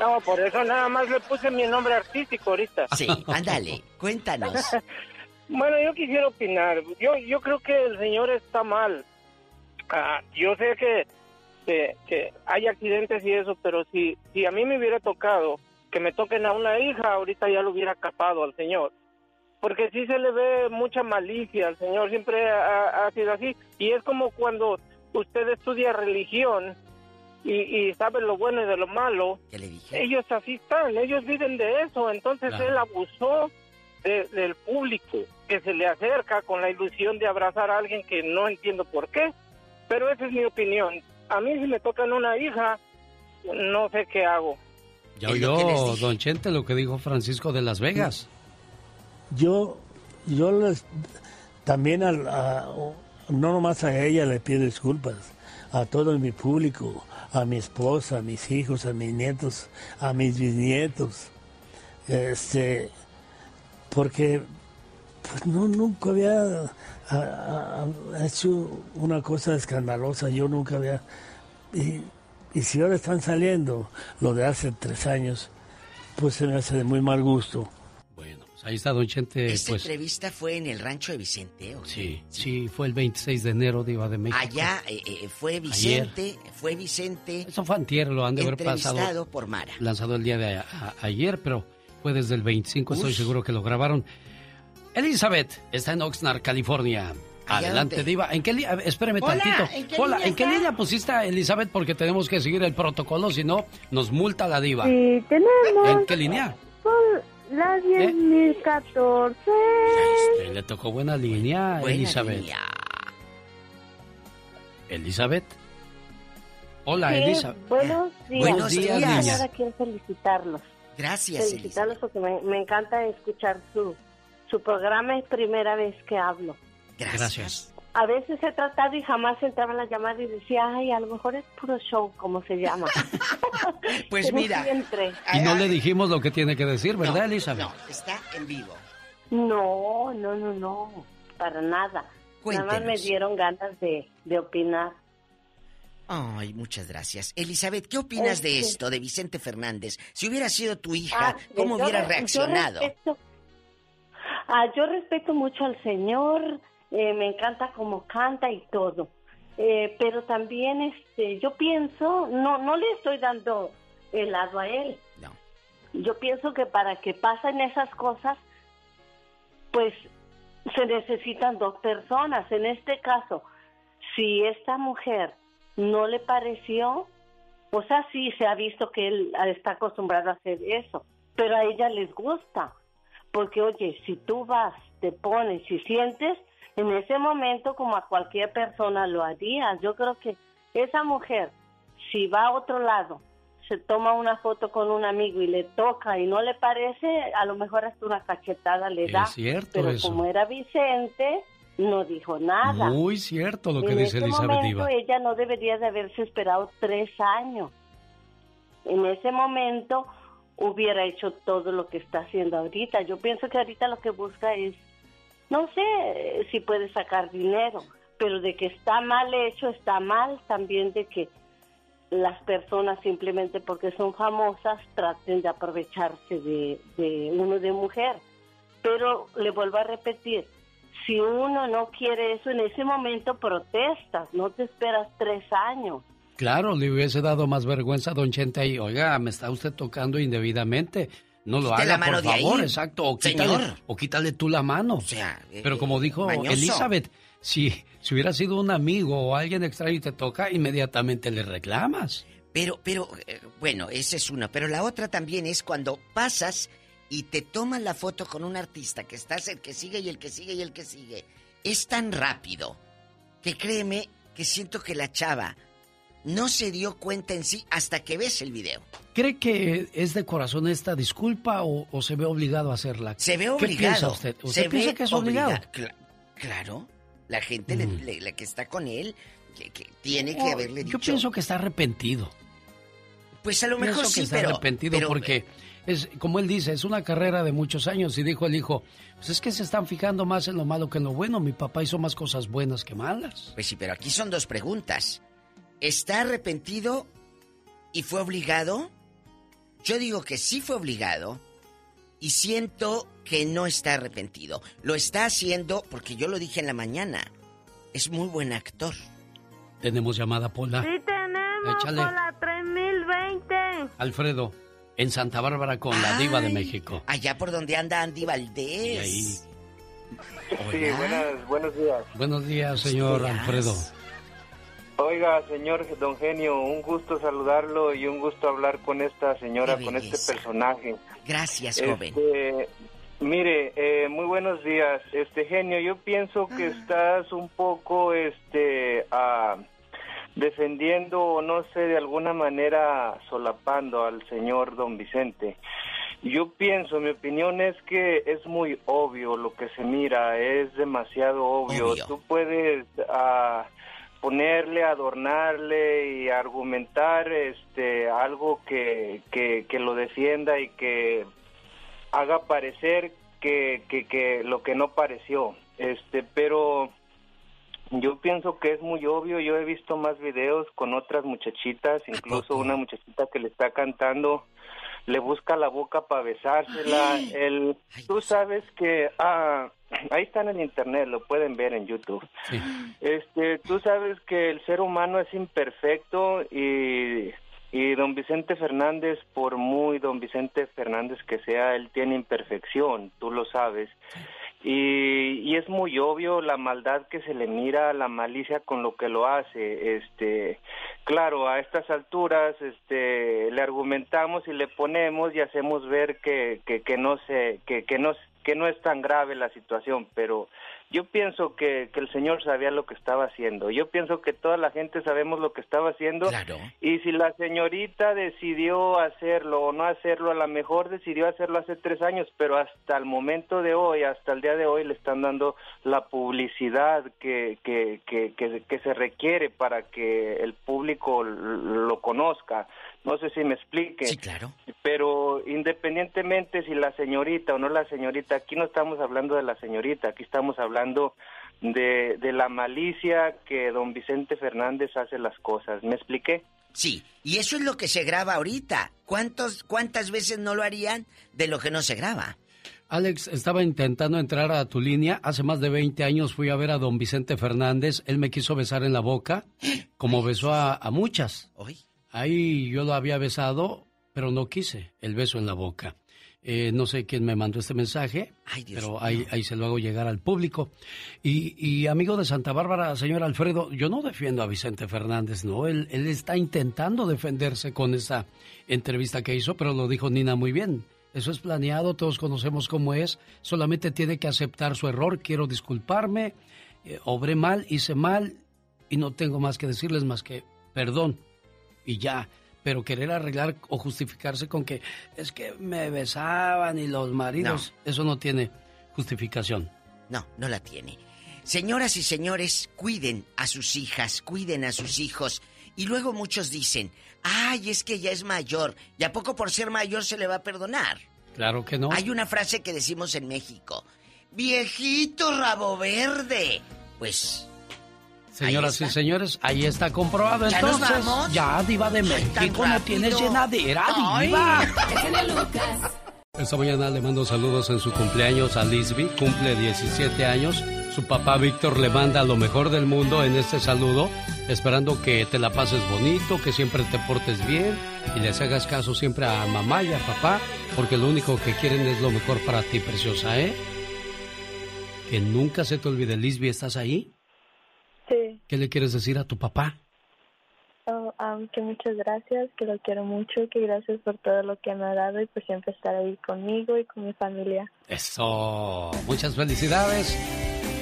No, por eso nada más le puse mi nombre artístico ahorita. Sí, ándale, cuéntanos. Bueno, yo quisiera opinar. Yo, yo creo que el señor está mal. Ah, yo sé que que, que hay accidentes y eso, pero si, si a mí me hubiera tocado que me toquen a una hija, ahorita ya lo hubiera capado al señor. Porque sí se le ve mucha malicia al señor, siempre ha, ha sido así. Y es como cuando usted estudia religión y, y sabe lo bueno y de lo malo. Ellos así están, ellos viven de eso. Entonces Claro. él abusó de- del público que se le acerca con la ilusión de abrazar a alguien que no entiendo por qué. Pero esa es mi opinión. A mí si me tocan una hija, no sé qué hago. Ya oyó, don Chente, lo que dijo Francisco de Las Vegas. Yo, yo les, también al- a- no nomás a ella le pido disculpas, a todo mi público, a mi esposa, a mis hijos, a mis nietos, a mis bisnietos, este, porque pues no nunca había a- a- a- hecho una cosa escandalosa, yo nunca había y, y si ahora están saliendo lo de hace tres años, pues se me hace de muy mal gusto. Pues ahí está don Chente, Esta pues entrevista fue en el rancho de Vicente, ¿o qué? sí, sí, fue el 26 de enero de Iba de México. Allá eh, eh, fue Vicente, fue Vicente. Eso fue antier, lo han de haber pasado. Por Mara. Lanzado el día de a- a- ayer, pero fue desde el 25, estoy Uy. seguro que lo grabaron. Elizabeth está en Oxnard, California. ¿Allá Adelante, dónde? Diva. ¿En qué li- a ver, Espéreme Hola, tantito. ¿en qué Hola, línea ¿en qué está? línea pusiste a Elizabeth? Porque tenemos que seguir el protocolo, si no, nos multa la Diva. Sí, tenemos ¿En qué línea? con la 10.014. Eh, le tocó buena línea, Buena Elizabeth. línea. Elizabeth. Hola, Sí, Elizabeth. Buenos días. Buenos días, Primero niña. quiero felicitarlos. Gracias, Felicitarlos porque me, me encanta escuchar su, su programa. Es primera vez que hablo. Gracias. A veces he tratado y jamás entraba en la llamada y decía, ay, a lo mejor es puro show, como se llama. Pues Pero mira. Y no le dijimos lo que tiene que decir, ¿verdad, Elizabeth? Está en vivo. No, no, no, no, para nada. Nada más me Cuéntenos. dieron ganas de, de opinar. Ay, muchas gracias. Elizabeth, ¿qué opinas de esto, de Vicente Fernández? Si hubiera sido tu hija, Ah, ¿cómo yo hubiera re- yo reaccionado? respeto- ah, yo respeto mucho al Señor, eh, me encanta cómo canta y todo. Eh, pero también este, yo pienso, no, no le estoy dando el lado a él. Yo pienso que para que pasen esas cosas, pues se necesitan dos personas. En este caso, si esta mujer no le pareció, o sea, sí se ha visto que él está acostumbrado a hacer eso, pero a ella les gusta. Porque, oye, si tú vas, te pones y sientes, en ese momento, como a cualquier persona lo haría, yo creo que esa mujer, si va a otro lado, se toma una foto con un amigo y le toca y no le parece, a lo mejor hasta una cachetada le Es da. cierto pero eso. como era Vicente, no dijo nada. Muy cierto lo que en dice ese Elizabeth momento Diva. ella no debería de haberse esperado tres años. En ese momento hubiera hecho todo lo que está haciendo ahorita. Yo pienso que ahorita lo que busca es, no sé si puede sacar dinero, pero de que está mal hecho, está mal también de que las personas simplemente porque son famosas traten de aprovecharse de, de uno de mujer. Pero le vuelvo a repetir, si uno no quiere eso en ese momento protestas, no te esperas tres años. Claro, le hubiese dado más vergüenza a Don Chente ahí. Oiga, me está usted tocando indebidamente. No lo Quite haga, la mano por de ahí, favor, exacto. O quítale, señor. o quítale tú la mano. eh, Pero como dijo mañoso. Elizabeth, si, si hubiera sido un amigo o alguien extraño y te toca, inmediatamente le reclamas. Pero, pero, eh, bueno, esa es una. Pero la otra también es cuando pasas y te toman la foto con un artista que estás el que sigue y el que sigue y el que sigue. Es tan rápido que créeme que siento que la chava no se dio cuenta en sí hasta que ves el video. ¿Cree que es de corazón esta disculpa o, o se ve obligado a hacerla? Se ve ¿Qué obligado. piensa usted? ¿Usted Se piensa ve que es obligado? obliga- Cla- claro. La gente le- Mm. le- la que está con él que, que tiene que haberle dicho. Yo pienso que está arrepentido. Pues a lo mejor Pienso que sí, está pero. arrepentido pero- porque es como él dice, es una carrera de muchos años y dijo el hijo, pues es que se están fijando más en lo malo que en lo bueno. Mi papá hizo más cosas buenas que malas. Pues sí, pero aquí son dos preguntas. ¿Está arrepentido y fue obligado? Yo digo que sí fue obligado y siento que no está arrepentido. Lo está haciendo porque yo lo dije en la mañana. Es muy buen actor. Tenemos llamada Pola. Sí tenemos. Échale. con la 3020. Alfredo, en Santa Bárbara con la diva de México. Allá por donde anda Andy Valdés. ahí. Sí, buenas, buenos días. Buenos días, señor días. Alfredo. Oiga, señor Don Genio, un gusto saludarlo y un gusto hablar con esta señora, con este personaje. Gracias, joven. Este, mire, eh, muy buenos días, este genio. Yo pienso que estás un poco, este, ah, defendiendo o no sé, de alguna manera solapando al señor Don Vicente. Yo pienso, mi opinión es que es muy obvio lo que se mira, es demasiado obvio. Obvio. Tú puedes ah, ponerle, adornarle y argumentar este algo que, que, que lo defienda y que haga parecer que, que, que lo que no pareció. Este, pero yo pienso que es muy obvio. Yo he visto más videos con otras muchachitas, incluso una muchachita que le está cantando, le busca la boca para besársela. El, tú sabes que ah, ahí está en el internet, lo pueden ver en YouTube. Este, tú sabes que el ser humano es imperfecto y y don Vicente Fernández, por muy don Vicente Fernández que sea, él tiene imperfección, tú lo sabes. Y, y es muy obvio la maldad que se le mira, la malicia con lo que lo hace. Este, claro, a estas alturas, este, le argumentamos y le ponemos y hacemos ver que, que, no se, que no, que no es tan grave la situación, pero yo pienso que, que el señor sabía lo que estaba haciendo. Yo pienso que toda la gente sabemos lo que estaba haciendo. Y si la señorita decidió hacerlo o no hacerlo, a lo mejor decidió hacerlo hace tres años, pero hasta el momento de hoy, hasta el día de hoy, le están dando la publicidad que, que, que, que, que se requiere para que el público lo conozca. No sé si me explique. Sí, claro. Pero independientemente si la señorita o no la señorita, aquí no estamos hablando de la señorita, aquí estamos hablando de, de la malicia que don Vicente Fernández hace las cosas. ¿Me expliqué? Sí, y eso es lo que se graba ahorita. ¿Cuántos, ¿Cuántas veces no lo harían de lo que no se graba? Alex, estaba intentando entrar a tu línea. Hace más de 20 años fui a ver a don Vicente Fernández. Él me quiso besar en la boca, como besó a, a muchas. Ahí yo lo había besado, pero no quise el beso en la boca. Eh, no sé quién me mandó este mensaje, pero ahí, ahí se lo hago llegar al público. Y, y amigo de Santa Bárbara, señor Alfredo, yo no defiendo a Vicente Fernández, no. Él, él está intentando defenderse con esa entrevista que hizo, pero lo dijo Nina muy bien. Eso es planeado, todos conocemos cómo es. Solamente tiene que aceptar su error. Quiero disculparme, eh, obré mal, hice mal y no tengo más que decirles más que perdón y ya. Pero querer arreglar o justificarse con que es que me besaban y los maridos, eso no tiene justificación. No, no la tiene. Señoras y señores, cuiden a sus hijas, cuiden a sus hijos. Y luego muchos dicen, ay, es que ya es mayor. ¿Y a poco por ser mayor se le va a perdonar? Claro que no. Hay una frase que decimos en México, viejito rabo verde. Pues Señoras y señores, ahí está comprobado. ¿Ya nos Entonces, vamos? ya, Diva de México, no tienes llenadera, Ay. Diva. Lucas. Esta mañana le mando saludos en su cumpleaños a Lisby, cumple 17 años. Su papá Víctor le manda lo mejor del mundo en este saludo, esperando que te la pases bonito, que siempre te portes bien y les hagas caso siempre a mamá y a papá, porque lo único que quieren es lo mejor para ti, preciosa, ¿eh? Que nunca se te olvide, Lisby, ¿estás ahí? Sí, ¿Qué le quieres decir a tu papá? oh, um, que muchas gracias, que lo quiero mucho, que gracias por todo lo que me ha dado y por siempre estar ahí conmigo y con mi familia. Eso, muchas felicidades.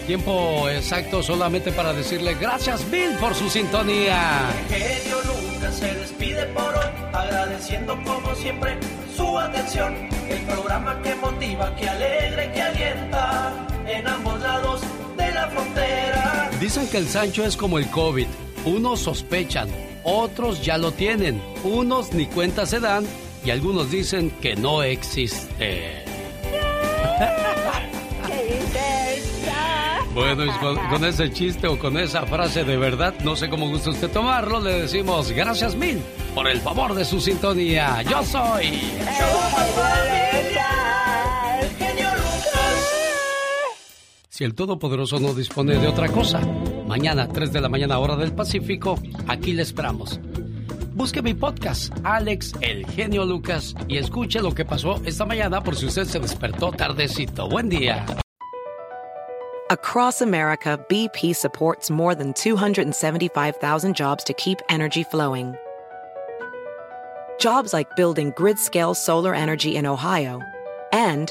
Tiempo exacto solamente para decirle gracias Bill por su sintonía. genio Lucas se despide por hoy, agradeciendo como siempre su atención. El programa que motiva, que alegra y que alienta en ambos lados de la frontera. Dicen que el Sancho es como el COVID. Unos sospechan, otros ya lo tienen, unos ni cuenta se dan y algunos dicen que no existe. Bueno, y con, con ese chiste o con esa frase de verdad, no sé cómo gusta usted tomarlo, le decimos gracias mil por el favor de su sintonía. Yo soy... Si el Todopoderoso no dispone de otra cosa, mañana 3 de la mañana hora del Pacífico, aquí le esperamos. busque mi podcast, Alex El Genio Lucas, y escuche lo que pasó esta mañana por si usted se despertó tardecito. Buen día. Across America, BP supports more than 275,000 jobs to keep energy flowing. Jobs like building grid scale solar energy in Ohio and